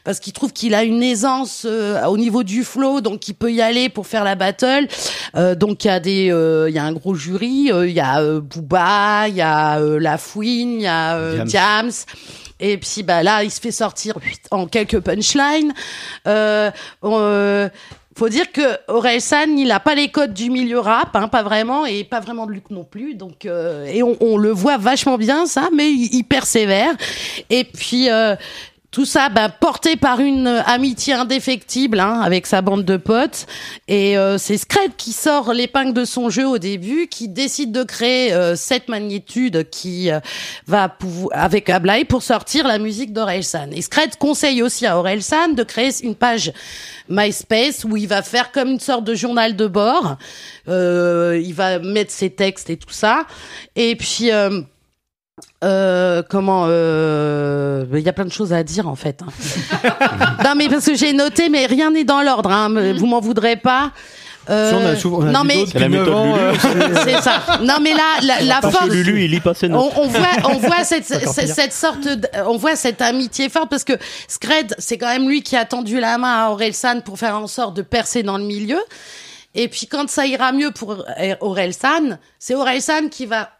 parce qu'ils trouvent qu'il a une aisance euh, au niveau du flow, donc il peut y aller pour faire la battle. Euh, donc il y a des, euh, il y a un gros jury, euh, il y a euh, Booba, il y a euh, La Fouine, il y a euh, Diams. Diams. Et puis bah là, il se fait sortir en quelques punchlines. Euh, euh, faut dire que Orelsan, il a pas les codes du milieu rap, hein, pas vraiment, et pas vraiment de Luc non plus. Donc, euh, et on, on le voit vachement bien ça, mais il, il persévère. Et puis. euh, tout ça, bah, porté par une euh, amitié indéfectible hein, avec sa bande de potes. Et euh, c'est Scred qui sort l'épingle de son jeu au début, qui décide de créer euh, cette magnitude qui euh, va avec Ablai pour sortir la musique d'Orelsan. Et Scred conseille aussi à Orelsan de créer une page MySpace où il va faire comme une sorte de journal de bord. Euh, il va mettre ses textes et tout ça. Et puis... euh, comment euh, il y a plein de choses à dire en fait. hein. non mais parce que j'ai noté mais rien n'est dans l'ordre. Hein, vous m'en voudrez pas. Euh, Si, on a souvent- on a non mais C'est la depuis méthode 9 ans, Lulu. euh, c'est ça. Non mais là la, la Parce que force. Lulu, il lit pas ses notes. On, on voit, on voit cette, cette sorte, de- on voit cette amitié forte parce que Scred, c'est quand même lui qui a tendu la main à Orelsan pour faire en sorte de percer dans le milieu. Et puis quand ça ira mieux pour Orelsan, c'est Orelsan qui va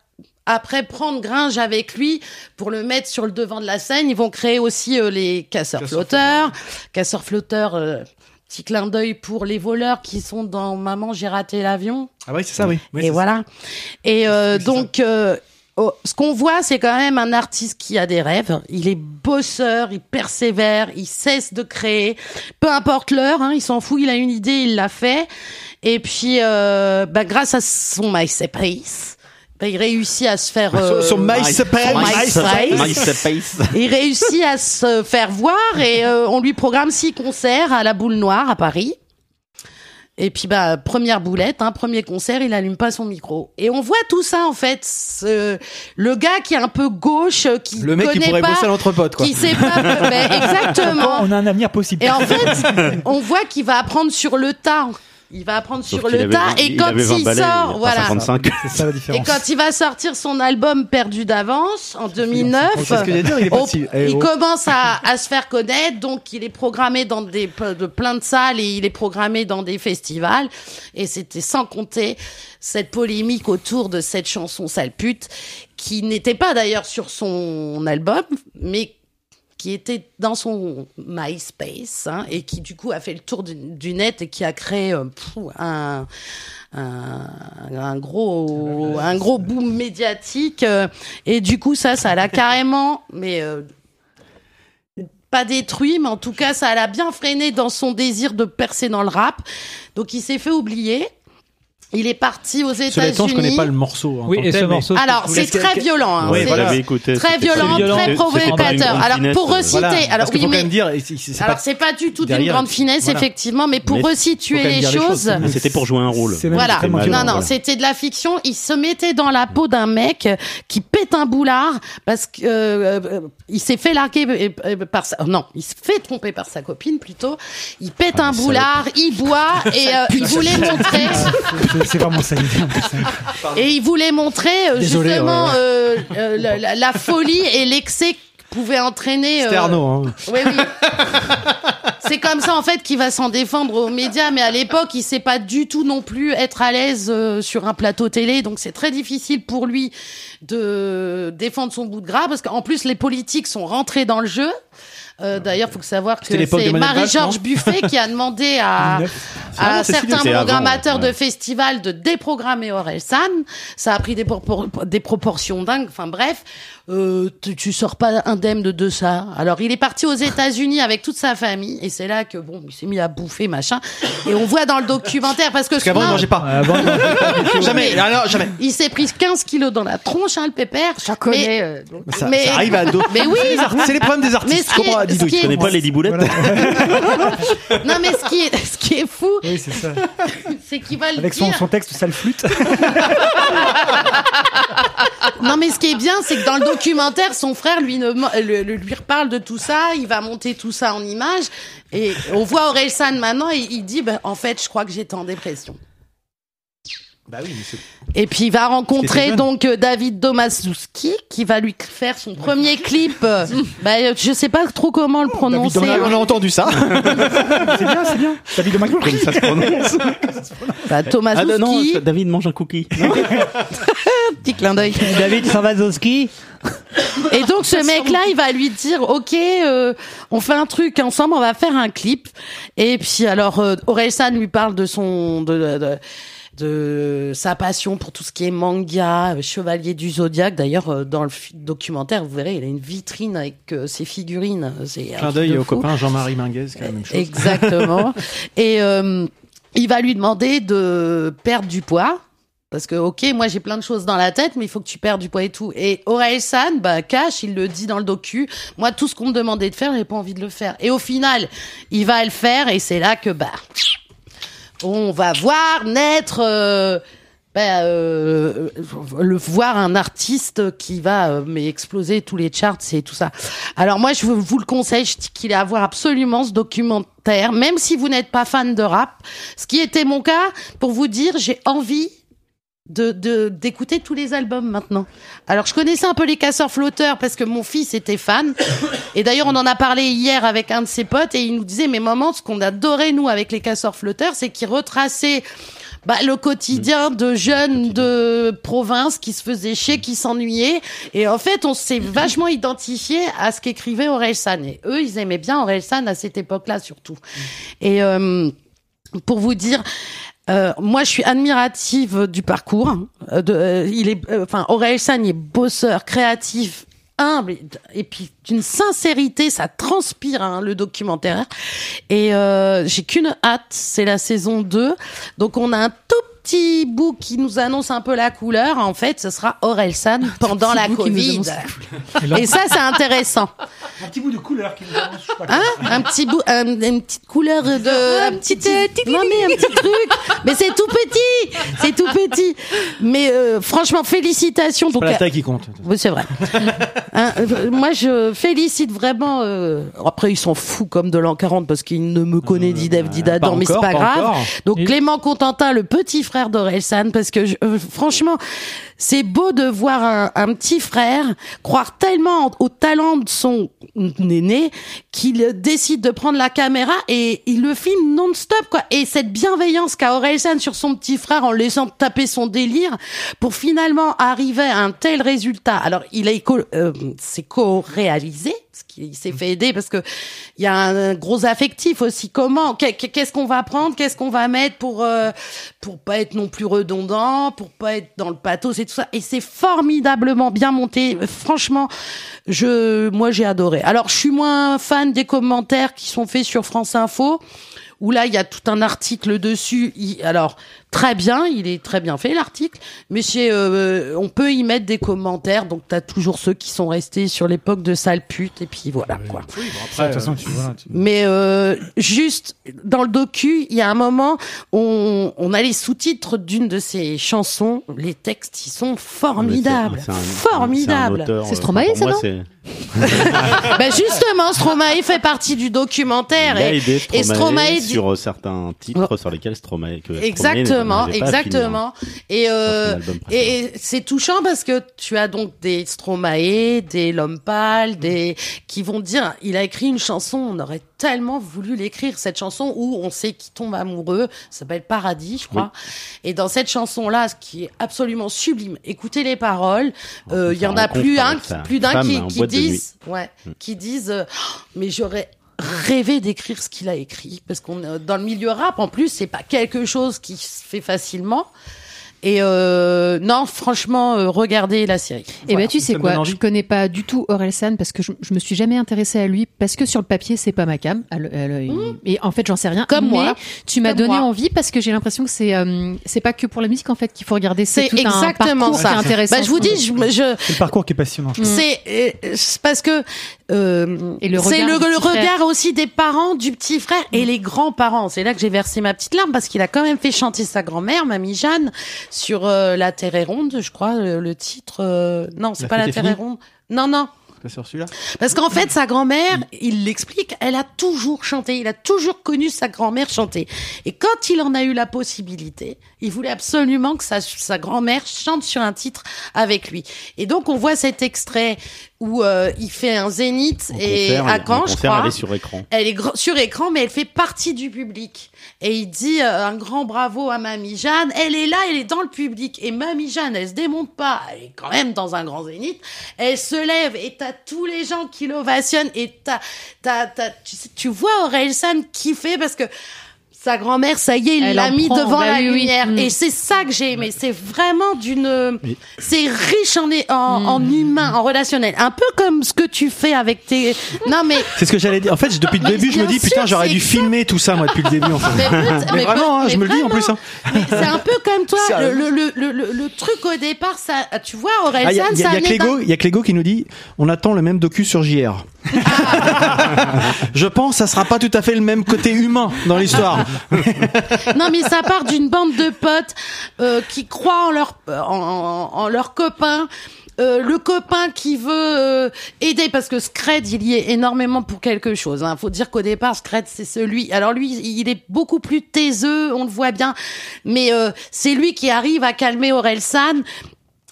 après prendre Gringe avec lui pour le mettre sur le devant de la scène. Ils vont créer aussi euh, les casseurs flotteurs, casseurs flotteurs. euh, petit clin d'œil pour les voleurs qui sont dans Maman j'ai raté l'avion. Ah oui, c'est ça, oui. Oui, et voilà. Et euh, donc, euh, oh, ce qu'on voit, c'est quand même un artiste qui a des rêves. Il est bosseur, il persévère, il cesse de créer. Peu importe l'heure, hein, il s'en fout, il a une idée, il l'a fait. Et puis, euh, bah, grâce à son MySpace, bah, il réussit à se faire... Euh, sur MySpace. Il réussit à se faire voir et euh, on lui programme six concerts à la Boule Noire à Paris. Et puis bah première boulette, hein, premier concert, il allume pas son micro. Et on voit tout ça en fait, ce- le gars qui est un peu gauche, qui Le mec qui pourrait pas, bosser à l'entrepote, quoi. qui sait pas, ben, exactement. On a un avenir possible. Et en fait, on voit qu'il va apprendre sur le tas. Il va apprendre Sauf sur le tas et quand il sort, voilà. 55. C'est ça la Et quand il va sortir son album Perdu d'avance en 2009, C'est ce que j'allais dire, il eh, oh. commence à, à se faire connaître, donc il est programmé dans des de plein de salles et il est programmé dans des festivals. Et c'était sans compter cette polémique autour de cette chanson sale pute qui n'était pas d'ailleurs sur son album, mais qui était dans son MySpace hein, et qui du coup a fait le tour du, net et qui a créé euh, un, un gros un gros boom médiatique euh, et du coup ça ça l'a carrément mais euh, pas détruit mais en tout cas ça l'a bien freiné dans son désir de percer dans le rap. Donc il s'est fait oublier il est parti aux Cela étant, États-Unis. je connais pas le morceau. en Oui, tant et ce morceau, Alors, c'est très violent. Hein. Voilà. Écouté. Très violent, très provocateur. Alors, pour reciter, Voilà, alors oui, mais même dire, alors pas- c'est pas du tout d'une grande finesse, voilà. effectivement, mais pour Mais resituer les choses. choses. Mais c'était pour jouer un rôle. Voilà. Non, non, c'était de la fiction. Il se mettait dans la peau d'un mec qui pète un boulard parce que euh, euh, il s'est fait larguer euh, par sa... Non, il se fait tromper par sa copine plutôt. Il pète un boulard, il boit et il voulait montrer. C'est- vraiment ça. Et il voulait montrer euh, Désolé, justement ouais, euh, euh, la, la- la folie et l'excès que pouvait entraîner. C'était euh, Arnaud. hein. Oui, oui. C'est comme ça en fait qu'il va s'en défendre aux médias, mais à l'époque il sait pas du tout non plus être à l'aise euh, sur un plateau télé, donc c'est très difficile pour lui de défendre son bout de gras parce qu'en plus les politiques sont rentrés dans le jeu. Euh, D'ailleurs, faut que savoir que c'est Marie-Georges Buffet qui a demandé à à c'est certains avant, programmateurs ouais. de festivals de déprogrammer Orelsan. Ça a pris des, propor- des proportions dingues. Enfin bref, euh, tu, tu sors pas indemne de, ça. Alors il est parti aux États-Unis avec toute sa famille et c'est là que bon, il s'est mis à bouffer machin. Et on voit dans le documentaire parce que Parce qu'avant, il mangeait pas. jamais. Alors, jamais. il s'est pris 15 kilos dans la tronche, hein, le pépère. Je connais, euh, Ça, ça arrive à d'autres. Mais oui, Les c'est les problèmes des Mais artistes. est- Comment est- Tu connais pas Lady Boulette Non, mais ce qui est, ce qui est fou, Oui, c'est ça. c'est qu'il va le Avec son, dire. son texte, sale flûte. Non, mais ce qui est bien, c'est que dans le documentaire, son frère lui, le- lui reparle de tout ça, il va monter tout ça en images, et on voit Orelsan maintenant, et il dit, ben, en fait, je crois que j'étais en dépression. Bah oui, mais c'est- Et puis il va rencontrer donc euh, David Domaszewski qui va lui faire son premier clip. bah, je sais pas trop comment le prononcer. on a, on a entendu ça. c'est bien, c'est bien. David Comme ça se prononce. Bah, Ah Tomaszewski, non, non, David mange un cookie. petit clin d'œil. David Savazowski. Et donc ce mec-là, il va lui dire, ok, euh, on fait un truc ensemble, on va faire un clip. Et puis alors, euh, Orelsan lui parle de son, de, de, de- de sa passion pour tout ce qui est manga, euh, Chevalier du Zodiaque. D'ailleurs, euh, dans le documentaire, vous verrez, il a une vitrine avec euh, ses figurines. C'est un Clin d'œil au fou. copain Jean-Marie Minguez, a la même chose. Exactement. Et euh, il va lui demander de perdre du poids. Parce que, ok, moi j'ai plein de choses dans la tête, mais il faut que tu perdes du poids et tout. Et Aurel San, bah, cash, il le dit dans le docu. Moi, tout ce qu'on me demandait de faire, j'ai pas envie de le faire. Et au final, il va le faire, et c'est là que, bah, on va voir naître, euh, bah, euh, le voir un artiste qui va euh, mais exploser tous les charts et tout ça. Alors moi, je vous, le conseille, je qu'il est à voir absolument ce documentaire, même si vous n'êtes pas fan de rap. Ce qui était mon cas, pour vous dire, j'ai envie de de- d'écouter tous les albums maintenant. Alors je connaissais un peu les casseurs flotteurs parce que mon fils était fan et d'ailleurs on en a parlé hier avec un de ses potes et il nous disait mais maman ce qu'on adorait nous avec les casseurs flotteurs c'est qu'ils retraçaient bah, le quotidien de jeunes de province qui se faisaient chier, qui s'ennuyaient. Et en fait, on s'est vachement identifié à ce qu'écrivait Orelsan. Et eux, ils aimaient bien Orelsan à cette époque-là, surtout. Et euh, pour vous dire, euh, moi, je suis admirative du parcours. Euh, de, euh, il est, euh, enfin, Orelsan, il est bosseur, créatif, humble et, et puis d'une sincérité, ça transpire hein, le documentaire. Et euh, j'ai qu'une hâte, c'est la saison 2. Donc on a un tout petit bout qui nous annonce un peu la couleur. En fait, ce sera Orelsan pendant la Covid. Et ça, c'est intéressant. Un petit bout de couleur qui nous annonce, je sais pas Hein un petit bout, un- une petite couleur de, un petit, non mais un petit truc. Mais c'est tout petit, c'est tout petit. Mais euh, franchement, félicitations. C'est Donc, pas la taille qui compte. oui, c'est vrai. Hein, euh, moi, je félicite vraiment. euh, Après, ils sont fous comme de l'an 40 parce qu'ils ne me connaissent ni d'Ève ni d'Adam, mais c'est pas pas grave. encore. Donc, Clément Contentin, le petit frère d'Orelsan, parce que je- euh, franchement, c'est beau de voir un, petit frère croire tellement au talent de son aîné qu'il décide de prendre la caméra et il le filme non-stop, quoi. Et cette bienveillance qu'a Orelsan sur son petit frère en laissant taper son délire pour finalement arriver à un tel résultat. Alors, il a co- euh, c'est co-réalisé, parce qu'il s'est fait aider parce que il y a un, gros affectif aussi. Comment, qu'est- qu'est-ce qu'on va prendre, qu'est-ce qu'on va mettre pour euh, pour pas être non plus redondant, pour pas être dans le pathos Et c'est formidablement bien monté. Franchement, je, moi, j'ai adoré. Alors, je suis moins fan des commentaires qui sont faits sur France Info où là il y a tout un article dessus. Alors très bien, il est très bien fait l'article, mais c'est, euh, on peut y mettre des commentaires. Donc t'as toujours ceux qui sont restés sur l'époque de sale pute et puis voilà quoi. Ça, de toute façon, tu vois. tu- Mais euh, juste dans le docu, il y a un moment, on, on a les sous-titres d'une de ces chansons. Les textes, ils sont formidables, C'est un- formidables. c'est euh, Stromae, ça, non ben justement, Stromae fait partie du documentaire Il a et, aidé et Stromae, Stromae dit- sur euh, certains titres sur lesquels Stromae que Stromae Exactement, exactement. Et, euh, et c'est touchant parce que tu as donc des Stromae, des L'Homme Pâle, des qui vont dire, il a écrit une chanson, on aurait tellement voulu l'écrire cette chanson où on sait qu'il tombe amoureux, ça s'appelle Paradis, je crois. Et dans cette chanson-là, ce qui est absolument sublime, écoutez les paroles. euh, Il y en a plus un, qui- plus d'un femme qui, qui disent, ouais, qui disent, euh, Oh, mais j'aurais rêvé d'écrire ce qu'il a écrit. Parce qu'on est dans le milieu rap en plus c'est pas quelque chose qui se fait facilement et euh, non franchement euh, regardez la série Et ben tu sais Ça quoi, je connais pas du tout Orelsan parce que je, je me suis jamais intéressée à lui parce que sur le papier c'est pas ma cam. Elle- elle- il- Et en fait j'en sais rien. Mmh. Comme mais moi. Tu m'as donné moi. envie parce que j'ai l'impression que c'est euh, c'est pas que pour la musique en fait qu'il faut regarder. C'est un exactement parcours ça qui est intéressant. Bah, je vous dis je, je C'est le parcours qui est passionnant. trouve. C'est euh, parce que euh, Et le c'est regard le, le regard aussi des parents du petit frère et les grands-parents. C'est là que j'ai versé ma petite larme parce qu'il a quand même fait chanter sa grand-mère, mamie Jeanne, sur euh, La Terre est ronde, je crois le, le titre. euh, Non, c'est La pas fête La est Terre est finie ronde. Non, non. C'est sur celui-là? Parce qu'en fait, sa grand-mère, il l'explique, elle a toujours chanté, il a toujours connu sa grand-mère chanter. Et quand il en a eu la possibilité, il voulait absolument que sa, sa grand-mère chante sur un titre avec lui. Et donc, on voit cet extrait où euh, il fait un zénith et concert, à en Caen, je crois. elle est sur écran. Elle est sur écran, mais elle fait partie du public. Et il dit euh, un grand bravo à Mamie Jeanne. Elle est là, elle est dans le public. Et Mamie Jeanne, elle se démonte pas. Elle est quand même dans un grand zénith. Elle se lève et t'as tous les gens qui l'ovationnent. Et t'as, t'as, t'as, tu, tu vois Orelsan kiffer parce que sa grand-mère, ça y est, il Elle l'a mis prend, devant bah la oui, lumière. Mm. Et c'est ça que j'ai aimé. C'est vraiment d'une, c'est riche en, en, en humain, en relationnel. Un peu comme ce que tu fais avec tes, non mais, C'est ce que j'allais dire. En fait, depuis le début, je me dis putain, j'aurais dû filmer tout ça moi depuis le début. En fait. Mais peut- Mais mais vraiment, hein, je me le dis en plus. hein. C'est un peu comme toi, le, le, le, le, truc au départ, ça, tu vois, Ah, Orelsan, Il y a, il y a- ça il y a venait Clégo, il y a Clégo qui nous dit on attend le même docu sur JR. je pense que ça sera pas tout à fait le même côté humain dans l'histoire. Non, mais ça part d'une bande de potes euh, qui croient en leur, en, en, en leur copain. Euh, le copain qui veut euh, aider parce que Scred il y est énormément pour quelque chose. Hein. Faut dire qu'au départ Scred c'est celui. Alors lui il est beaucoup plus taiseux, on le voit bien, mais euh, c'est lui qui arrive à calmer Orelsan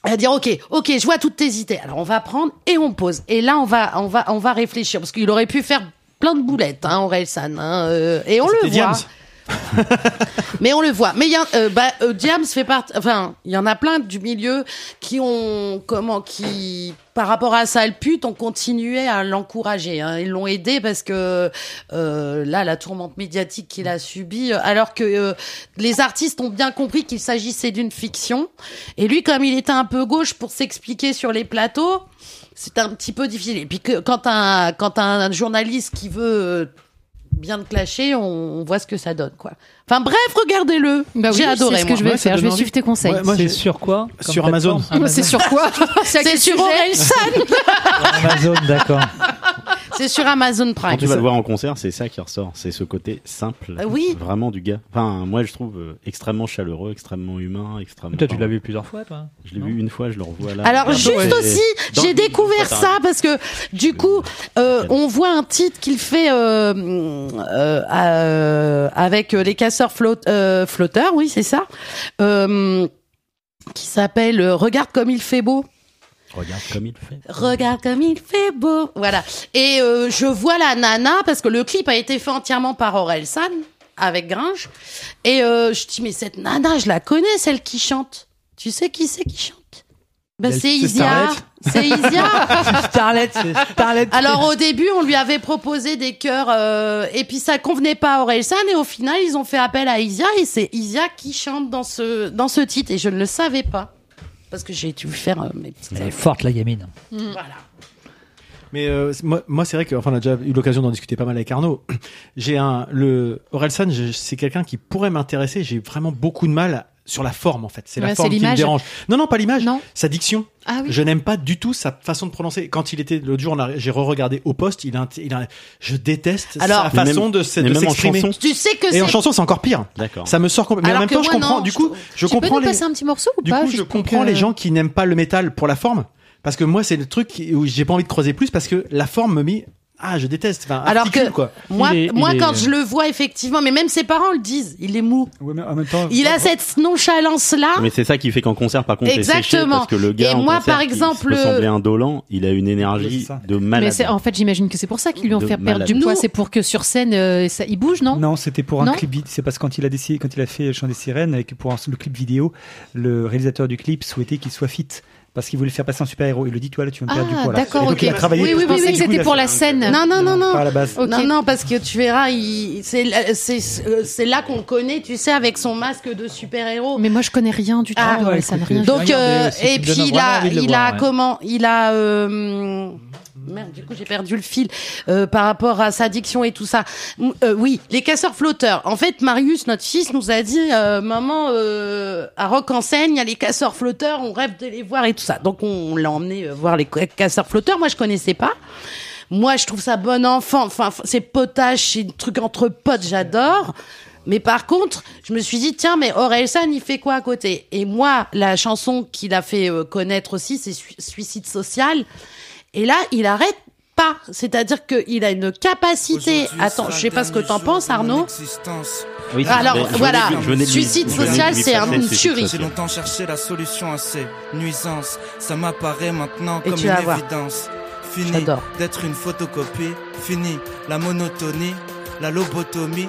à dire ok ok je vois toutes tes idées alors on va prendre et on pose et là on va on va on va réfléchir parce qu'il aurait pu faire plein de boulettes hein Orelsan hein, et on le voit Diams. mais on le voit. Mais y a euh, bah euh, Diams fait partie enfin il y en a plein du milieu qui ont comment qui par rapport à ça le pute ont continué à l'encourager hein. ils l'ont aidé parce que euh, là la tourmente médiatique qu'il a subie euh, alors que euh, les artistes ont bien compris qu'il s'agissait d'une fiction. Et lui comme il était un peu gauche pour s'expliquer sur les plateaux c'est un petit peu difficile. Et puis que quand un quand un journaliste qui veut bien te clasher, on, on voit ce que ça donne, quoi. Enfin bref, regardez-le. Bah oui, J'ai adoré. c'est ce que je vais faire. Je vais suivre tes conseils. Ouais, moi, C'est sur quoi comme Sur Amazon. C'est sur quoi C'est sur Orelsan. Amazon, d'accord. C'est sur Amazon Quand Prime. tu vas le voir en concert, c'est ça qui ressort. C'est ce côté simple. Euh, oui. Vraiment du gars. Enfin, moi, je trouve euh, extrêmement chaleureux, extrêmement humain, extrêmement. Toi, tu l'as vu plusieurs fois, toi Je l'ai vu une fois, je le revois là. Alors juste ouais. aussi, j'ai découvert ça parce que du coup, euh, on voit un titre qu'il fait euh, euh, euh, avec les casseurs flotte, euh, flotteurs, oui c'est ça, euh, qui s'appelle euh, Regarde comme il fait beau. Regarde comme il fait. Regarde comme il fait beau. Voilà. Et euh, je vois la nana parce que le clip a été fait entièrement par Orelsan avec Gringe. Et euh, je dis mais cette nana, je la connais, celle qui chante. Tu sais qui c'est qui chante? Ben, Elle- c'est Isia. C'est Isia. Starlet, Starlet. Alors au début, on lui avait proposé des chœurs euh, et puis ça convenait pas à Orelsan et au final, ils ont fait appel à Isia et c'est Isia qui chante dans ce dans ce titre et je ne le savais pas parce que j'ai dû faire euh, mes petites Elle est forte, la gamine. voilà. Mais euh, moi, moi c'est vrai que, enfin, on a déjà eu l'occasion d'en discuter pas mal avec Arnaud. J'ai un, le Orelsan, c'est quelqu'un qui pourrait m'intéresser. J'ai vraiment beaucoup de mal sur la forme, en fait. C'est Ouais, la forme qui me dérange. Non, non, pas l'image. Non. Sa diction. Ah oui. Je n'aime pas du tout sa façon de prononcer. Quand il était l'autre jour, on a- j'ai re-regardé au poste. Il a, un- il a, je déteste Alors- sa façon même- de, s'exprimer. chanson. Tu sais que Et en chanson, c'est encore pire. D'accord. Ça me sort complètement. Mais en même temps, je comprends. non, du je coup, je tu peux comprends nous les. passer un petit morceau ou Du pas coup, je comprends que- les gens qui n'aiment pas le métal pour la forme. Parce que moi, c'est le truc où j'ai pas envie de creuser plus parce que la forme me met. Ah, je déteste. Enfin, Alors articule, que quoi. moi, Il est- moi il est- quand je le vois effectivement, mais même ses parents le disent, il est mou. Ouais, mais en même temps, Il a cette nonchalance là. Mais c'est ça qui fait qu'en concert, par contre, séché, Exactement. parce que le gars, Et en moi, concert, par exemple, peut sembler indolent, il a une énergie de malade. en fait, j'imagine que c'est pour ça qu'ils lui ont De fait perdre malade. du poids. C'est pour que sur scène, euh, ça, il bouge, non? Non, c'était pour un Non? clip. C'est parce que quand il a décidé, quand il a fait Chant des sirènes, avec pour un- le clip vidéo, le réalisateur du clip souhaitait qu'il soit fit. Parce qu'il voulait faire passer en super-héros. Il le dit, toi là, tu vas me perdre du Ah, poids. d'accord, ok. il a travaillé. Oui, oui, oui, c'était pour la scène. Non, non, non, non. Pas à la base. Non, non, parce que tu verras, il... c'est c'est c'est là qu'on le connaît, tu sais, avec son masque de super-héros. Mais moi, je connais rien du tout. Ah, ouais, ça n'a rien Donc, euh, et puis il a, il voir, a ouais. comment Il a. euh, Merde, du coup j'ai perdu le fil euh, par rapport à sa diction et tout ça. Mm, euh, oui, les casseurs flotteurs. En fait, Marius, notre fils, nous a dit, euh, maman, euh, à Rock en Seine, il y a les casseurs flotteurs, on rêve de les voir et tout Donc on l'a emmené euh, voir les casseurs flotteurs. Moi, je connaissais pas. Moi, je trouve ça bon enfant. Enfin, c'est potage, c'est un truc entre potes, j'adore. Mais par contre, je me suis dit, tiens, mais Orelsan, il fait quoi à côté? Et moi, la chanson qu'il a fait euh, connaître aussi, c'est Sui- Suicide Social. Et là, il arrête pas. C'est-à-dire qu'il a une capacité. Attends, je sais pas ce que t'en penses, Arnaud. Oui, Alors, je voilà. je venais de lui- Suicide social, c'est un- une tuerie. J'ai longtemps cherché la solution à ces nuisances. Ça m'apparaît maintenant Et comme tu une évidence. Fini J'adore. d'être une photocopie. Fini la monotonie, la lobotomie.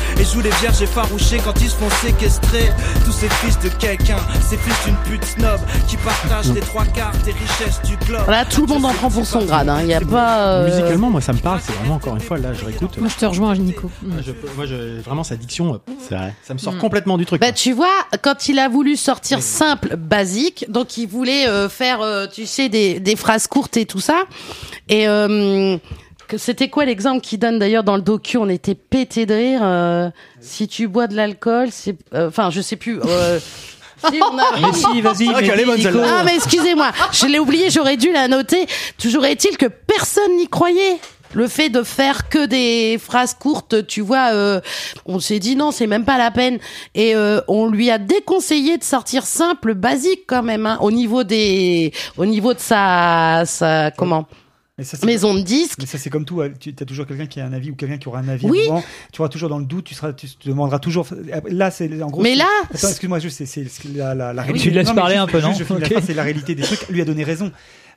et jouent les vierges effarouchées quand ils se font séquestrer. Tous ces fils de quelqu'un, ces fils d'une pute snob qui partagent les trois quarts des richesses du globe. Là, tout le monde en prend pour son grade. hein. Il y a pas. euh, Musicalement, moi, ça me parle. C'est vraiment encore une fois là, je réécoute. Moi, je te rejoins, Nico. Moi, je, moi, je- vraiment, sa diction, euh, C'est vrai. ça me sort Mm. complètement du truc. Bah, tu vois, quand il a voulu sortir simple, basique, donc il voulait euh, faire, euh, tu sais, des, des phrases courtes et tout ça. Et euh, c'était quoi l'exemple qu'il donne d'ailleurs dans le docu On était pété de rire. euh, si tu bois de l'alcool, c'est, euh, enfin, je sais plus. euh, si, on a- Mais si, vas-y, celle-là. Ah, mais excusez-moi, je l'ai oublié, j'aurais dû la noter. Toujours est-il que personne n'y croyait. Le fait de faire que des phrases courtes, tu vois, euh, on s'est dit non, c'est même pas la peine. Et euh, on lui a déconseillé de sortir simple, basique quand même, hein, au niveau des, au niveau de sa, sa comment, Mais ça, c'est- maison de disques. Mais ça, c'est comme tout. hein. Tu as toujours quelqu'un qui a un avis ou quelqu'un qui aura un avis. Oui. Tu auras toujours dans le doute. Tu, seras, tu te demanderas toujours. Là, c'est en gros. Mais c'est- là, Attends, excuse-moi, juste, c'est c'est- c'est la, la, la Oui, réalité. tu laisses Non, parler juste- un peu, non C'est la réalité des trucs. Lui a donné raison.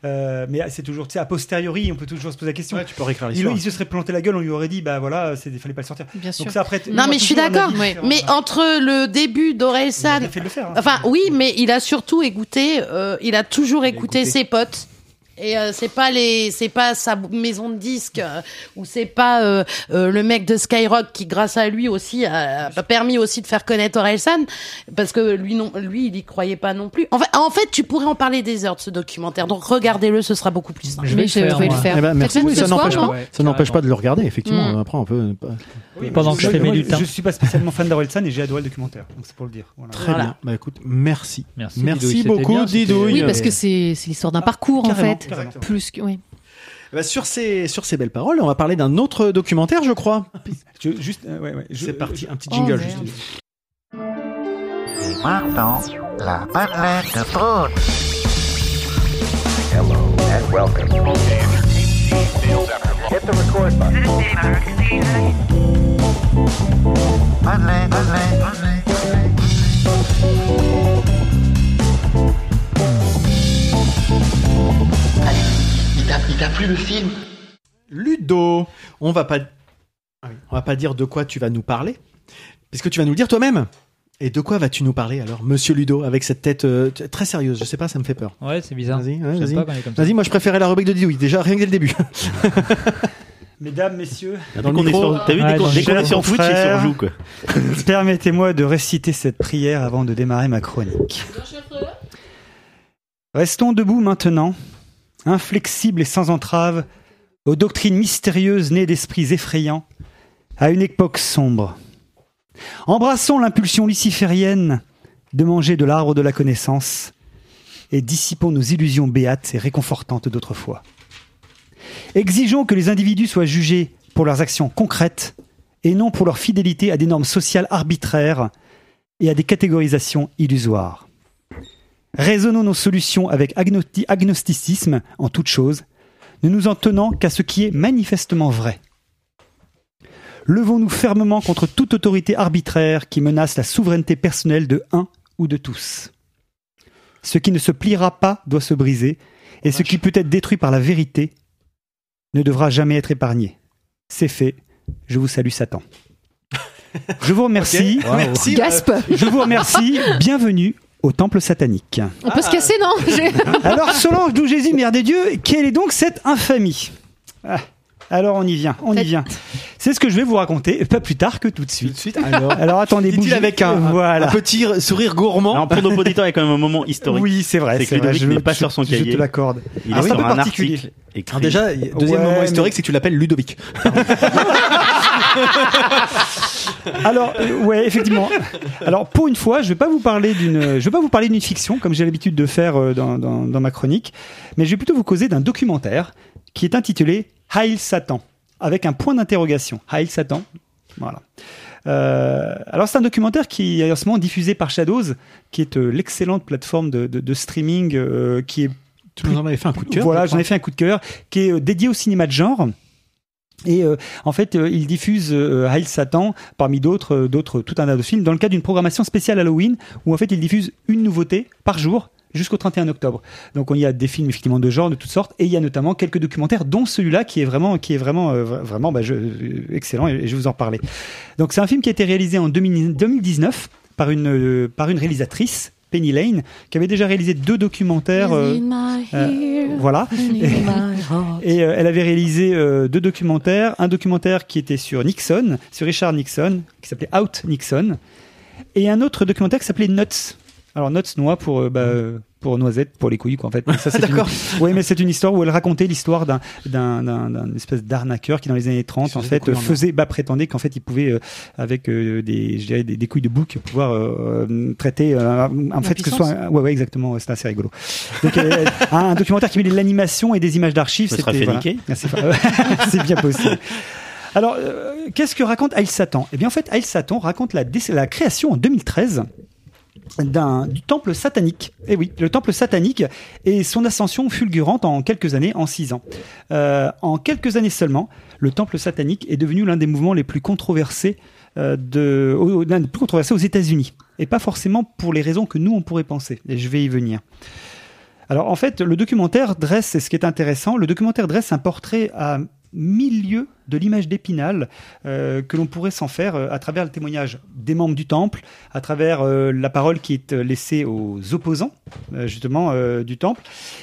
Euh, mais c'est toujours, tu sais, a posteriori, on peut toujours se poser la question. Ouais, tu peux réécrire il, il se serait planté la gueule, on lui aurait dit, bah voilà, il fallait pas le sortir. Bien sûr. Donc ça, après, Non, on mais je suis d'accord. Ouais. Mais entre le début Il a d'Orelsan bien fait de le faire. hein. Enfin, oui, mais il a surtout écouté. euh, il a toujours écouté écouté. ses potes. Et euh, c'est pas les, c'est pas sa maison de disques euh, ou c'est pas euh, euh, le mec de Skyrock qui, grâce à lui aussi, a, a permis aussi de faire connaître Orelsan parce que lui non, lui il y croyait pas non plus. En fait, en fait, tu pourrais en parler des heures de ce documentaire. Donc regardez-le, ce sera beaucoup plus simple. Je vais je faire, vais le faire. Eh ben, merci. Oui, ça n'empêche pas, Ouais, ça n'empêche pas de le regarder. Effectivement, Mm. après on peut. pas- Oui, Pendant que je fais mes lutins. Je suis pas spécialement fan d'Orelsan et j'ai adoré le documentaire. Donc c'est pour le dire. Voilà. Très Voilà. bien. Bah écoute, merci. Merci, Merci beaucoup, Didouille. Oui, parce que c'est c'est l'histoire d'un parcours en Carrément, fait. Plus que oui. Eh ben, sur ces sur ces belles paroles, on va parler d'un autre documentaire, je crois. Je- juste, euh, ouais, ouais, je- C'est parti, un petit Oh, jingle. merde. juste. Et maintenant, la parlette de Prout. Madeleine, Madeleine, Madeleine. Il t'a plu le film Ludo, on va pas Ah on va pas dire de quoi tu vas nous parler, puisque tu vas nous le dire toi-même. Et de quoi vas-tu nous parler alors, Monsieur Ludo, avec cette tête euh, très sérieuse? Je sais pas, ça me fait peur. Ouais, c'est bizarre. Vas-y, ouais, vas-y. ça. Vas-y, moi je préférais la rubrique de Didouille, déjà rien que dès le début. Mesdames, messieurs, Dès qu'on est sur- T'as vu, Ouais, dès qu'on est sur Twitch, il frère. surjoue, quoi. permettez-moi de réciter cette prière avant de démarrer ma chronique. Restons debout maintenant, inflexibles et sans entrave, aux doctrines mystérieuses nées d'esprits effrayants, à une époque sombre. Embrassons l'impulsion luciférienne de manger de l'arbre de la connaissance et dissipons nos illusions béates et réconfortantes d'autrefois. Exigeons que les individus soient jugés pour leurs actions concrètes et non pour leur fidélité à des normes sociales arbitraires et à des catégorisations illusoires. Raisonnons nos solutions avec agnosti- agnosticisme en toute chose, ne nous en tenant qu'à ce qui est manifestement vrai. Levons-nous fermement contre toute autorité arbitraire qui menace la souveraineté personnelle de un ou de tous. Ce qui ne se pliera pas doit se briser, et ce qui peut être détruit par la vérité ne devra jamais être épargné. C'est fait. Je vous salue Satan. Je vous remercie. Wow. Merci. Gasp. Je vous remercie. Bienvenue au temple satanique. On peut se casser, non? Alors, Solange d'où Jésus, mère des dieux, quelle est donc cette infamie? Ah, Alors, on y vient, on y vient. C'est ce que je vais vous raconter, pas plus tard que tout de suite. alors attendez, Dit-il bougez. avec un, voilà. un petit sourire gourmand. Alors, pour nos auditeurs, il y a quand même un moment historique. Oui, c'est vrai. C'est que vrai, Ludovic je- n'est pas je- sur son je cahier. te l'accorde. Il Ah, est sur un peu un particulier. article écrit. Alors déjà, deuxième Ouais, moment mais- historique, c'est que tu l'appelles Ludovic. Alors, euh, ouais, effectivement. Alors, pour une fois, je vais pas vous parler d'une, je vais pas vous parler d'une fiction comme j'ai l'habitude de faire euh, dans, dans, dans ma chronique, mais je vais plutôt vous causer d'un documentaire qui est intitulé Hail Satan, avec un point d'interrogation. Hail Satan. Voilà. Euh, alors, c'est un documentaire qui est en ce moment diffusé par Shadows, qui est euh, l'excellente plateforme de, de, de streaming euh, qui est Tu nous en avais fait un coup de cœur. voilà, je j'en ai fait un coup de cœur qui est euh, dédié au cinéma de genre. Et euh, en fait, euh, il diffuse euh, Hail Satan parmi d'autres, d'autres, tout un tas de films dans le cadre d'une programmation spéciale Halloween où en fait il diffuse une nouveauté par jour jusqu'au 31 octobre. Donc on y a des films effectivement de genre de toutes sortes et il y a notamment quelques documentaires dont celui-là qui est vraiment qui est vraiment euh, vra- vraiment bah, je- euh, excellent et je vais vous en reparler. Donc c'est un film qui a été réalisé en 2000 2019 par une euh, par une réalisatrice Penny Lane qui avait déjà réalisé deux documentaires euh, euh, voilà. Et euh, elle avait réalisé deux documentaires. Un documentaire qui était sur Nixon, sur Richard Nixon, qui s'appelait Out Nixon. Et un autre documentaire qui s'appelait Nuts. Alors Nuts, noix pour, euh, bah, euh, pour noisette, pour les couilles, quoi, en fait. Ça, c'est une- D'accord. Oui, mais c'est une histoire où elle racontait l'histoire d'un, d'un, espèce d'arnaqueur qui, dans les années 30, en fait, faisait, bah, prétendait qu'en fait, il pouvait, euh, avec euh, des, je dirais, des, des couilles de bouc, pouvoir euh, euh, traiter, euh, en fait, que ce soit, un- ouais, ouais, exactement, c'était assez rigolo. Donc, un documentaire qui mêlait de l'animation et des images d'archives. C'était- voilà. Ah, C'est c'est bien possible. Alors, euh, qu'est-ce que raconte Aïl Satan? Eh bien, en fait, Aïl Satan raconte la création en 2013 du temple satanique. Et oui, le temple satanique et son ascension fulgurante en quelques années, en six ans. Euh, en quelques années seulement, le temple satanique est devenu l'un des mouvements les plus controversés euh, de, au- plus controversés aux États-Unis. Et pas forcément pour les raisons que nous on pourrait penser. Et je vais y venir. Alors en fait, le documentaire dresse, et ce qui est intéressant, le documentaire dresse un portrait à milieu de l'image d'Épinal euh, que l'on pourrait s'en faire euh, à travers le témoignage des membres du temple, à travers euh, la parole qui est laissée aux opposants justement du temple,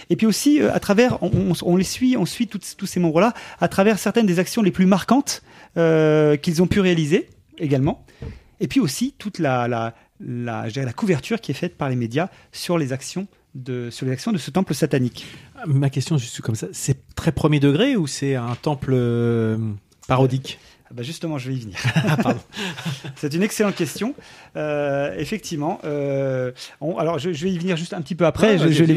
et puis aussi à travers, on, les suit, on suit tous ces membres-là à travers certaines des actions les plus marquantes qu'ils ont pu réaliser également, et puis aussi toute la couverture qui est faite par les médias sur les actions de, sur les actions de ce temple satanique. Ma question, juste comme ça, c'est très premier degré ou c'est un temple euh, parodique Ah bah justement, je vais y venir. Ah. C'est une excellente question. Euh, effectivement. euh, on- alors, je, je vais y venir juste un petit peu après. Ouais, je, vais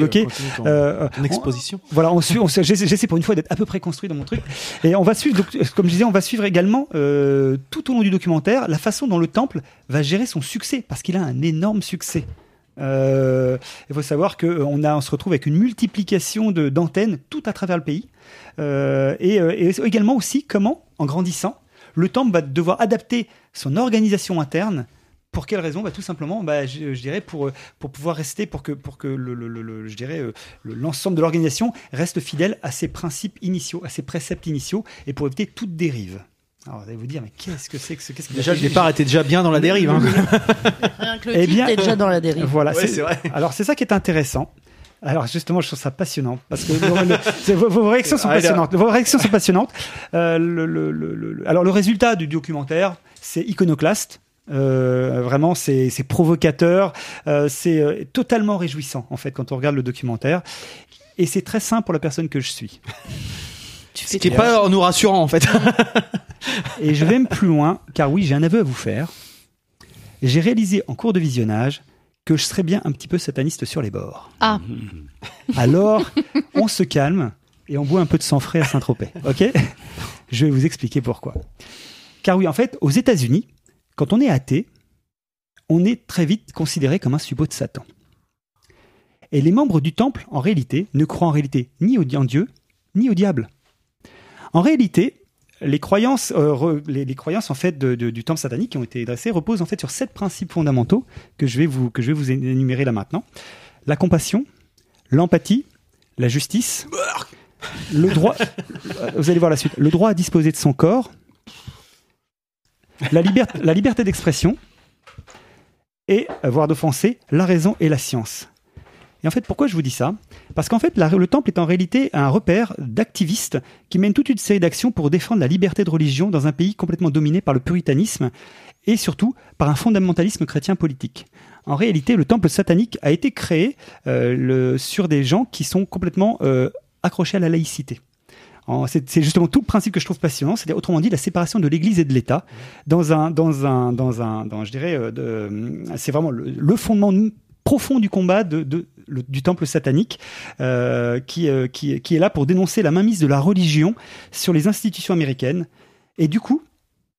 Euh, ton on- exposition. voilà, on. On, j'essaie pour une fois d'être à peu près construit dans mon truc. Et on va suivre. Donc, comme je disais, on va suivre également euh, tout au long du documentaire la façon dont le temple va gérer son succès, parce qu'il a un énorme succès. Euh, il faut savoir que euh, on se retrouve avec une multiplication d'antennes tout à travers le pays, Euh, et, également aussi comment, en grandissant, le temple va devoir adapter son organisation interne. Pour quelle raison? Bah, Tout simplement, bah, je, dirais pour, pour pouvoir rester, pour que, pour que le, je l'ensemble de l'organisation reste fidèle à ses principes initiaux, à ses préceptes initiaux, et pour éviter toute dérive. Alors vous allez vous dire, mais qu'est-ce que c'est que ce qu'est-ce a Déjà, le départ était déjà bien dans la dérive. hein. Rien que le Eh titre bien, est déjà dans la dérive. Voilà, Ouais, c'est vrai. Alors c'est ça qui est intéressant. Alors justement, je trouve ça passionnant parce que vos, vos réactions sont Ah, passionnantes. Vos réactions sont passionnantes. Euh, le- le- le- le- alors le résultat du documentaire, c'est iconoclaste. Euh, vraiment, c'est c'est provocateur, euh, c'est euh, totalement réjouissant en fait quand on regarde le documentaire. Et c'est très simple pour la personne que je suis. Ce qui est pas nous rassurant en fait. Et je vais même plus loin, car oui, j'ai un aveu à vous faire. J'ai réalisé en cours de visionnage que je serais bien un petit peu sataniste sur les bords. Ah. Alors, on se calme et on boit un peu de sang frais à Saint-Tropez. Ok? Je vais vous expliquer pourquoi. Car oui, en fait, aux États-Unis, quand on est athée, on est très vite considéré comme un suppôt de Satan. Et les membres du temple, en réalité, ne croient en réalité ni au en Dieu, ni au diable. En réalité, les croyances, euh, les, croyances en fait du temple satanique qui ont été dressées reposent en fait sur sept principes fondamentaux que je vais vous que je énumérer là maintenant la compassion, l'empathie, la justice, le droit. euh, vous allez voir la suite. Le droit à disposer de son corps, la liberté, la liberté d'expression et, euh, voire d'offenser, la raison et la science. Et en fait, pourquoi je vous dis ça? Parce qu'en fait, le temple est en réalité un repère d'activistes qui mènent toute une série d'actions pour défendre la liberté de religion dans un pays complètement dominé par le puritanisme et surtout par un fondamentalisme chrétien politique. En réalité, le temple satanique a été créé euh, sur des gens qui sont complètement euh, accrochés à la laïcité. C'est justement tout le principe que je trouve passionnant, c'est-à-dire autrement dit la séparation de l'Église et de l'État dans un, je dirais, euh, c'est vraiment le, fondement profond du combat de- le- du temple satanique euh, qui, euh, qui, qui est là pour dénoncer la mainmise de la religion sur les institutions américaines. Et du coup,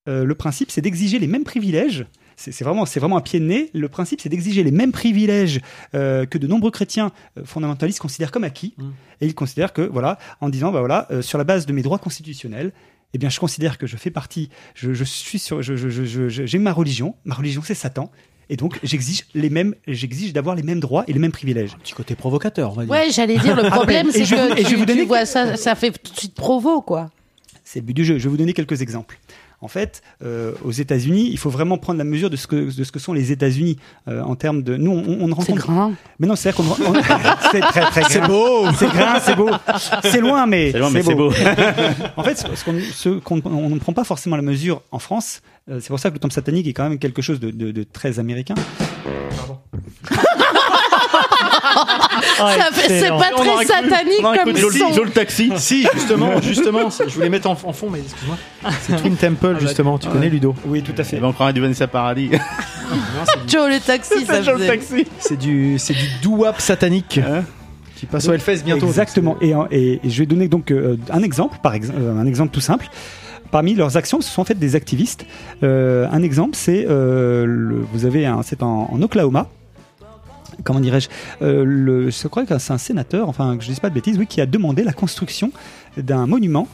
euh, le principe, c'est d'exiger les mêmes privilèges. C'est vraiment, vraiment un pied de nez. Le principe, c'est d'exiger les mêmes privilèges que de nombreux chrétiens fondamentalistes considèrent comme acquis. Et ils considèrent que, voilà, en disant, bah voilà, sur la base de mes droits constitutionnels, eh bien, je considère que je fais partie, je, je suis sur, je, je, je, je- je- j'ai ma religion. Ma religion, c'est Satan. Et donc, j'exige les mêmes, j'exige d'avoir les mêmes droits et les mêmes privilèges. Un petit côté provocateur, on va Ouais, j'allais dire, le problème, c'est je que je vous tu vois ça, ça fait tout de suite provo, quoi. C'est le but du jeu. Je vais vous donner quelques exemples. En fait, euh, aux États-Unis, il faut vraiment prendre la mesure de ce que de ce que sont les États-Unis euh, en termes de. Nous, on, on rencontre. C'est grand. Mais non, c'est qu'on. on- c'est très très. C'est grain. beau. C'est grain, c'est beau. C'est loin, mais C'est loin, mais c'est beau. en fait, ce qu'on ce qu'on- on ne prend pas forcément la mesure en France. euh, c'est pour ça que le temple satanique est quand même quelque chose de, de- de très américain. Ça fait- c'est pas très satanique comme son. taxi. Si, justement, justement, je voulais mettre en, en fond, mais excuse-moi. C'est Twin Temple, justement. Tu connais Ludo Oui, tout à fait. Eh ben, on croirait du Vanessa Paradis. Joe le taxi, ça Joe le faisait. taxi. C'est du, c'est du doo-wop satanique. qui passe au Hellfest bientôt. Exactement. Et, en- et- et je vais donner donc euh, un exemple, par exemple, un exemple tout simple. Parmi leurs actions, ce sont en fait des activistes. Euh, un exemple, c'est euh, le- vous avez un, c'est en, en Oklahoma. Comment dirais-je euh, le, Je crois que c'est un sénateur, enfin que je ne dise pas de bêtises, oui, qui a demandé la construction d'un monument.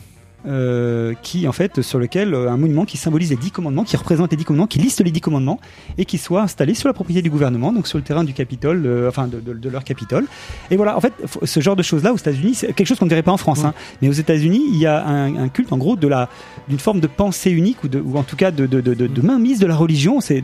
euh, qui en fait sur lequel euh, un monument qui symbolise les dix commandements, qui représente les dix commandements, qui liste les dix commandements et qui soit installé sur la propriété du gouvernement, donc sur le terrain du Capitole, euh, enfin de, de- de leur Capitole. Et voilà, en fait, ce genre de choses-là aux États-Unis, c'est quelque chose qu'on ne dirait pas en France, hein. mais aux États-Unis, il y a un, un culte en gros de la d'une forme de pensée unique ou, en tout cas de, mainmise de la religion. C'est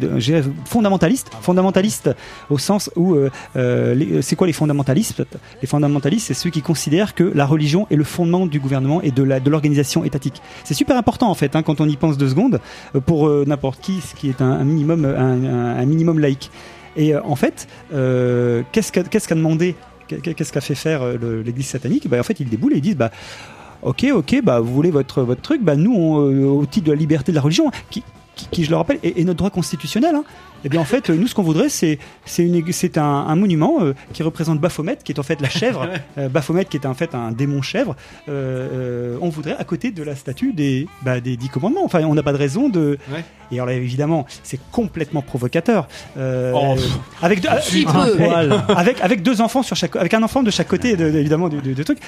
fondamentaliste, fondamentaliste au sens où euh, euh, les- c'est quoi les fondamentalistes? Les fondamentalistes, c'est ceux qui considèrent que la religion est le fondement du gouvernement et de l'organisation étatique. C'est super important en fait hein, quand on y pense deux secondes euh, pour euh, n'importe qui, ce qui est un, minimum un, minimum laïque. Et euh, en fait, euh, qu'est-ce qu'a demandé, qu'est- qu'est-ce qu'a fait faire euh, l'Église satanique? Bah, En fait, ils déboulent et ils disent bah ok, ok, bah vous voulez votre votre truc, bah nous, on, euh, au titre de la liberté de la religion, qui, qui, je le rappelle, est, est notre droit constitutionnel. Hein, eh bien en fait, nous, ce qu'on voudrait, c'est c'est une ég- c'est un, un monument euh, qui représente Baphomet, qui est en fait la chèvre, euh, Baphomet qui est en fait un démon chèvre. Euh, euh, on voudrait à côté de la statue des bah, des dix commandements. Enfin, on n'a pas de raison de. Ouais. Et alors là, évidemment, c'est complètement provocateur. Oh, avec deux, petit peu. avec avec deux enfants sur chaque avec un enfant de chaque côté de- de- évidemment du, truc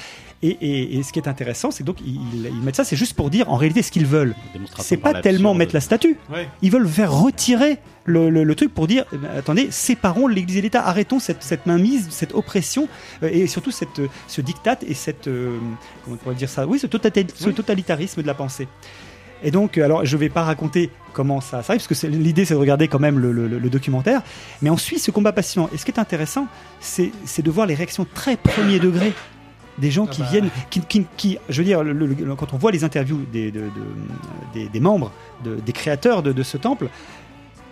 et, et, et ce qui est intéressant c'est donc ils, ils mettent ça c'est juste pour dire en réalité ce qu'ils veulent c'est pas tellement mettre la statue Ouais. ils veulent faire retirer le, le- le truc pour dire eh ben, attendez séparons l'église et l'état arrêtons cette, cette mainmise cette oppression euh, et surtout cette euh, ce diktat et cette euh, comment on pourrait dire ça oui ce, totali- ce totalitarisme de la pensée et donc, alors, je vais pas raconter comment ça, ça arrive, parce que l'idée, c'est de regarder quand même le, le- le documentaire. Mais on suit ce combat passionnant. Et ce qui est intéressant, c'est de voir les réactions très premier degré des gens qui viennent, qui, qui, qui- je veux dire, le- quand on voit les interviews des, de- de- des, des membres, de- des créateurs de ce temple,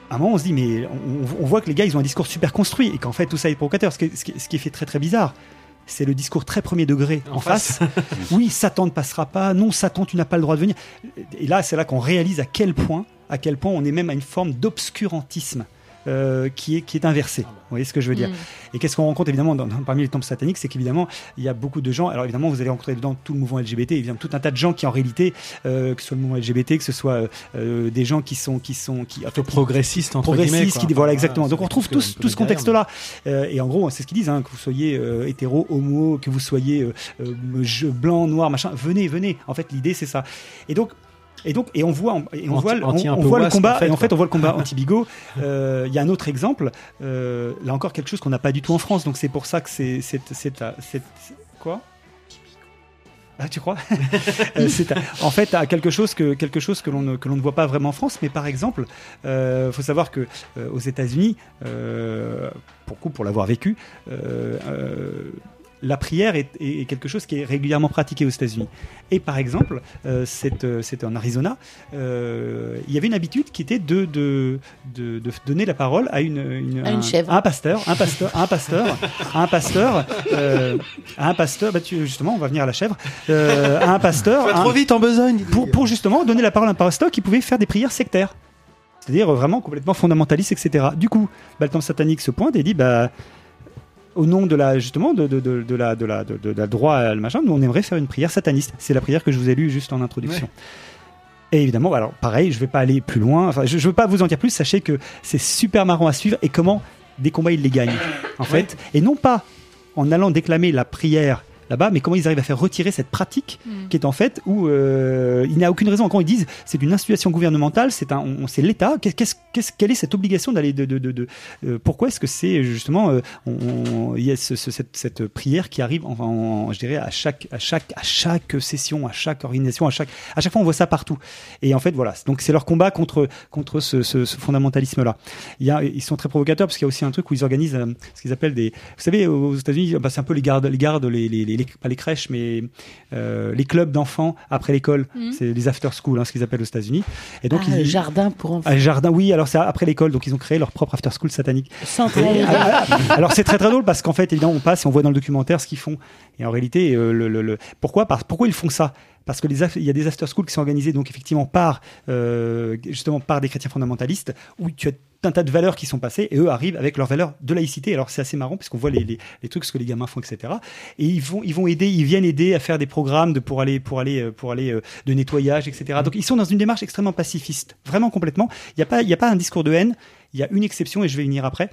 à un moment, on se dit, mais on, on voit que les gars, ils ont un discours super construit et qu'en fait, tout ça est provocateur. Ce qui, ce qui, ce qui est fait très très bizarre, c'est le discours très premier degré en, En face. face. oui, Satan ne passera pas. Non, Satan, tu n'as pas le droit de venir. Et là, c'est là qu'on réalise à quel point, à quel point on est même à une forme d'obscurantisme euh, qui est qui est inversé. Vous voyez ce que je veux dire Mm. Et qu'est-ce qu'on rencontre évidemment dans, dans- parmi les temples sataniques, c'est qu'évidemment il y a beaucoup de gens. Alors évidemment vous allez rencontrer dedans tout le mouvement LGBT, évidemment tout un tas de gens qui en réalité, euh, que ce soit le mouvement LGBT, que ce soit euh, des gens qui sont qui sont qui Plutôt progressistes, entre progressistes, guillemets, qui voilà exactement. Donc on retrouve tout ce contexte-là. Euh, et en gros c'est ce qu'ils disent, hein, que vous soyez euh, hétéro, homo, que vous soyez euh, euh, blanc, noir, machin. Venez, venez. En fait l'idée c'est ça. Et donc et donc, et on voit, et on Anti- voit, le- on, on voit combat, en fait, et en fait, on voit le combat anti-bigot. Euh, Il y a un autre exemple, euh, là encore quelque chose qu'on n'a pas du tout en France, donc c'est pour ça que c'est, c'est, quoi? Ah, tu crois? Euh, c'est En fait, à quelque chose que quelque chose que l'on ne, que l'on ne voit pas vraiment en France, mais par exemple, il faut savoir que aux États-Unis, pour coup, pour l'avoir vécu, la prière est, est- est quelque chose qui est régulièrement pratiqué aux États-Unis. Et par exemple, euh, c'est, euh, c'était en Arizona, euh, il y avait une habitude qui était de, de, de, de donner la parole à une, une, À une un, chèvre. à un pasteur, un pasteur, un pasteur, à un pasteur, euh, à un pasteur. Bah, tu- justement, on va venir à la chèvre. euh, à un pasteur. Pas trop un- vite en besogne. Pour, pour justement donner la parole à un pasteur qui pouvait faire des prières sectaires. C'est-à-dire vraiment complètement fondamentaliste, etc. Du coup, bah, le temple satanique se pointe et dit bah, au nom de la justement de, de, de, de la de la de, la droit à le machin, nous on aimerait faire une prière sataniste. C'est la prière que je vous ai lue juste en introduction. Et évidemment, alors pareil, je vais pas aller plus loin. Enfin, je, je veux pas vous en dire plus. Sachez que c'est super marrant à suivre et comment des combats ils les gagnent en fait, et non pas en allant déclamer la prière là-bas, mais comment ils arrivent à faire retirer cette pratique Mm. qui est en fait où euh, il n'y a aucune raison. Quand ils disent c'est une institution gouvernementale, c'est un, on- c'est l'État. Qu'est- Qu'est-ce, qu'est-ce- quelle est cette obligation d'aller de, de, de, de- euh, pourquoi est-ce que c'est justement euh, on, il y a ce- ce- cette, cette prière qui arrive, en, en- je dirais à chaque à chaque à chaque session, à chaque organisation, à chaque à chaque fois on voit ça partout. Et en fait voilà, donc c'est leur combat contre contre ce, ce, ce fondamentalisme là. Il y a, ils sont très provocateurs parce qu'il y a aussi un truc où ils organisent euh, ce qu'ils appellent des, vous savez aux États-Unis, bah, c'est un peu les gardes, les gardes, les, les, les- les- pas les crèches mais euh, les clubs d'enfants après l'école, Mhm. c'est les after school, hein, ce qu'ils appellent aux États-Unis. Et donc Ah, ils, jardin pour enfants. ah, jardin, oui, alors c'est après l'école, donc ils ont créé leur propre after school satanique. Et, ah, ah, alors c'est très très drôle parce qu'en fait, évidemment, on passe et on voit dans le documentaire ce qu'ils font. Et en réalité, euh, le, le- le- pourquoi, parce, pourquoi ils font ça? Parce que les il y a des after school qui sont organisés donc effectivement par euh, justement par des chrétiens fondamentalistes où tu as un tas de valeurs qui sont passées et eux arrivent avec leurs valeurs de laïcité. Alors c'est assez marrant parce qu'on voit les, les, les trucs ce que les gamins font, etc. Et ils vont ils vont aider, ils viennent aider à faire des programmes de pour aller pour aller euh, pour aller euh, de nettoyage, etc. Donc ils sont dans une démarche extrêmement pacifiste, vraiment complètement. Il n'y a pas il y a pas un discours de haine. Il y a une exception et je vais y venir après.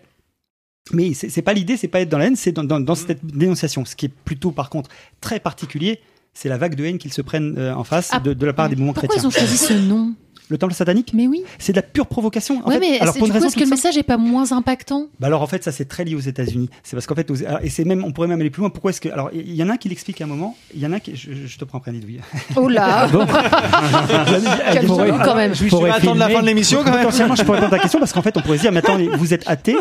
Mais c'est pas l'idée, c'est pas être dans la haine, c'est dans, dans, dans cette dénonciation. Ce qui est plutôt, par contre, très particulier, c'est la vague de haine qu'ils se prennent euh, en face Ah, de, de la part des mouvements Pourquoi chrétiens. ils ont choisi ce nom? Le temple satanique Mais oui. C'est de la pure provocation. En ouais, fait, mais alors pour du une raison est-ce que le message est pas moins impactant? Bah alors en fait ça c'est très lié aux États-Unis. C'est parce qu'en fait aux- et c'est même on pourrait même aller plus loin. Pourquoi est-ce que alors il y en a un qui l'explique à un moment. Il y en a un qui je, je te prends Prénit, oui. Oh là Alors, même. je vas attendre la fin de l'émission, quand même. Potentiellement, je pourrais répondre à ta question parce qu'en fait, on pourrait se dire, mais attends, vous êtes athée,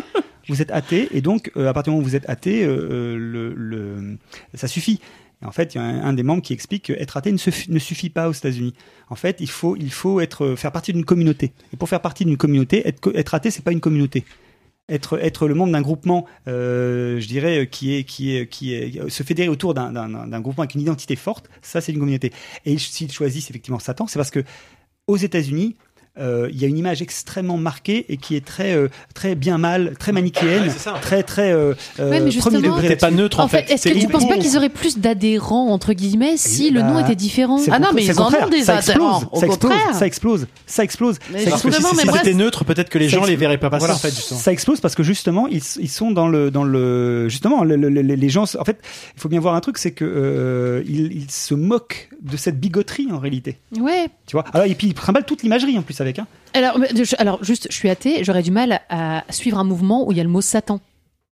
vous êtes athée, et donc euh, à partir du moment où vous êtes athée, euh, euh, le, le, ça suffit. En fait, il y a un, des membres qui explique qu'être athée ne, suffi- ne suffit pas aux États-Unis. En fait, il faut, il faut être, faire partie d'une communauté. Et pour faire partie d'une communauté, être, être athée, c'est pas une communauté. Être, être le membre d'un groupement, euh, je dirais, euh, qui est, qui est, qui est, se fédérer autour d'un, groupement avec une identité forte, ça c'est une communauté. Et s'ils choisissent effectivement Satan, c'est parce que aux États-Unis, euh, il y a une image extrêmement marquée et qui est très, euh, très bien mal, très manichéenne, très, très euh, euh, Ouais, mais premier degré. là-dessus. En fait, est-ce que tu penses pas qu'ils auraient plus d'adhérents entre guillemets si le bah, nom était différent? c'est le contra- c'est le contraire. ça explose, ça explose, ça explose, ça explose. Mais si c'était neutre, peut-être que les gens les verraient pas passer, Voilà. en fait. Ça explose parce que justement, ils, ils sont dans le, dans le, justement, le- le- le- les gens, en fait, il faut bien voir un truc, c'est que euh, ils, ils se moquent de cette bigoterie en réalité. Ouais. Tu vois? Alors et puis ils trimballent toute l'imagerie en plus avec. Alors, mais je- alors juste, je suis athée, j'aurais du mal à suivre un mouvement où il y a le mot Satan.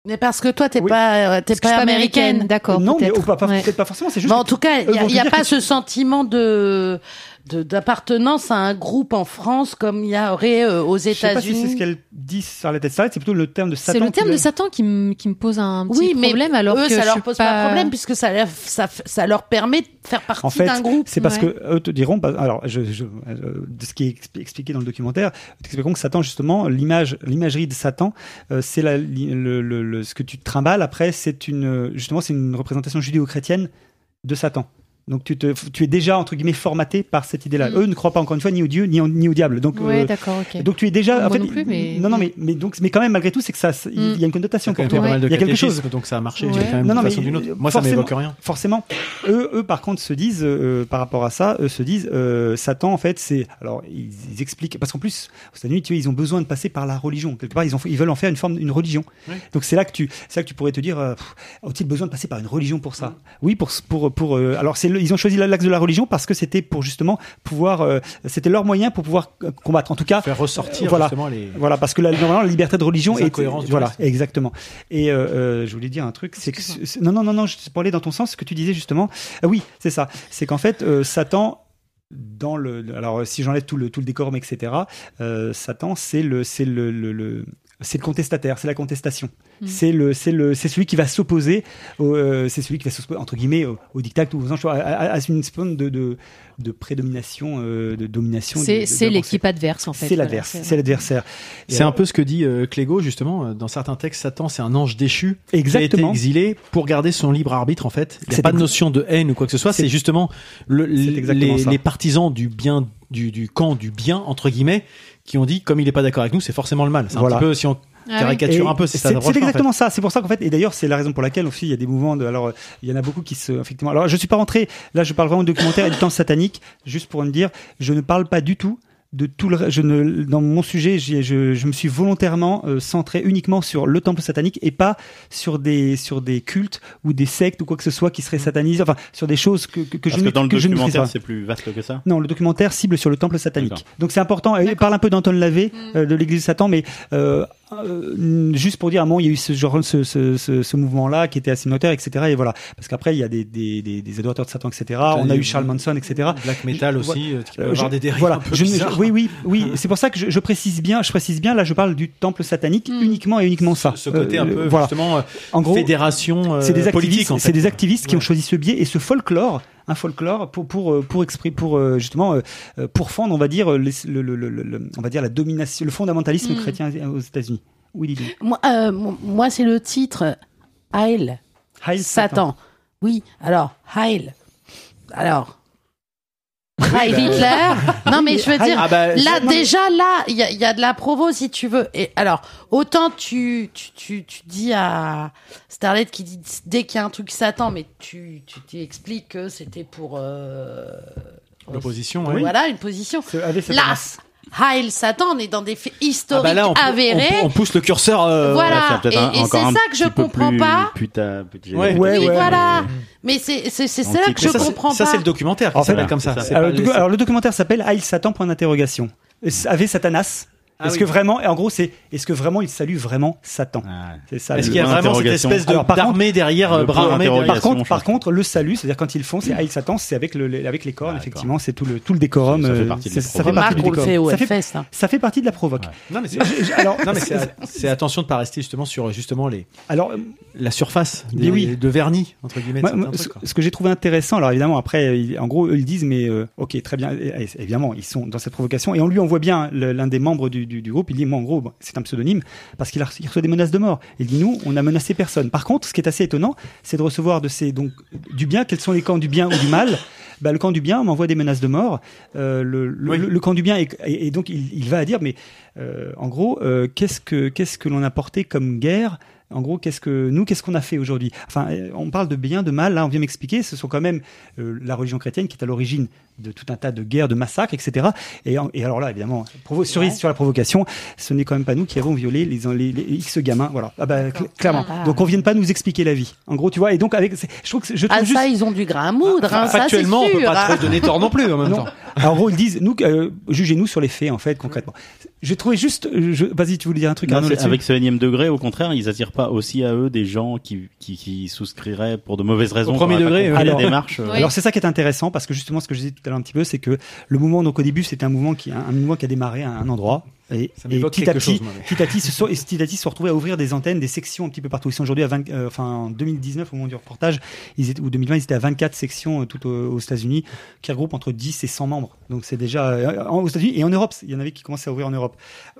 Mais parce que toi, t'es pas, euh, t'es pas suis pas américaine. américaine, d'accord, Non, mais peut-être. oh, pas- pas- Ouais. peut-être pas forcément. C'est juste. Mais en tout cas, il n'y a, y pas ce sentiment de- d'appartenance à un groupe en France comme il y aurait euh, aux Je sais pas si c'est ce États-Unis. qu'elle dit sur la tête Starlight, c'est plutôt le terme de Satan. C'est le terme de Satan qui me, qui me pose un petit Oui, mais problème alors eux, que ça leur pose pas de problème puisque ça, leur- ça, ça leur permet de faire partie En fait, d'un groupe. c'est parce Ouais. que eux te diront, bah, alors, je, je- euh, de ce qui est expli- expliqué dans le documentaire, ils t'expliqueront que Satan, justement, l'image, l'imagerie de Satan, euh, c'est la, li- le, le- le- ce que tu te trimbales. Après, c'est une, justement, c'est une représentation judéo-chrétienne de Satan. Donc tu, te, tu es déjà entre guillemets formaté par cette idée-là. Mm. Eux ne croient pas encore une fois ni au Dieu ni, au- ni au diable. Donc Ouais, euh, d'accord, ok. donc tu es déjà en fait, non plus, mais- non non mais mais donc mais quand même malgré tout c'est que ça il Mm. y a une connotation quand même il y a quelque chose. donc ça a marché Ouais. quand même Non, non, mais, façon d'une autre. Moi, ça m'évoque rien. Forcément, eux, eux par contre se disent euh, par rapport à ça, eux se disent euh, Satan en fait c'est alors ils, ils expliquent parce qu'en plus aux États-Unis tu vois ils ont besoin de passer par la religion quelque part ils ont ils veulent en faire une forme une religion. Oui. Donc c'est là que tu c'est là que tu pourrais te dire euh, ont-ils besoin de passer par une religion pour ça? Oui pour pour pour euh, alors c'est le- ils ont choisi l'axe de la religion parce que c'était pour justement pouvoir euh, c'était leur moyen pour pouvoir euh, combattre. En tout cas Faire ressortir, voilà. justement, les- voilà parce que la, normalement la liberté de religion Les est voilà reste. exactement. Et euh, euh, je voulais dire un truc c'est que c'est- non non non non je aller dans ton sens ce que tu disais justement. Oui c'est ça. C'est qu'en fait euh, Satan dans le alors euh, si j'enlève tout le tout le décorum etc euh, Satan c'est le c'est le, le, le- c'est le contestataire, c'est la contestation. Mm. C'est le, c'est le, c'est celui qui va s'opposer, au, euh, c'est celui qui va s'opposer entre guillemets au, au dictat ou aux anges, à, à- à une forme de, de, de prédomination, euh, de domination. C'est l'équipe adverse en fait. C'est Voilà, c'est l'adversaire. C'est un alors- peu ce que dit euh, Clégo justement euh, dans certains textes. Satan, c'est un ange déchu Exactement. qui a été exilé pour garder son libre arbitre. En fait, il n'y a pas de notion de haine ou quoi que ce soit. C'est justement le, les, les partisans du bien, du, du camp du bien entre guillemets, qui ont dit comme il n'est pas d'accord avec nous, c'est forcément le mal. C'est Voilà. un petit peu si on Ah caricature Et un peu. C'est c'est en fait. exactement ça. C'est pour ça qu'en fait, et d'ailleurs, c'est la raison pour laquelle aussi il y a des mouvements de. Alors, il y en a beaucoup qui se. Effectivement. Alors, je suis pas rentré. Là, je parle vraiment de documentaire et du temps satanique. Juste pour me dire, je ne parle pas du tout de tout le. Je ne. Dans mon sujet, ai- je, je me suis volontairement euh, centré uniquement sur le temple satanique et pas sur des sur des cultes ou des sectes ou quoi que ce soit qui seraient satanisés. Enfin, sur des choses que que, que je ne que dans le que je documentaire, pas. c'est plus vaste que ça. Non, le documentaire cible sur le temple satanique. Donc c'est important. Il parle un peu d'Anton Lavey, Mm. euh, de l'Église de Satan, mais euh, euh, juste pour dire, à un moment, il y a eu ce genre, ce, ce, ce, ce mouvement-là qui était assez notaire, etc. Et voilà, parce qu'après il y a des, des, des, des adorateurs de Satan, etc. On a eu Charles Manson, etc. Black metal Je- aussi, euh, qui peut Euh, avoir je- des dérives Voilà. un peu Je ne- bizarres. je- oui, oui, oui. C'est pour ça que je, je précise bien, je précise bien. Là, je parle du temple satanique uniquement et uniquement ça. Ce côté un peu voilà. justement euh, En gros, fédération euh, c'est des politique. activistes, en fait. c'est des activistes qui ont choisi ce biais et ce folklore, un folklore pour pour euh, pour exprimer, pour euh, justement euh, euh, pourfendre, on va dire le, le, le, le- on va dire la domination, le fondamentalisme Mm. chrétien aux États-Unis. Oui, Lydie. Moi, euh, mo- moi c'est le titre Heil. Heil Satan. Oui, alors, Heil. Alors. Bah, Hitler. Non, mais je veux dire, Ah bah, là, c'est- non, mais- déjà, là, il y a, il y a de la provo, si tu veux. Et alors, autant tu, tu, tu, tu dis à Starlet qui dit dès qu'il y a un truc Satan, mais tu, tu, tu expliques que c'était pour. euh, L'opposition, oui. Voilà, une position. avec Là. Heil Satan, on est dans des faits Ah historiques bah là, on, avérés. on- on pousse le curseur. euh, Voilà. peut-être Et- et c'est ça que je comprends plus pas. putain- putain- Ouais. Ouais, oui, ouais. voilà. Mais c'est c'est c'est ça que je ça, comprends ça, pas. c'est le documentaire qui En fait, comme ça. Alors, le, les- docu- alors, le documentaire s'appelle Heil Satan point d'interrogation. Avec Satanas. Ah est-ce oui. que vraiment, et en gros, c'est est-ce que vraiment il salue vraiment Satan C'est ça. Est-ce qu'il y a vraiment cette espèce de Alors, par contre- d'armée derrière, euh, bras derrière Par contre, par contre, le salut, c'est-à-dire quand ils font, c'est Heil Satan, c'est avec le, avec les cornes, effectivement, c'est tout le tout le décorum. Ça fait euh, partie de ça fait partie du décorum. Ça hein. ça fait partie de la provoque. Non mais c'est non mais attention de pas rester justement sur justement les alors, la surface Mais des, oui. de vernis entre guillemets. Moi, moi, ce, trucs, quoi. ce que j'ai trouvé intéressant, alors évidemment, après, en gros, eux, ils disent, mais euh, ok, très bien, évidemment, ils sont dans cette provocation, et on lui on voit bien l'un des membres du, du, du groupe, il dit, moi, en gros, bon, c'est un pseudonyme, parce qu'il reçoit des menaces de mort. Il dit, nous, on n'a menacé personne. Par contre, ce qui est assez étonnant, c'est de recevoir de ces, donc, du bien, quels sont les camps du bien ou du mal? Bah, le camp du bien m'envoie des menaces de mort. Euh, le, le, Oui. le- le camp du bien, est- et, et donc il, il va à dire, mais euh, en gros, euh, qu'est-ce que qu'est-ce que l'on a porté comme guerre? En gros, qu'est-ce que nous, qu'est-ce qu'on a fait aujourd'hui? Enfin, on parle de bien, de mal. Là, on vient m'expliquer. Ce sont quand même la religion chrétienne qui est à l'origine de tout un tas de guerres, de massacres, etc. Et, alors là, évidemment, cerise sur la provocation, ce n'est quand même pas nous qui avons violé les, les, les X gamins. Voilà, ah bah, cl- clairement. Ah. Donc, on vient pas nous expliquer la vie. En gros, tu vois. Et donc, avec, je trouve que je trouve Ah, juste. ça, ils ont du grain à moudre. hein, ça, c'est Factuellement, on peut pas hein. trop donner tort non plus en même Non. temps. Alors, en gros, ils disent, nous, euh, jugez-nous sur les faits, en fait, concrètement. J'ai trouvé juste. je- Vas-y, tu voulais dire un truc, Non, là-dessus avec ce énième degré, au contraire, ils attirent pas aussi à eux des gens qui, qui, qui souscriraient pour de mauvaises raisons. premier auraient pas degré, alors- la démarche. euh, Alors c'est ça qui est intéressant parce que justement ce que je disais tout à l'heure un petit peu c'est que le mouvement donc au début c'était un mouvement qui un, un mouvement qui a démarré à un endroit. Et, et petit à petit chose, petit à petit se sont et petit à petit se sont retrouvés à ouvrir des antennes des sections un petit peu partout. Ils sont aujourd'hui à 20 euh, enfin en 2019 au moment du reportage ils étaient ou 2020 ils étaient à 24 sections euh, tout aux, aux États-Unis qui regroupent entre 10 et 100 membres. Donc c'est déjà euh, en- aux États-Unis et en Europe. Il y en avait qui commençaient à ouvrir en Europe.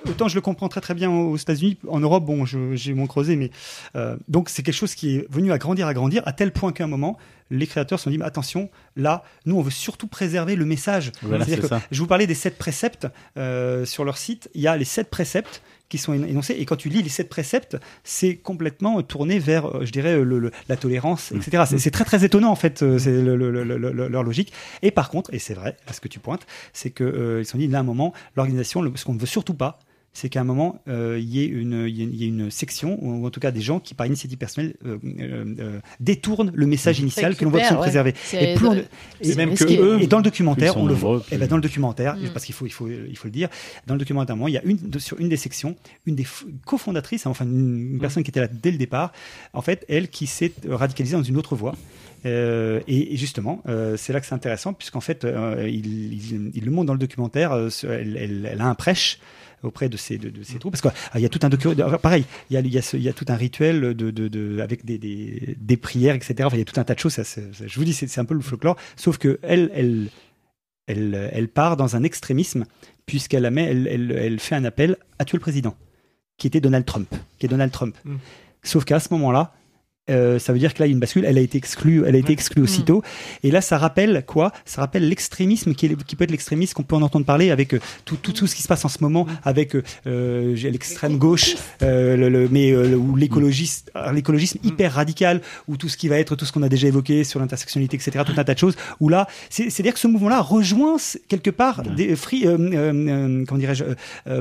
Autant je le comprends très très bien aux États-Unis. En Europe bon j'ai mon creusé mais euh, donc c'est quelque chose qui est venu à grandir à grandir à tel point qu'à un moment les créateurs se sont dit mais attention, là, nous on veut surtout préserver le message. Voilà, que je vous parlais des sept préceptes euh, sur leur site. Il y a les sept préceptes qui sont énon- énoncés et quand tu lis les sept préceptes, c'est complètement euh, tourné vers, euh, je dirais, le- le- la tolérance, Mm. etc. C'est- C'est très très étonnant en fait, c'est le- le- le- le- le- leur logique. Et par contre, et c'est vrai, à ce que tu pointes, c'est que euh, se sont dit là un moment, l'organisation, ce qu'on ne veut surtout pas, c'est qu'à un moment, euh, il y, ait une- il y ait- il y ait une section, ou en tout cas des gens qui, par initiative personnelle, euh, euh, euh, détournent le message initial que l'on absolument ouais. préserver. C'est- Et plus on- c'est et- même que eux, et dans le documentaire, on le voit. plus- Et ben dans le documentaire, Mm. parce qu'il faut, il faut, il faut le dire, dans le documentaire, il y a une de- sur une des sections, une des cofondatrices, enfin une, une personne qui était là dès le départ, en fait, elle qui s'est radicalisée dans une autre voie. Euh, et, et justement, euh, c'est là que c'est intéressant, puisqu'en fait, euh, il, il- il le montre dans le documentaire, euh, elle- elle a un prêche auprès de ces, de, de ces troupes. Parce qu'il y a tout un document, pareil, il y a, il y, a ce- il y a tout un rituel de, de, de- avec des, des, des prières, etc. Enfin, il y a tout un tas de choses. Ça, c'est- ça- je vous dis, c'est un peu le folklore. Sauf que elle, elle, elle, elle part dans un extrémisme, puisqu'elle elle, elle, elle fait un appel à tuer le président, qui était Donald Trump. Qui est Donald Trump. Mm. Sauf qu'à ce moment-là, euh, ça veut dire que là, il y a une bascule. Elle a été exclue. Elle a été exclue aussitôt. Et là, ça rappelle quoi? Ça rappelle l'extrémisme qui, peut être l'extrémisme qu'on peut en entendre parler avec euh, tout, tout, tout ce qui se passe en ce moment, avec euh, l'extrême gauche, euh, le, le- mais euh, ou l'écologiste, alors, l'écologisme hyper radical, ou tout ce qui va être tout ce qu'on a déjà évoqué sur l'intersectionnalité, etc. Tout un tas de choses. Où là, c'est c'est dire que ce mouvement-là rejoint quelque part des free, euh, euh, euh, comment dirais-je,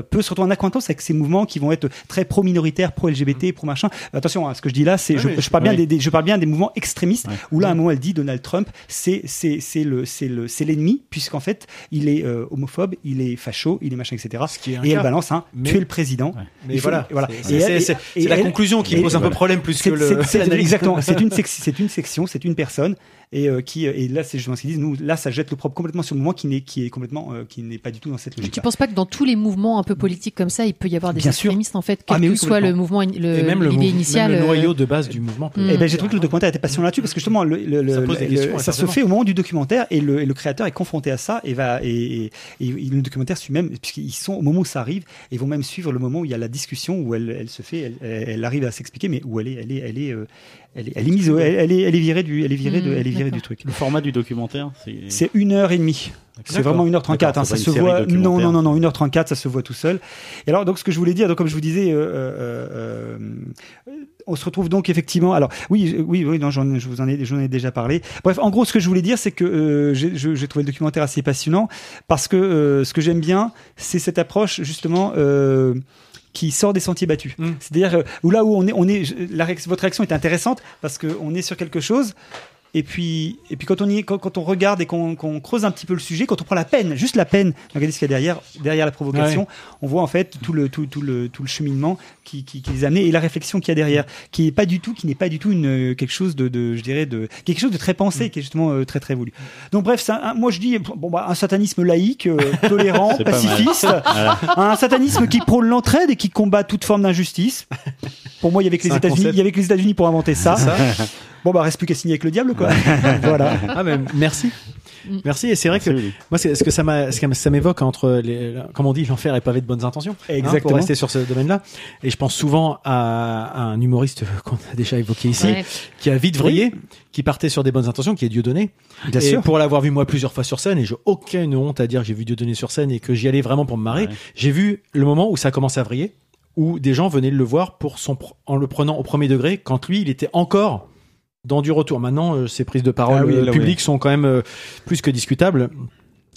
peut se retrouver en acquaintance avec ces mouvements qui vont être très pro-minoritaires, pro-LGBT, pro-machin. Attention, hein, ce que je dis là, c'est je, je parle bien des, des- je parle bien des mouvements extrémistes où là à un moment elle dit Donald Trump c'est c'est c'est le c'est le c'est l'ennemi puisqu'en fait il est euh, homophobe il est facho il est machin etc est un et elle balance hein, Mais- tuer le président. Mais Il faut- voilà, voilà. C'est- la conclusion qui pose un peu problème plus que le- exactement c'est une sec- c'est une section c'est une personne et euh, qui et là c'est justement ce qu'ils disent nous là ça jette le propre complètement sur le mouvement qui n'est qui est complètement euh, qui n'est pas du tout dans cette logique Tu penses pas que dans tous les mouvements un peu politiques comme ça, il peut y avoir des Bien sûr. extrémistes en fait, Ah, quel mais que oui, soit le mouvement, le, Et même l'idée initiale. même le euh, noyau de base du mouvement. peut- Eh ben, j'ai trouvé que le documentaire était passionnant là-dessus parce que justement, le, le- Ça questions, ça se fait au moment du documentaire et le, et le créateur est confronté à ça et va et, et- et le documentaire suit même puisqu'ils sont au moment où ça arrive et vont même suivre le moment où il y a la discussion où elle, elle se fait, elle, arrive à s'expliquer mais où elle est, elle est, elle est, euh, elle est, elle est mise, au- elle, elle est, elle est virée du, elle est virée de, Mmh, elle est virée du truc. Le format du documentaire, c'est. C'est une heure et demie. C'est vraiment 1h34, D'accord, hein, ça se voit. Non, non, non, non, 1h34, ça se voit tout seul. Et alors, donc, ce que je voulais dire, donc, comme je vous disais, euh, euh, euh, on se retrouve donc effectivement. Alors, oui, oui, oui, non, j'en, je vous en ai, j'en ai déjà parlé. Bref, en gros, ce que je voulais dire, c'est que euh, j'ai trouvé le documentaire assez passionnant parce que euh, ce que j'aime bien, c'est cette approche justement. Euh, qui sort des sentiers battus. C'est-à-dire euh, où là où on est, on est, la votre réaction est intéressante parce que on est sur quelque chose. Et puis, et puis quand on y est, quand, quand on regarde et qu'on qu'on creuse un petit peu le sujet, quand on prend la peine, juste la peine, de regarder ce qu'il y a derrière, derrière la provocation, Ouais. on voit en fait tout le tout, tout le tout le cheminement qui, qui, qui les a amenés et la réflexion qu'il y a derrière, qui est pas du tout, qui n'est pas du tout une euh, quelque chose de, de je dirais de quelque chose de très pensé, qui est justement euh, très très voulu. Donc bref, un- moi je dis bon bah un satanisme laïque, euh, tolérant, pacifiste, un satanisme qui prône l'entraide et qui combat toute forme d'injustice. Pour moi, il y avait que les États-Unis, il y avait que les États-Unis pour inventer ça. Bon bah reste plus qu'à signer avec le diable quoi. voilà. Ah mais merci. Merci et c'est vrai que moi c'est ce que ça m'a ce que ça m'évoque entre les comme on dit l'enfer est pavé de bonnes intentions hein, Exactement. pour rester sur ce domaine-là et je pense souvent à, à un humoriste qu'on a déjà évoqué ici Ouais. qui a vite vrillé qui partait sur des bonnes intentions qui est Dieudonné Bien et sûr. pour l'avoir vu moi plusieurs fois sur scène et j'ai aucune honte à dire que j'ai vu Dieudonné sur scène et que j'y allais vraiment pour me marrer j'ai vu le moment où ça a commencé à vriller où des gens venaient le voir pour son en le prenant au premier degré quand lui il était encore dans du retour. Maintenant, euh, ses prises de parole Ah oui, euh, publiques sont quand même euh, plus que discutables.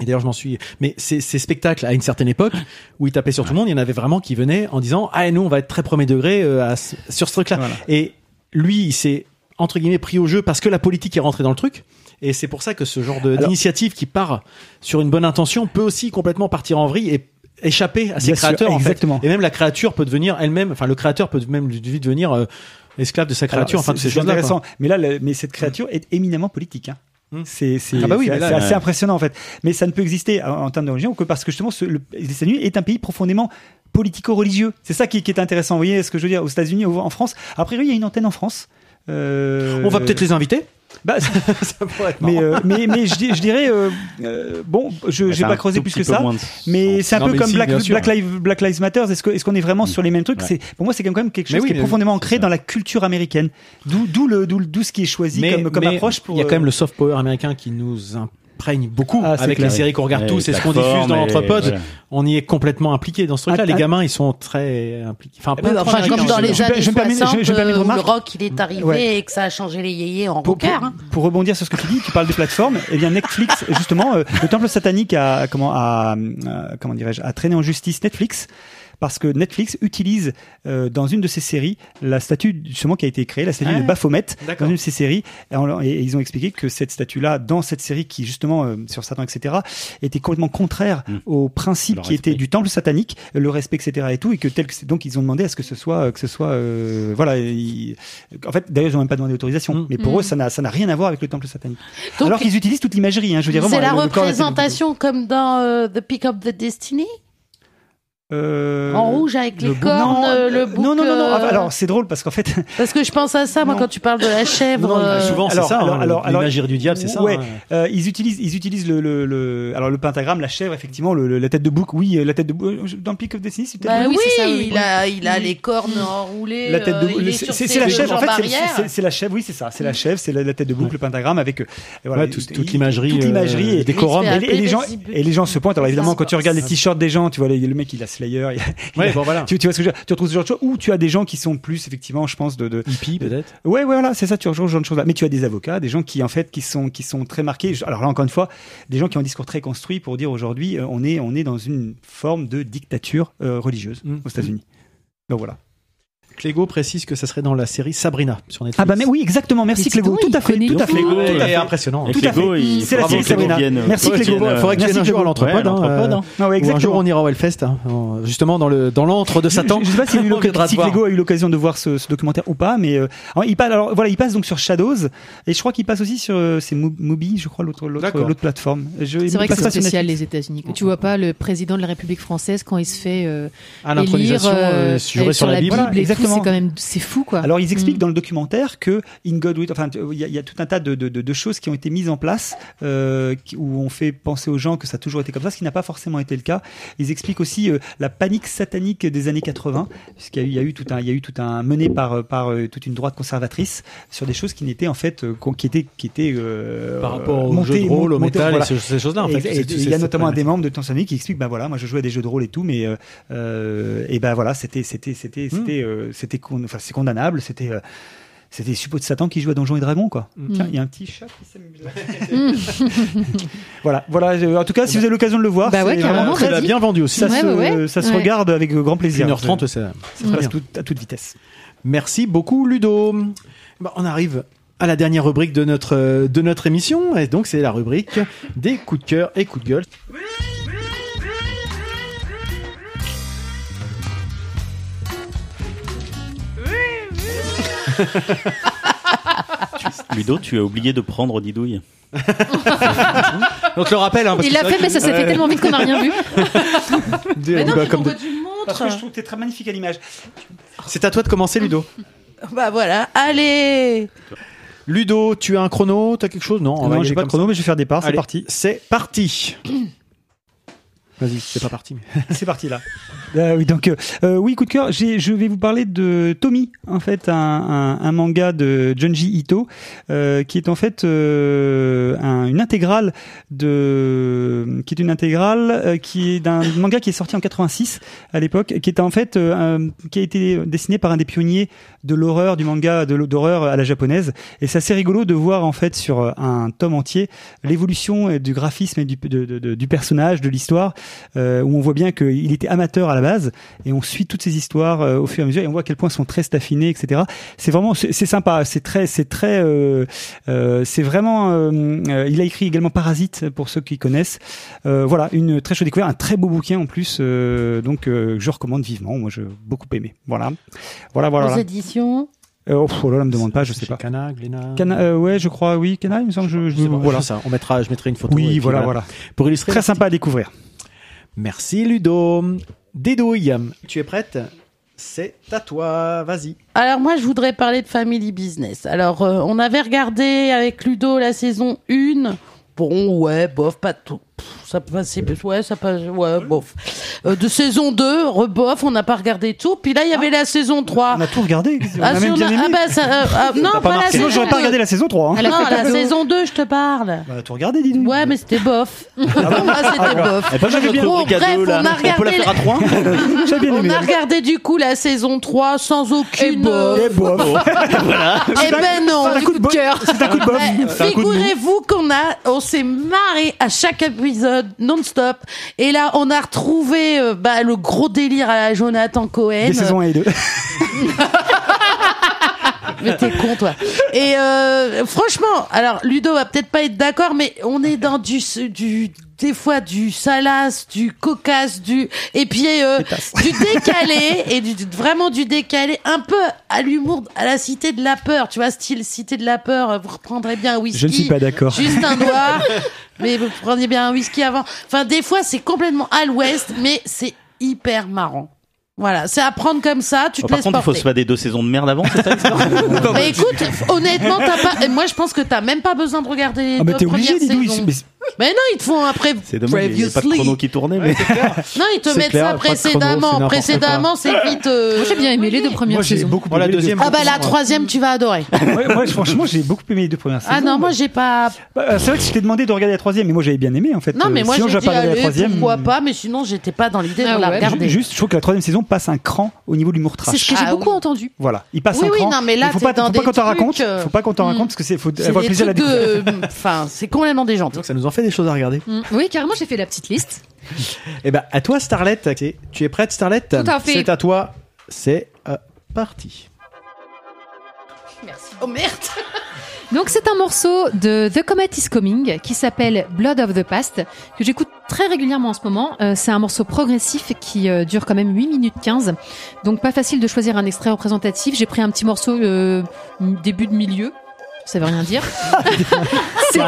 Et d'ailleurs, je m'en suis. Mais ces, ces spectacles à une certaine époque où il tapait sur tout le monde, il y en avait vraiment qui venaient en disant ah nous on va être très premier degré euh, à sur ce truc-là. Et lui, il s'est entre guillemets pris au jeu parce que la politique est rentrée dans le truc. Et c'est pour ça que ce genre d'initiative qui part sur une bonne intention peut aussi complètement partir en vrille et échapper à ses Bien sûr, créateurs. en fait. exactement. Et même la créature peut devenir elle-même, enfin le créateur peut même devenir euh, esclave de sa créature. Alors, enfin de c'est- ces intéressant. quoi. Mais là, le- mais cette créature est éminemment politique. Hein. C'est c'est Ah bah oui, c'est assez euh, impressionnant en fait. Mais ça ne peut exister en, en termes d'origine que parce que justement ce, le, les États-Unis est un pays profondément politico-religieux. C'est ça qui, qui est intéressant. Vous voyez ce que je veux dire aux États-Unis, en France. A priori, il y a une antenne en France. Euh, On va peut-être les inviter. Bah, mais, euh, mais mais je, dirais euh, euh, bon, je Bah, j'ai c'est pas creusé plus que ça, de mais c'est un Non, peu comme si, Black. Black Lives Black Lives Matter. Est-ce que est-ce qu'on est vraiment sur les mêmes trucs? Ouais. Pour moi c'est quand même quelque chose oui, qui est mais- profondément ancré dans la culture américaine. D'où ce qui est choisi comme comme mais approche pour. Il y a quand même le soft power américain qui nous imprègne beaucoup Ah, c'est avec clair. les séries qu'on regarde Ouais, tous et ce qu'on diffuse plateformes dans voilà. On y est complètement impliqué dans ce truc-là. Ah, les ah. gamins, ils sont très impliqués. Enfin, pas enfin, comme dans je les années je me permets- je- 60, je me permets de euh, où le rock il est arrivé Ouais. et que ça a changé les yéyés en pour- hein. pour rebondir sur ce que tu dis, tu parles de plateforme. Eh bien, Netflix, justement, euh, le temple satanique a comment a, a- comment dirais-je a traîné en justice Netflix parce que Netflix utilise euh, dans une de ses séries la statue justement qui a été créée, la statue Ah, de Baphomet dans une de ses séries. Et, en- et ils ont expliqué que cette statue-là, dans cette série qui justement euh, sur Satan, etc., était complètement contraire Mm. au principe qui était du temple satanique, le respect, etc. et tout, et que tel que c'est- donc ils ont demandé à ce que ce soit que ce soit euh, voilà. ils- en fait, d'ailleurs, ils ont même pas demandé d'autorisation, Mm. mais pour Mm. eux, ça n'a ça n'a rien à voir avec le temple satanique. Donc, Alors qu'ils utilisent toute l'imagerie, hein, je veux dire vraiment. c'est la représentation comme dans euh, The Pick of the Destiny? Euh, en rouge avec les cornes, non, euh, le bouc. Non, non, non, non. euh, Alors, c'est drôle parce qu'en fait. Parce que je pense à ça, moi, Non. quand tu parles de la chèvre. Non, non, euh, Souvent, c'est ça. alors, hein, alors, alors, L'imagerie du diable, c'est ça. Ouais. hein. Euh, ils utilisent, ils utilisent le, le, le, alors le pentagramme, la chèvre, effectivement, le, le- la tête de bouc. Oui, la tête de bouc. Dans le Pick of Destiny, c'est peut-être. Bah le- oui, c'est ça, oui, il, a, il a Oui. les cornes enroulées. La tête de bouc. C'est la chèvre. En fait, c'est- arrière. c'est- c'est la chèvre. Oui, c'est ça. C'est la chèvre. C'est la, la tête de bouc, le pentagramme avec. euh, voilà, toute l'imagerie, toute l'imagerie et les- gens, et les gens se pointent. Alors évidemment, quand tu regardes les t-shirts des gens, tu vois le mec, il a Slayer. Il a, il Ouais, a- bon, voilà. tu, tu vois ce que je veux dire? Tu retrouves ce genre de choses. Ou tu as des gens qui sont plus, effectivement, je pense, de, de Hippie, peut-être. Ouais, ouais, voilà, c'est ça, tu rejoins ce genre de choses-là. Mais tu as des avocats, des gens qui, en fait, qui sont, qui sont très marqués. Alors là, encore une fois, des gens qui ont un discours très construit pour dire aujourd'hui, euh, on est, on est dans une forme de dictature euh, religieuse Mm. aux États-Unis. Donc voilà. Clégo précise que ça serait dans la série Sabrina sur Netflix. Ah bah mais oui, exactement. Merci Clégo. Tout il à fait, tout à fait, fait. impressionnant. Tout à Clégo, fait. il C'est la série Sabrina. Merci Clégo. euh, Faudrait que tu viennes un jour à l'entrepode. Hein, euh, un exactement. jour on ira au Hellfest, hein, en- justement dans le dans l'antre de Satan. Je, sais pas si. Clégo a eu l'occasion de voir ce, documentaire ou pas, mais euh, alors, il passe, alors voilà, il passe donc sur Shadows et je crois qu'il passe aussi sur euh, c'est Mubi, je crois l'autre plateforme. Il C'est vrai que c'est spécial les États-Unis. Tu vois pas le président de la République française quand il se fait À élire sur la Bible. C'est quand même c'est fou quoi. Alors ils expliquent Mm. dans le documentaire que In God We- enfin il y, a- il y a tout un tas de, de, de, de choses qui ont été mises en place euh, qui- où on fait penser aux gens que ça a toujours été comme ça, ce qui n'a pas forcément été le cas. Ils expliquent aussi euh, la panique satanique des années 80, puisqu'il y a eu, il y a eu tout un, il y a eu tout un mené par par euh, toute une droite conservatrice sur des choses qui n'étaient en fait euh, qui étaient qui étaient euh, Par rapport aux montées- jeux de rôle, au montées- métal et voilà. ce- ces choses-là, en fait. Il y a notamment un des membres de ton qui explique ben voilà moi je jouais à des jeux de rôle et tout mais et ben voilà c'était c'était c'était c'était euh, c'était con- enfin c'est condamnable c'était euh, c'était suppôts de Satan qui jouent à Donjons et Dragons quoi. Hmm. Tiens, il y a un petit chat qui s'amuse là. voilà, voilà. euh, En tout cas, si vous avez l'occasion de le voir, Bah ouais, c'est vraiment Ça très- bien vendu aussi. Ça Ouais, se, ouais, ouais. ça se Ouais. regarde avec grand plaisir. 1h30, c'est ça très passe tout- à toute vitesse. Merci beaucoup Ludo. Bah, on arrive à la dernière rubrique de notre euh, de notre émission et donc c'est la rubrique des coups de cœur et coups de gueule. Ludo, tu as oublié de prendre Didouille. Donc le rappel hein, parce Il que l'a c'est fait vrai mais ça s'est fait tellement vite qu'on n'a rien vu. Mais non, bah, mais comme pourquoi de- tu me Parce que je montres trouve que t'es très magnifique à l'image. C'est à toi de commencer Ludo. Bah voilà, allez Ludo, tu as un chrono, t'as quelque chose? Non, on va y Non, aller j'ai pas de comme chrono, ça. mais je vais faire des parts. C'est Allez, parti. C'est parti. Vas-y, c'est pas parti. C'est parti là. Euh, oui, donc euh, euh, oui, coup de cœur. j'ai- Je vais vous parler de Tommy, en fait, un, un, un manga de Junji Ito, euh, qui est en fait euh, un- une intégrale de, qui est une intégrale euh, qui est d'un manga qui est sorti en 86 à l'époque, qui est en fait euh, qui a été dessiné par un des pionniers de l'horreur du manga de l'hor- d'horreur à la japonaise. Et c'est assez rigolo de voir en fait sur euh, un tome entier l'évolution euh, du graphisme et du, du personnage, de l'histoire euh, où on voit bien qu'il était amateur à la base et on suit toutes ces histoires euh, au fur et à mesure et on voit à quel point elles sont très staffinées etc c'est vraiment c'est sympa c'est très c'est très euh, euh, c'est vraiment euh, euh, il a écrit également Parasite pour ceux qui connaissent Euh, voilà une très chouette découverte un très beau bouquin en plus euh, donc euh, je recommande vivement moi j'ai beaucoup aimé voilà voilà voilà, voilà. éditions. Oh, oh là là me demande pas je sais pas Cana, Glénat. Cana, euh, ouais je crois oui Cana il me semble je, je, Je sais pas, voilà ça. On mettra, je mettrai une photo. oui voilà voilà Pour illustrer. très sympa à découvrir Merci Ludo. Dédouille, tu es prête? C'est à toi. Vas-y. Alors moi, je voudrais parler de Family Business. Alors, euh, on avait regardé avec Ludo la saison 1. Bon, ouais, bof, pas tout. Pff, Ça passait, ouais, ça passe, ouais, bof. Euh, de saison 2, rebof, on n'a pas regardé tout. Puis là, il y avait la saison 3. On a tout regardé. On Ah, a si, même on bien a- aimé. ah, bah, ça, euh, ah, non, T'as pas, la marqué. Sinon, saison j'aurais pas 2. regardé la saison 3. hein. Non, la saison 2, je te parle. Bah, tout regardé, dis donc. Ouais, mais c'était bof. Pour moi, c'était bof. Eh ben, j'avais bien- Bon, bref, on a On peut la regardé. faire à trois J'ai bien aimé. On a regardé du coup la saison 3 sans aucune. bof. Et bof. Voilà. Eh C'est un- ben non. c'est un coup de bo- c'est un coup de bof. C'est un coup de mou. Figurez-vous qu'on a, on s'est marré à chaque épisode non-stop. Et là, on a retrouvé euh, bah, le gros délire à la Jonathan Cohen. Des saisons 1 et 2. Mais t'es con, toi. Et euh, franchement, alors Ludo va peut-être pas être d'accord, mais on est dans du, du des fois du salace, du cocasse, du et puis euh, du décalé et du, vraiment du décalé, un peu à l'humour, à la cité de la peur, tu vois, style cité de la peur. Vous reprendrez bien un whisky. Je ne suis pas d'accord. Juste un doigt, mais vous preniez bien un whisky avant. Enfin, des fois, c'est complètement à l'ouest, mais c'est hyper marrant. Voilà, c'est à prendre comme ça, tu te Oh, Par laisses contre, il faut porter. se fader deux saisons de merde avant, c'est ça Mais écoute, honnêtement, t'as pas. et Moi, je pense que t'as même pas besoin de regarder les Ah, mais deux t'es obligé, premières saisons. mais- Mais non, ils te font après. C'est dommage, il n'y avait pas de Previously. chrono qui tournait. Mais... Non, ils te C'est mettent clair, ça pas de chrono, c'est précédemment. n'importe précédemment, c'est vite. euh, Moi, j'ai bien aimé les deux premières Moi, j'ai saisons. beaucoup Bon, la aimé les deuxième, deux Ah bah la troisième, tu vas adorer. Ouais, moi, franchement, j'ai beaucoup aimé les deux premières saisons. Ah non, moi j'ai pas. Bah, euh, c'est vrai que je t'ai demandé de regarder la troisième, mais moi j'avais bien aimé en fait. Non, mais Euh, moi sinon, j'ai j'aurais dit pas regardé la allez, troisième. pourquoi pas, mais sinon j'étais pas dans l'idée Ah de la ouais. regarder. Juste, je trouve que la troisième saison passe un cran au niveau de l'humour trash. C'est ce que j'ai Ah beaucoup oui. entendu. Voilà, il passe Oui, un oui, cran. non, mais là, il faut pas, faut pas qu'on t'en trucs, raconte. euh, Faut pas qu'on t'en hmm. raconte parce que c'est faut avoir des plaisir à la de. Enfin, c'est complètement déjanté. Donc ça nous en fait des choses à regarder. Mm. Oui, carrément, j'ai fait la petite liste. Eh ben, à toi, Starlet. Tu es prête, Starlet Tout à fait. C'est à toi. C'est euh, parti. Oh merde Donc c'est un morceau de The Comet is Coming qui s'appelle Blood of the Past que j'écoute très régulièrement en ce moment. Euh, c'est un morceau progressif qui euh, dure quand même 8 minutes 15. Donc pas facile de choisir un extrait représentatif. J'ai pris un petit morceau euh, début de milieu. Ça veut rien dire. C'est-.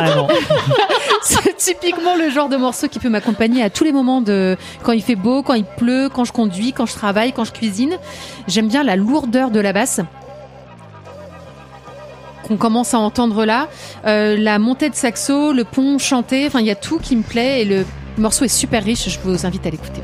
C'est typiquement le genre de morceau qui peut m'accompagner à tous les moments de quand il fait beau, quand il pleut, quand je conduis, quand je travaille, quand je cuisine. J'aime bien la lourdeur de la basse qu'on commence à entendre là, Euh, la montée de saxo, le pont chanté, enfin il y a tout qui me plaît et le morceau est super riche. Je vous invite à l'écouter.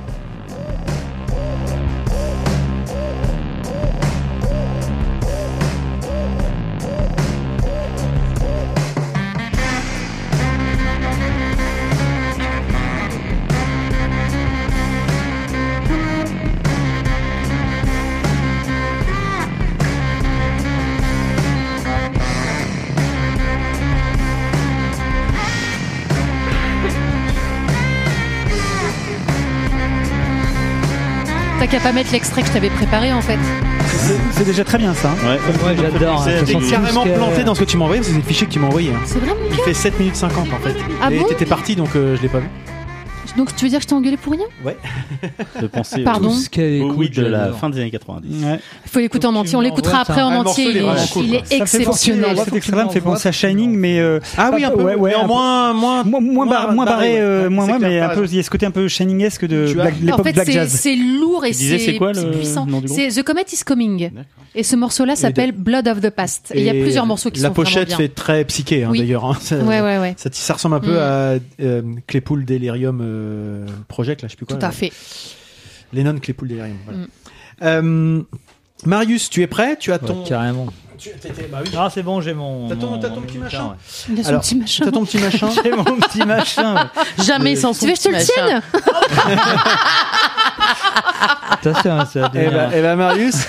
Qu'à pas mettre l'extrait que je t'avais préparé en fait. C'est- déjà très bien ça. hein. Ouais, Ouais, j'adore. hein. Carrément planté dans ce que tu m'as envoyé, c'est le fichier que tu m'as envoyé. hein. C'est vraiment Il fait 7 minutes 50 en fait. Ah Et bon t'étais parti donc euh, je l'ai pas vu. Donc tu veux dire que je t'ai engueulé pour rien Ouais. de penser Pardon. au Tout ce qu'elle écoute, oui de la fin des années 90. Ouais. Il faut l'écouter en entier. On me l'écoutera après en entier. il est cool, il est exceptionnel. cet extrait-là me fait penser à Shining, mais euh, Ah oui, un peu. ouais, ouais, mais en un peu- moins, moins, moins, moins, bar- moins barré, euh, moins, clair, mais un peu, il y a ce côté un peu Shining-esque de Black- En l'époque fait, Black c'est Jazz. c'est lourd et c'est c'est quoi le c'est puissant. C'est The Comet is Coming. Et ce morceau-là s'appelle Blood of the Past. Et il y a plusieurs morceaux qui La sont pochette vraiment fait très psyché hein, Oui. d'ailleurs. Ça, ouais, ouais. ça, ça ressemble un peu Mm. à euh, Claypool Delirium euh, Project, là, je sais plus quoi. Tout à là. fait. Lennon Claypool Delirium. Voilà. Mm. Euh, Marius, tu es prêt? Tu as Ouais, ton. carrément. Tu- bah oui. Ah, c'est bon, j'ai mon. T'as ton- mon- t'as ton mon petit machin son Alors, petit machin. T'as ton petit machin J'ai mon petit machin. Jamais sans Tu veux que je te le tienne Attention, ça Eh ben, eh ben, Marius,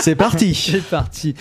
c'est parti. C'est parti.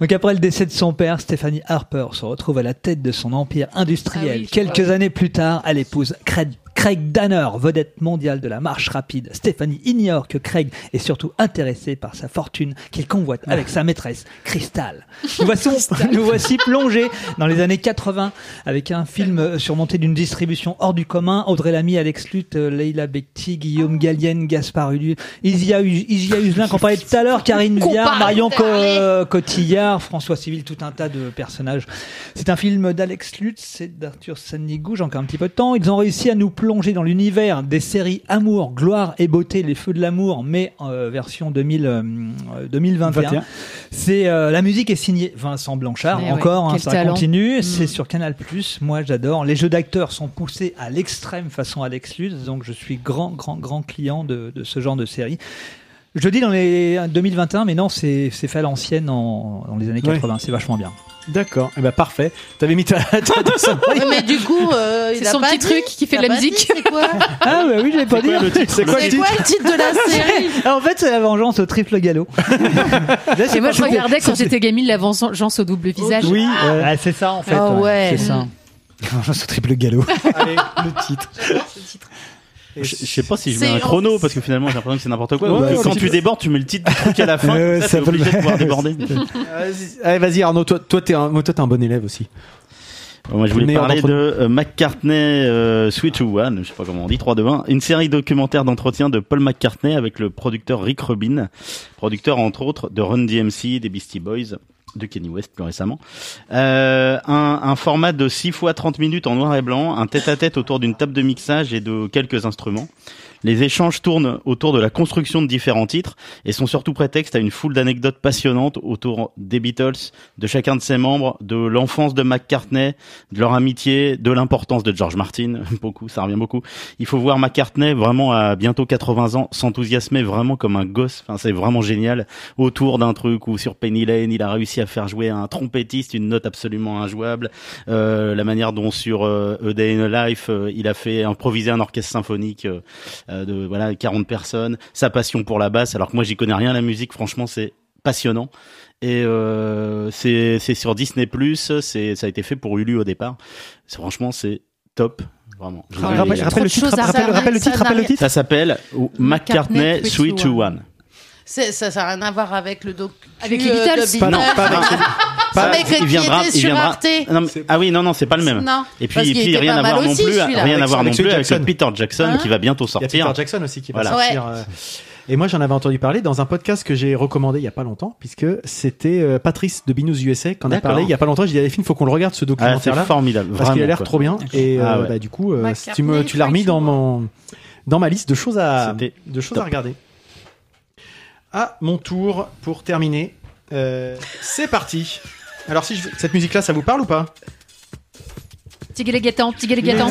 Donc après le décès de son père, Stephanie Harper se retrouve à la tête de son empire industriel. Ah oui, Quelques années plus tard, elle épouse Craig, Craig Danner, vedette mondiale de la marche rapide. Stephanie ignore que Craig est surtout intéressé par sa fortune qu'il convoite avec sa maîtresse, Crystal. Nous voici, nous voici plongés dans les années 80 avec un film euh, surmonté d'une distribution hors du commun. Audrey Lamy, Alex Luth, euh, Leila Bekti, Guillaume Gallienne, Gaspard Ullier, Isia Huselin qu'on parlait tout à l'heure, Karine Viard, Marion Co- euh, Cotillard, François Civil, tout un tas de personnages. C'est un film d'Alex Lutz, c'est d'Arthur Sanigou, j'ai encore un petit peu de temps. Ils ont réussi à nous plonger dans l'univers des séries Amour, Gloire et Beauté, les Feux de l'amour, mais euh, version 2000, euh, 2021. 21. C'est euh, la musique est signée Vincent Blanchard. Eh ouais, encore, hein, ça talent. continue. Mm. C'est sur Canal+. Moi, j'adore. Les jeux d'acteurs sont poussés à l'extrême façon Alex Lutz, donc je suis grand, grand, grand client de, de ce genre de série. Je dis dans les 2021, mais non, c'est c'est fait à l'ancienne en, dans les années Ouais. 80. C'est vachement bien. D'accord. Eh ben parfait. T'avais mis ta, ta, ta sonnerie. Ouais, mais du coup, euh, C'est son pas petit dit. truc qui fait de la musique. C'est quoi Ah bah oui, je l'ai pas dit. quoi le titre C'est quoi le C'est titre quoi le titre de la série en fait, c'est la vengeance au triple galop. Et moi, je regardais quand j'étais gamine la vengeance au double visage. Oui, euh, ah, c'est ça en fait. Ah ouais. C'est ça. Ce triple galop. Allez. le titre. Je, je sais pas si je mets un chrono parce que finalement j'ai l'impression que c'est n'importe quoi. Ouais, quand tu débordes, tu mets le titre du truc à la fin. Ouais, ça, ça t'es peut obligé de pouvoir déborder. Vas-y, Allez, vas-y Arnaud, toi, toi t'es un, moi, toi, t'es un bon élève aussi. Moi, je voulais parler de euh, McCartney euh, Switch to One, je sais pas comment on dit, 3 2 1, une série documentaire d'entretien de Paul McCartney avec le producteur Rick Rubin, producteur entre autres de Run DMC, des Beastie Boys, de Kenny West plus récemment. Euh, un, un format de 6 fois 30 minutes en noir et blanc, un tête-à-tête autour d'une table de mixage et de quelques instruments. Les échanges tournent autour de la construction de différents titres et sont surtout prétexte à une foule d'anecdotes passionnantes autour des Beatles, de chacun de ses membres, de l'enfance de McCartney, de leur amitié, de l'importance de George Martin, beaucoup, ça revient beaucoup. Il faut voir McCartney vraiment à bientôt 80 ans s'enthousiasmer vraiment comme un gosse, enfin c'est vraiment génial, autour d'un truc où sur Penny Lane il a réussi à faire jouer un trompettiste une note absolument injouable, euh, la manière dont sur euh, A Day in a Life euh, il a fait improviser un orchestre symphonique euh, euh, de voilà 40 personnes, sa passion pour la basse alors que moi j'y connais rien à la musique, franchement c'est passionnant et euh, c'est c'est sur Disney Plus, c'est ça a été fait pour Hulu au départ. C'est- Franchement, c'est top, vraiment. Je- Rappelle, le titre, à rappelle, rappelle le titre, rappelle le titre. Ça s'appelle McCartney Sweet to One. Ça n'a rien à voir avec le doc. Avec les Beatles. Pas- non, pas avec Pas avec il qui viendra, était il sur viendra. Arte. Non, mais- ah oui, non, non, c'est pas le même. Non, Et puis, et puis rien à voir non plus, rien à Avec- voir non plus avec. Peter Jackson Hein qui va bientôt Il y a sortir. Peter Jackson aussi qui va Voilà. sortir. euh, Et moi, j'en avais entendu parler dans un podcast que j'ai recommandé il y a pas longtemps, puisque c'était euh, Patrice de Binous USA qui en a parlé il y a pas longtemps. J'ai dit à Delphine, faut qu'on le regarde ce Ah, c'est documentaire-là. formidable, parce qu'il a l'air trop bien. Et Ah euh, ouais. bah, du coup, euh, tu me, tu l'as remis dans mon, dans ma liste de choses à, C'était de choses top. à regarder. À mon tour pour terminer. Euh, c'est parti. Alors, si je... cette musique-là, ça vous parle ou pas? Petit petit guéléguétant.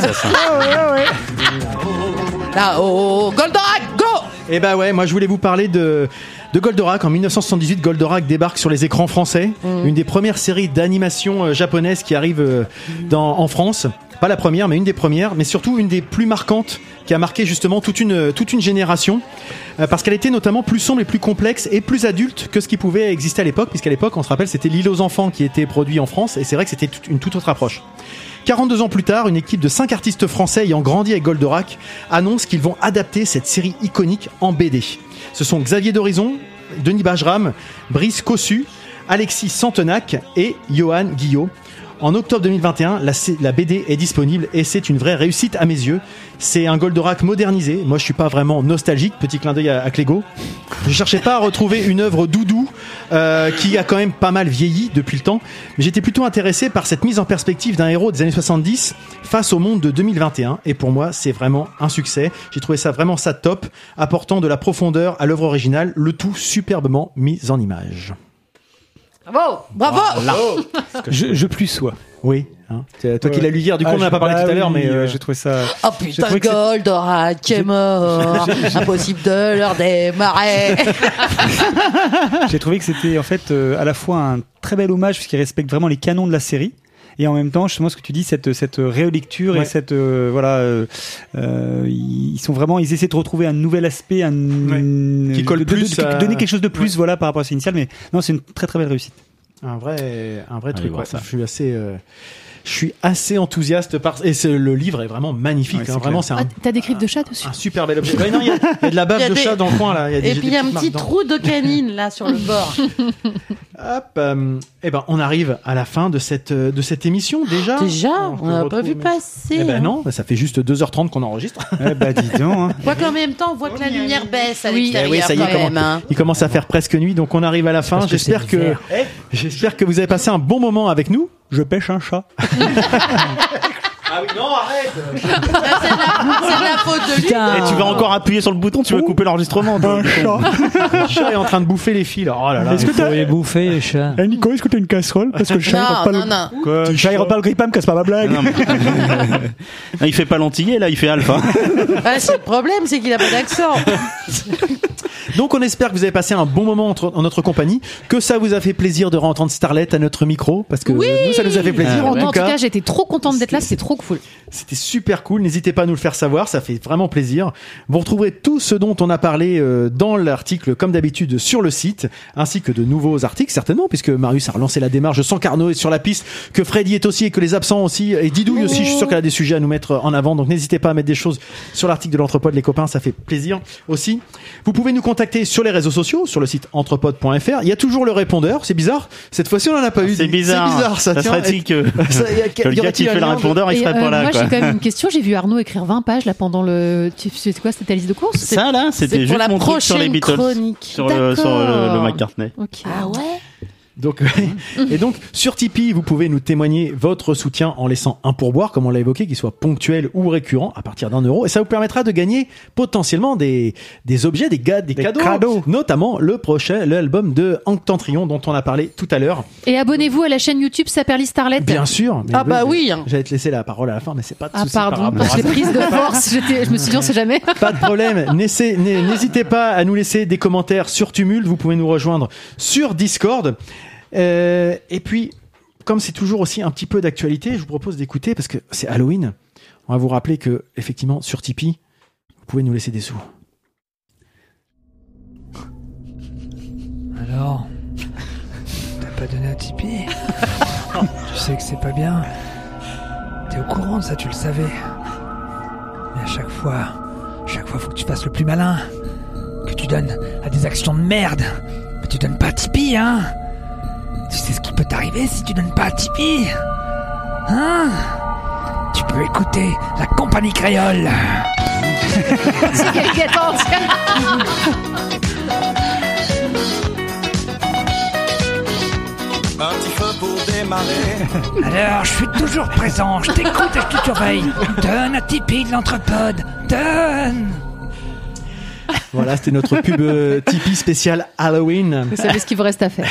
Là-haut, Goldorak, go Eh bah ouais, moi je voulais vous parler de, de Goldorak. En 1978, Goldorak débarque sur les écrans français. Une des premières séries d'animation euh, japonaise qui arrive euh, dans, en France. Pas la première, mais une des premières, mais surtout une des plus marquantes qui a marqué justement toute une, toute une génération. Euh, parce qu'elle était notamment plus sombre et plus complexe et plus adulte que ce qui pouvait exister à l'époque, puisqu'à l'époque, on se rappelle, c'était L'île aux enfants qui était produit en France, et c'est vrai que c'était une toute autre approche. 42 ans plus tard, une équipe de 5 artistes français ayant grandi avec Goldorak annonce qu'ils vont adapter cette série iconique en BD. Ce sont Xavier Dorison, Denis Bajram, Brice Cossu, Alexis Santenac et Johan Guillot. En octobre 2021, la, BD est disponible et c'est une vraie réussite à mes yeux. C'est un Goldorak modernisé. Moi, je suis pas vraiment nostalgique. Petit clin d'œil à, à Clégo. Je cherchais pas à retrouver une œuvre doudou euh, qui a quand même pas mal vieilli depuis le temps. Mais j'étais plutôt intéressé par cette mise en perspective d'un héros des années 70 face au monde de 2021. Et pour moi, c'est vraiment un succès. J'ai trouvé ça vraiment ça top, apportant de la profondeur à l'œuvre originale, le tout superbement mis en image. Bravo Bravo Je, je plus sois. Oui. hein. C'est Toi qui Ouais. l'as lu hier, du coup Ah, on en a je- pas parlé bah tout à l'heure, oui, mais euh, j'ai trouvé ça. Oh j'ai putain, trouvé que c'est- Goldorak qui est mort Impossible de leur démarrer J'ai trouvé que c'était en fait euh, à la fois un très bel hommage puisqu'il respecte vraiment les canons de la série. Et en même temps, justement, ce que tu dis, cette cette rélecture Ouais. et cette euh, voilà, euh, euh, ils sont vraiment, ils essaient de retrouver un nouvel aspect, un Qui colle de- plus de- à- donner quelque chose de plus, voilà, par rapport à l'initial. Mais non, c'est une très très belle réussite. un vrai, un vrai Allez truc. Je suis assez, euh, je suis assez enthousiaste par et le livre est vraiment magnifique. Ouais, hein. Vraiment, c'est Ah, un, T'as des griffes de chat dessus. un super bel objet. Ouais, il y, a- il y a de la bave de des- chat dans le coin là. Il y a des, Et puis il y a un petit trou de canine là sur le bord. Hop, euh, eh ben, on arrive à la fin de cette, euh, de cette émission déjà. Déjà que On n'a pas vu passer. Eh ben hein. non, ça fait juste 2h30 qu'on enregistre. Eh bah dis donc. hein. Quoi qu'en même temps, on voit que la lumière baisse à Oui. Eh oui, ça y est, il commence, hein. il commence à faire presque nuit, donc on arrive à la fin. Que, j'espère que vous avez passé un bon moment avec nous. Je pêche un chat. Ah oui, non, arrête C'est de, la- c'est de la faute de lui. Et tu vas encore appuyer sur le bouton, tu vas couper l'enregistrement. toi. Le chat est en train de bouffer les fils. Oh là là. Est-ce que t'as- les bouffer, les chats Eh, Nico, est-ce que t'as une casserole Parce que le chat, il Non, rentre pas non, le... non. Quoi, le chat, il pas le grille-pain, me casse pas ma blague. Non, mais- il fait pas l'antillais, là, il fait alpha. Ouais, c'est le problème, c'est qu'il a pas d'accent. Donc on espère que vous avez passé un bon moment entre- en notre compagnie, que ça vous a fait plaisir de entendre Starlet à notre micro, parce que nous ça nous a fait plaisir. Moi, en, tout tout cas, cas, j'étais trop contente d'être là, c'était trop cool. c'était super cool. N'hésitez pas à nous le faire savoir, ça fait vraiment plaisir. Vous retrouverez tout ce dont on a parlé euh, dans l'article, comme d'habitude, sur le site, ainsi que de nouveaux articles certainement, puisque Marius a relancé la démarche. Je sens qu'Arnaud est sur la piste, que Freddy est aussi, et que les absents aussi, et Didouille aussi. Je suis sûr qu'elle a des sujets à nous mettre en avant, donc n'hésitez pas à mettre des choses sur l'article de l'Entrepode, les copains, ça fait plaisir aussi. Vous pouvez nous contacter sur les réseaux sociaux, sur le site entrepode.fr. Il y a toujours le répondeur, c'est bizarre. Cette fois-ci, on en a pas eu. C'est bizarre. C'est bizarre, ça. Ça serait-il que, Ça, y a- que le gars qui fait le répondeur, il Euh, pas là, moi, j'ai quand même une question. J'ai vu Arnaud écrire 20 pages là pendant le. tu- C'était quoi C'était ta liste de courses Ça, là, c'était c'est pour juste la mon truc sur les Beatles. chronique. Sur le, sur le, le D'accord. McCartney. Ah ouais? Donc, et donc sur Tipeee, vous pouvez nous témoigner votre soutien en laissant un pourboire, comme on l'a évoqué, qui soit ponctuel ou récurrent, à partir d'un euro, et ça vous permettra de gagner potentiellement des, des objets, des, ga- des, Des cadeaux, cadeaux. notamment le prochain, l'album de Hank Tantrion dont on a parlé tout à l'heure. Et abonnez-vous à la chaîne YouTube Saperly Starlet. Bien sûr. mais Ah bah oui. j'allais- J'allais te laisser la parole à la fin, mais c'est pas de Ah pardon, ça. prise de force. J'étais- Je me suis dit on sait jamais. Pas de problème. N'hésitez pas à nous laisser des commentaires sur Tumult. Vous pouvez nous rejoindre sur Discord. Euh, et puis, comme c'est toujours aussi un petit peu d'actualité, je vous propose d'écouter parce que c'est Halloween. On va vous rappeler que effectivement sur Tipeee, vous pouvez nous laisser des sous. Alors, t'as pas donné un Tipeee Tu sais que c'est pas bien. T'es au courant de ça, tu le savais. Mais à chaque fois, chaque fois, faut que tu fasses le plus malin. Que tu donnes à des actions de merde. Mais tu donnes pas à Tipeee, hein Tu sais ce qui peut t'arriver si tu donnes pas à Tipeee Hein? Tu peux écouter la compagnie créole. C'est quelqu'un Un petit feu pour démarrer. Alors, je suis toujours présent, je t'écoute et je te surveille. Donne à Tipeee de l'entrepode. Donne Voilà, c'était notre pub euh, Tipeee spécial Halloween. Vous savez ce qu'il vous reste à faire.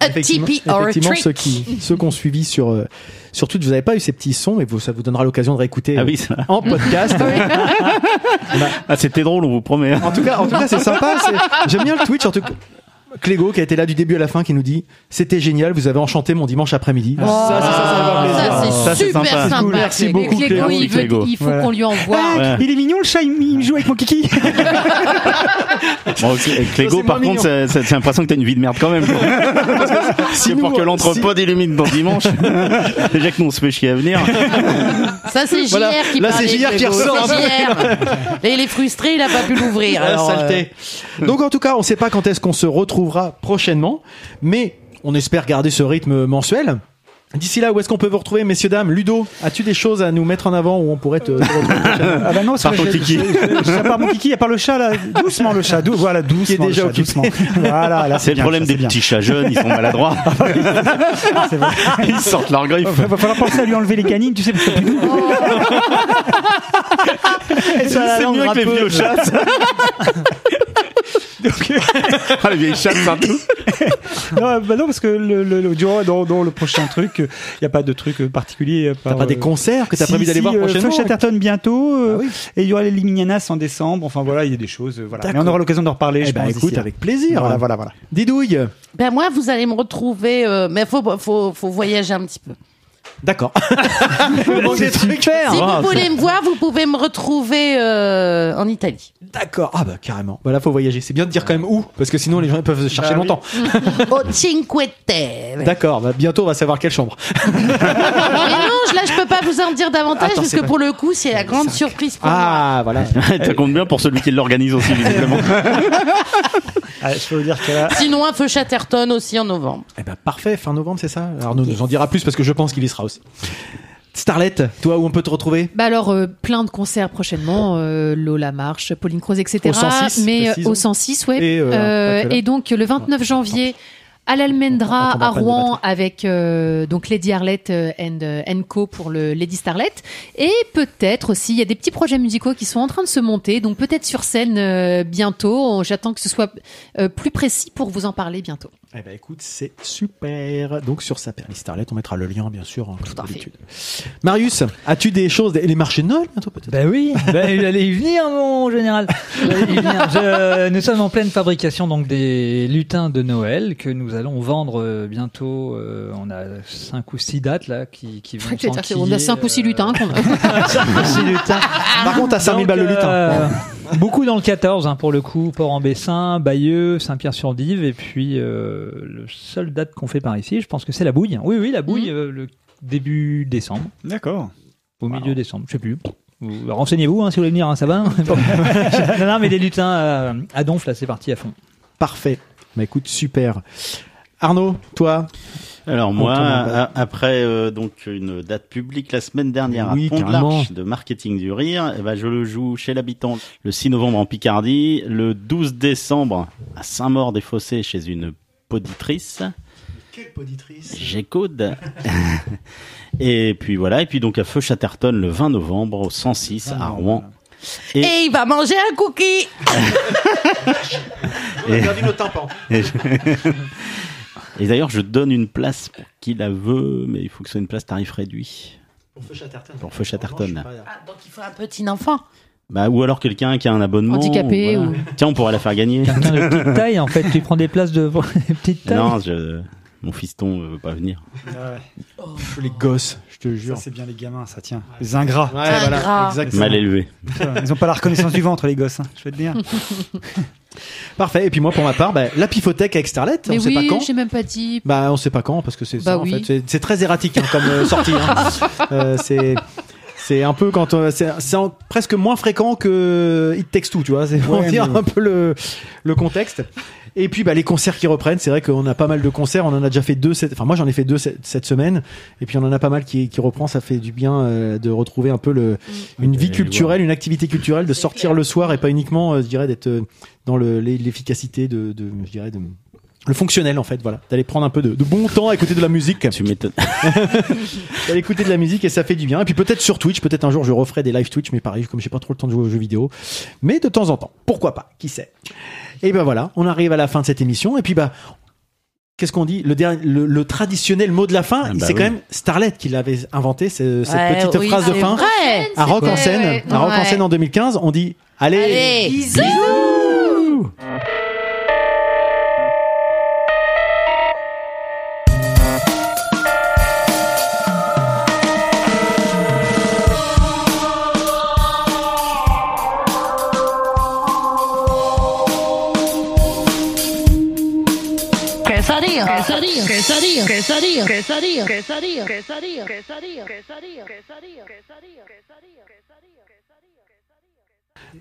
A Effectivement, effectivement, ceux qui ceux qui ont suivi sur euh, sur Twitch, vous n'avez pas eu ces petits sons, mais vous, ça vous donnera l'occasion de réécouter Ah euh, oui, ça. en podcast. Ah, c'était drôle, on vous promet. En tout cas, en tout cas, c'est sympa. c'est- J'aime bien le Twitch. En tout cas, Clégo qui a été là du début à la fin, qui nous dit c'était génial, vous avez enchanté mon dimanche après-midi. ça, ça, ça, c'est Ça, c'est super sympa. sympa. Merci Clégo. beaucoup, Clégo, Clégo. il, veut- Clégo. il faut Voilà. qu'on lui envoie. Ouais. Il est mignon le chat, il, il joue avec mon kiki. Bon, et Clégo, c'est par contre, j'ai l'impression que t'as une vie de merde quand même. C'est pour que l'entrepode illumine dans dimanche. Déjà que nous on se fait chier à venir. Ça, c'est JR Voilà. qui Là, c'est JR qui ressort C'est. Et il est frustré, il a pas pu l'ouvrir. Ah, euh, saleté. Donc en tout cas, on ne sait pas quand est-ce qu'on se retrouvera prochainement, mais on espère garder ce rythme mensuel. D'ici là, où est-ce qu'on peut vous retrouver, messieurs, dames? Ludo, as-tu des choses à nous mettre en avant où on pourrait te, te retrouver? Ah bah non, Par c'est ton kiki. part mon kiki, à part le chat là, doucement le chat, dou- voilà, doucement. Qui est déjà le chat, occupé. doucement. Voilà, là C'est le bien, problème ça, des petits chats jeunes, ils sont maladroits. C'est vrai. Ils sortent leurs griffes. Va va falloir penser à lui enlever les canines, tu sais, parce que plus doux. C'est mieux que les vieux chats. Ça. Ah, les vieilles chattes partout. non, bah non, parce que le, le, le- durant- dans, dans le prochain truc, il n'y a pas de truc euh, particulier. T'as pas des concerts que t'as prévu d'aller voir prochainement Chatterton bientôt, euh, Ah oui. et il y aura les Liminianas en décembre. Enfin voilà, il y a des choses. euh, Voilà. Mais on aura l'occasion d'en reparler. Eh je ben, pense, écoute, avec plaisir. Voilà, voilà, voilà. Didouille. Ben moi, vous allez me retrouver, euh, mais faut, faut, faut voyager un petit peu. D'accord. Si vous voulez me voir, vous pouvez me retrouver euh, en Italie. D'accord. Ah bah carrément. Bah là, faut voyager. C'est bien de dire quand même où, parce que sinon les gens peuvent chercher Bah oui. longtemps. Au Cinque Terre. D'accord. Bah, bientôt, on va savoir quelle chambre. Mais non, je- peux pas vous en dire davantage Attends, parce c'est que pour le coup, c'est la grande surprise pour moi. Ah voilà. Ça compte bien pour celui qui l'organise aussi, visiblement. Ah, je peux vous dire que là, Sinon, un feu Chatterton aussi en novembre. Eh ben parfait, fin novembre, c'est ça Arnaud nous en dira plus parce que je pense qu'il y sera aussi. Starlet, toi où on peut te retrouver? Bah alors, euh, plein de concerts prochainement, euh, Lola Marche, Pauline Croze, etc. Au 106, mais euh, au 106, ouais. Et, euh, Euh, pas que là. et donc, le 29 janvier, à l'Almendra à Rouen avec euh, donc Lady Arlette euh, and, euh, and Co pour le Lady Starlet. Et peut-être aussi il y a des petits projets musicaux qui sont en train de se monter donc peut-être sur scène euh, bientôt. J'attends que ce soit euh, plus précis pour vous en parler bientôt Eh ben écoute, c'est super. Donc sur sa Perly Starlet, on mettra le lien bien sûr, hein, comme d'habitude. Marius, as-tu des choses, des- les marchés de Noël bientôt peut-être? Ben oui, ben, il allait y venir mon général. Il allait y venir. Je- nous sommes en pleine fabrication donc des lutins de Noël que nous allons vendre euh, bientôt. euh, on a cinq ou six dates là qui, qui vont on a s'enquiller, cinq ou six lutins qu'on Cinq ou six lutins. Par contre, t'as 5000 Donc, balles le lutin. euh, beaucoup dans le 14 hein, pour le coup, Port-en-Bessin, Bayeux, Saint-Pierre-sur-Dive et puis euh, le seul date qu'on fait par ici, je pense que c'est la Bouille. Oui oui, la Bouille euh, le début décembre. D'accord. Au milieu décembre, je sais plus. Vous- Renseignez-vous hein, si vous voulez venir, hein, ça va. non, non, mais des lutins euh, à Donf là, c'est parti à fond. Parfait. Bah écoute, super. Arnaud, toi? Alors moi, a- après euh, donc une date publique la semaine dernière Oui, à Pont de l'Arche de Marketing du Rire, eh ben, je le joue chez l'habitant le 6 novembre en Picardie, le 12 décembre à Saint-Maur-des-Fossés chez une poditrice. Quelle poditrice J'écoute. et puis voilà, et puis donc à Feu Chatterton le 20 novembre au 106 à Rouen. Et... il va manger un cookie On a perdu nos tympans. Et, je- Et d'ailleurs, je donne une place pour qui la veut, mais il faut que ce soit une place tarif réduit. Pour Feu Chatterton. Pour Feu Chatterton. Ah, Donc il faut un petit enfant. Bah, ou alors quelqu'un qui a un abonnement. Handicapé voilà. ou- Tiens, on pourrait la faire gagner. Quelqu'un de petite taille en fait, tu prends des places de petite taille. Non, je... mon fiston veut pas venir. Les gosses, je te jure. C'est bien les gamins, ça tient. Les ingrats. Ouais, voilà. Mal élevé. Ils ont pas la reconnaissance du ventre, les gosses. hein, Je vais te dire. Parfait. Et puis moi, pour ma part, bah, la pifothèque avec Starlet, mais on sait pas oui quand. j'ai même pas dit Bah, on sait pas quand parce que c'est Bah ça en oui. fait. C'est- C'est très erratique hein, comme euh, sortie. hein. Euh, c'est c'est un peu quand on- c'est presque moins fréquent que It Takes Two, tu vois. C'est pour Ouais, dire mais- un peu le le contexte. Et puis bah les concerts qui reprennent, c'est vrai qu'on a pas mal de concerts. On en a déjà fait deux. Cette... Enfin moi j'en ai fait deux cette, cette semaine. Et puis on en a pas mal qui qui reprend. Ça fait du bien euh, de retrouver un peu le une vie culturelle, une activité culturelle, de sortir le soir et pas uniquement, euh, je dirais, d'être euh, dans le l'e- l'efficacité de, de je dirais de le fonctionnel en fait voilà. D'aller prendre un peu de, de bon temps à écouter de la musique. Tu m'étonnes. D'aller écouter de la musique et ça fait du bien. Et puis peut-être sur Twitch peut-être un jour je referai des live Twitch mais pareil comme j'ai pas trop le temps de jouer aux jeux vidéo. Mais de temps en temps pourquoi pas qui sait. Et ben voilà on arrive à la fin de cette émission. Et puis bah Qu'est-ce qu'on dit? Le, dernier, le, le traditionnel mot de la fin, Ah bah c'est quand même Starlet qui l'avait inventé, cette Ouais, petite oui, phrase de fin. vrai. À Rock en scène, ouais. à Rock en scène en 2015, on dit allez, Allez, bisous. Quesadilla,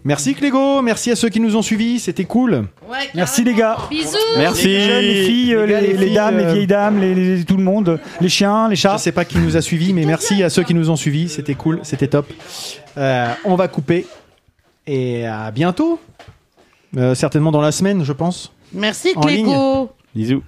Merci Clégo, merci à ceux qui nous ont suivis, c'était cool. Merci les gars. Bisous. Merci. Les jeunes, les filles, Les les, gars, les les filles, dames, euh, les vieilles dames, les, les- tout le monde, les chiens, les Je chats. sais pas qui nous a suivis, mais merci à ceux qui nous ont suivis. C'était cool, c'était top. Euh, on va couper et à bientôt. Euh, certainement dans la semaine, je pense. Merci. Clégo. Bisous.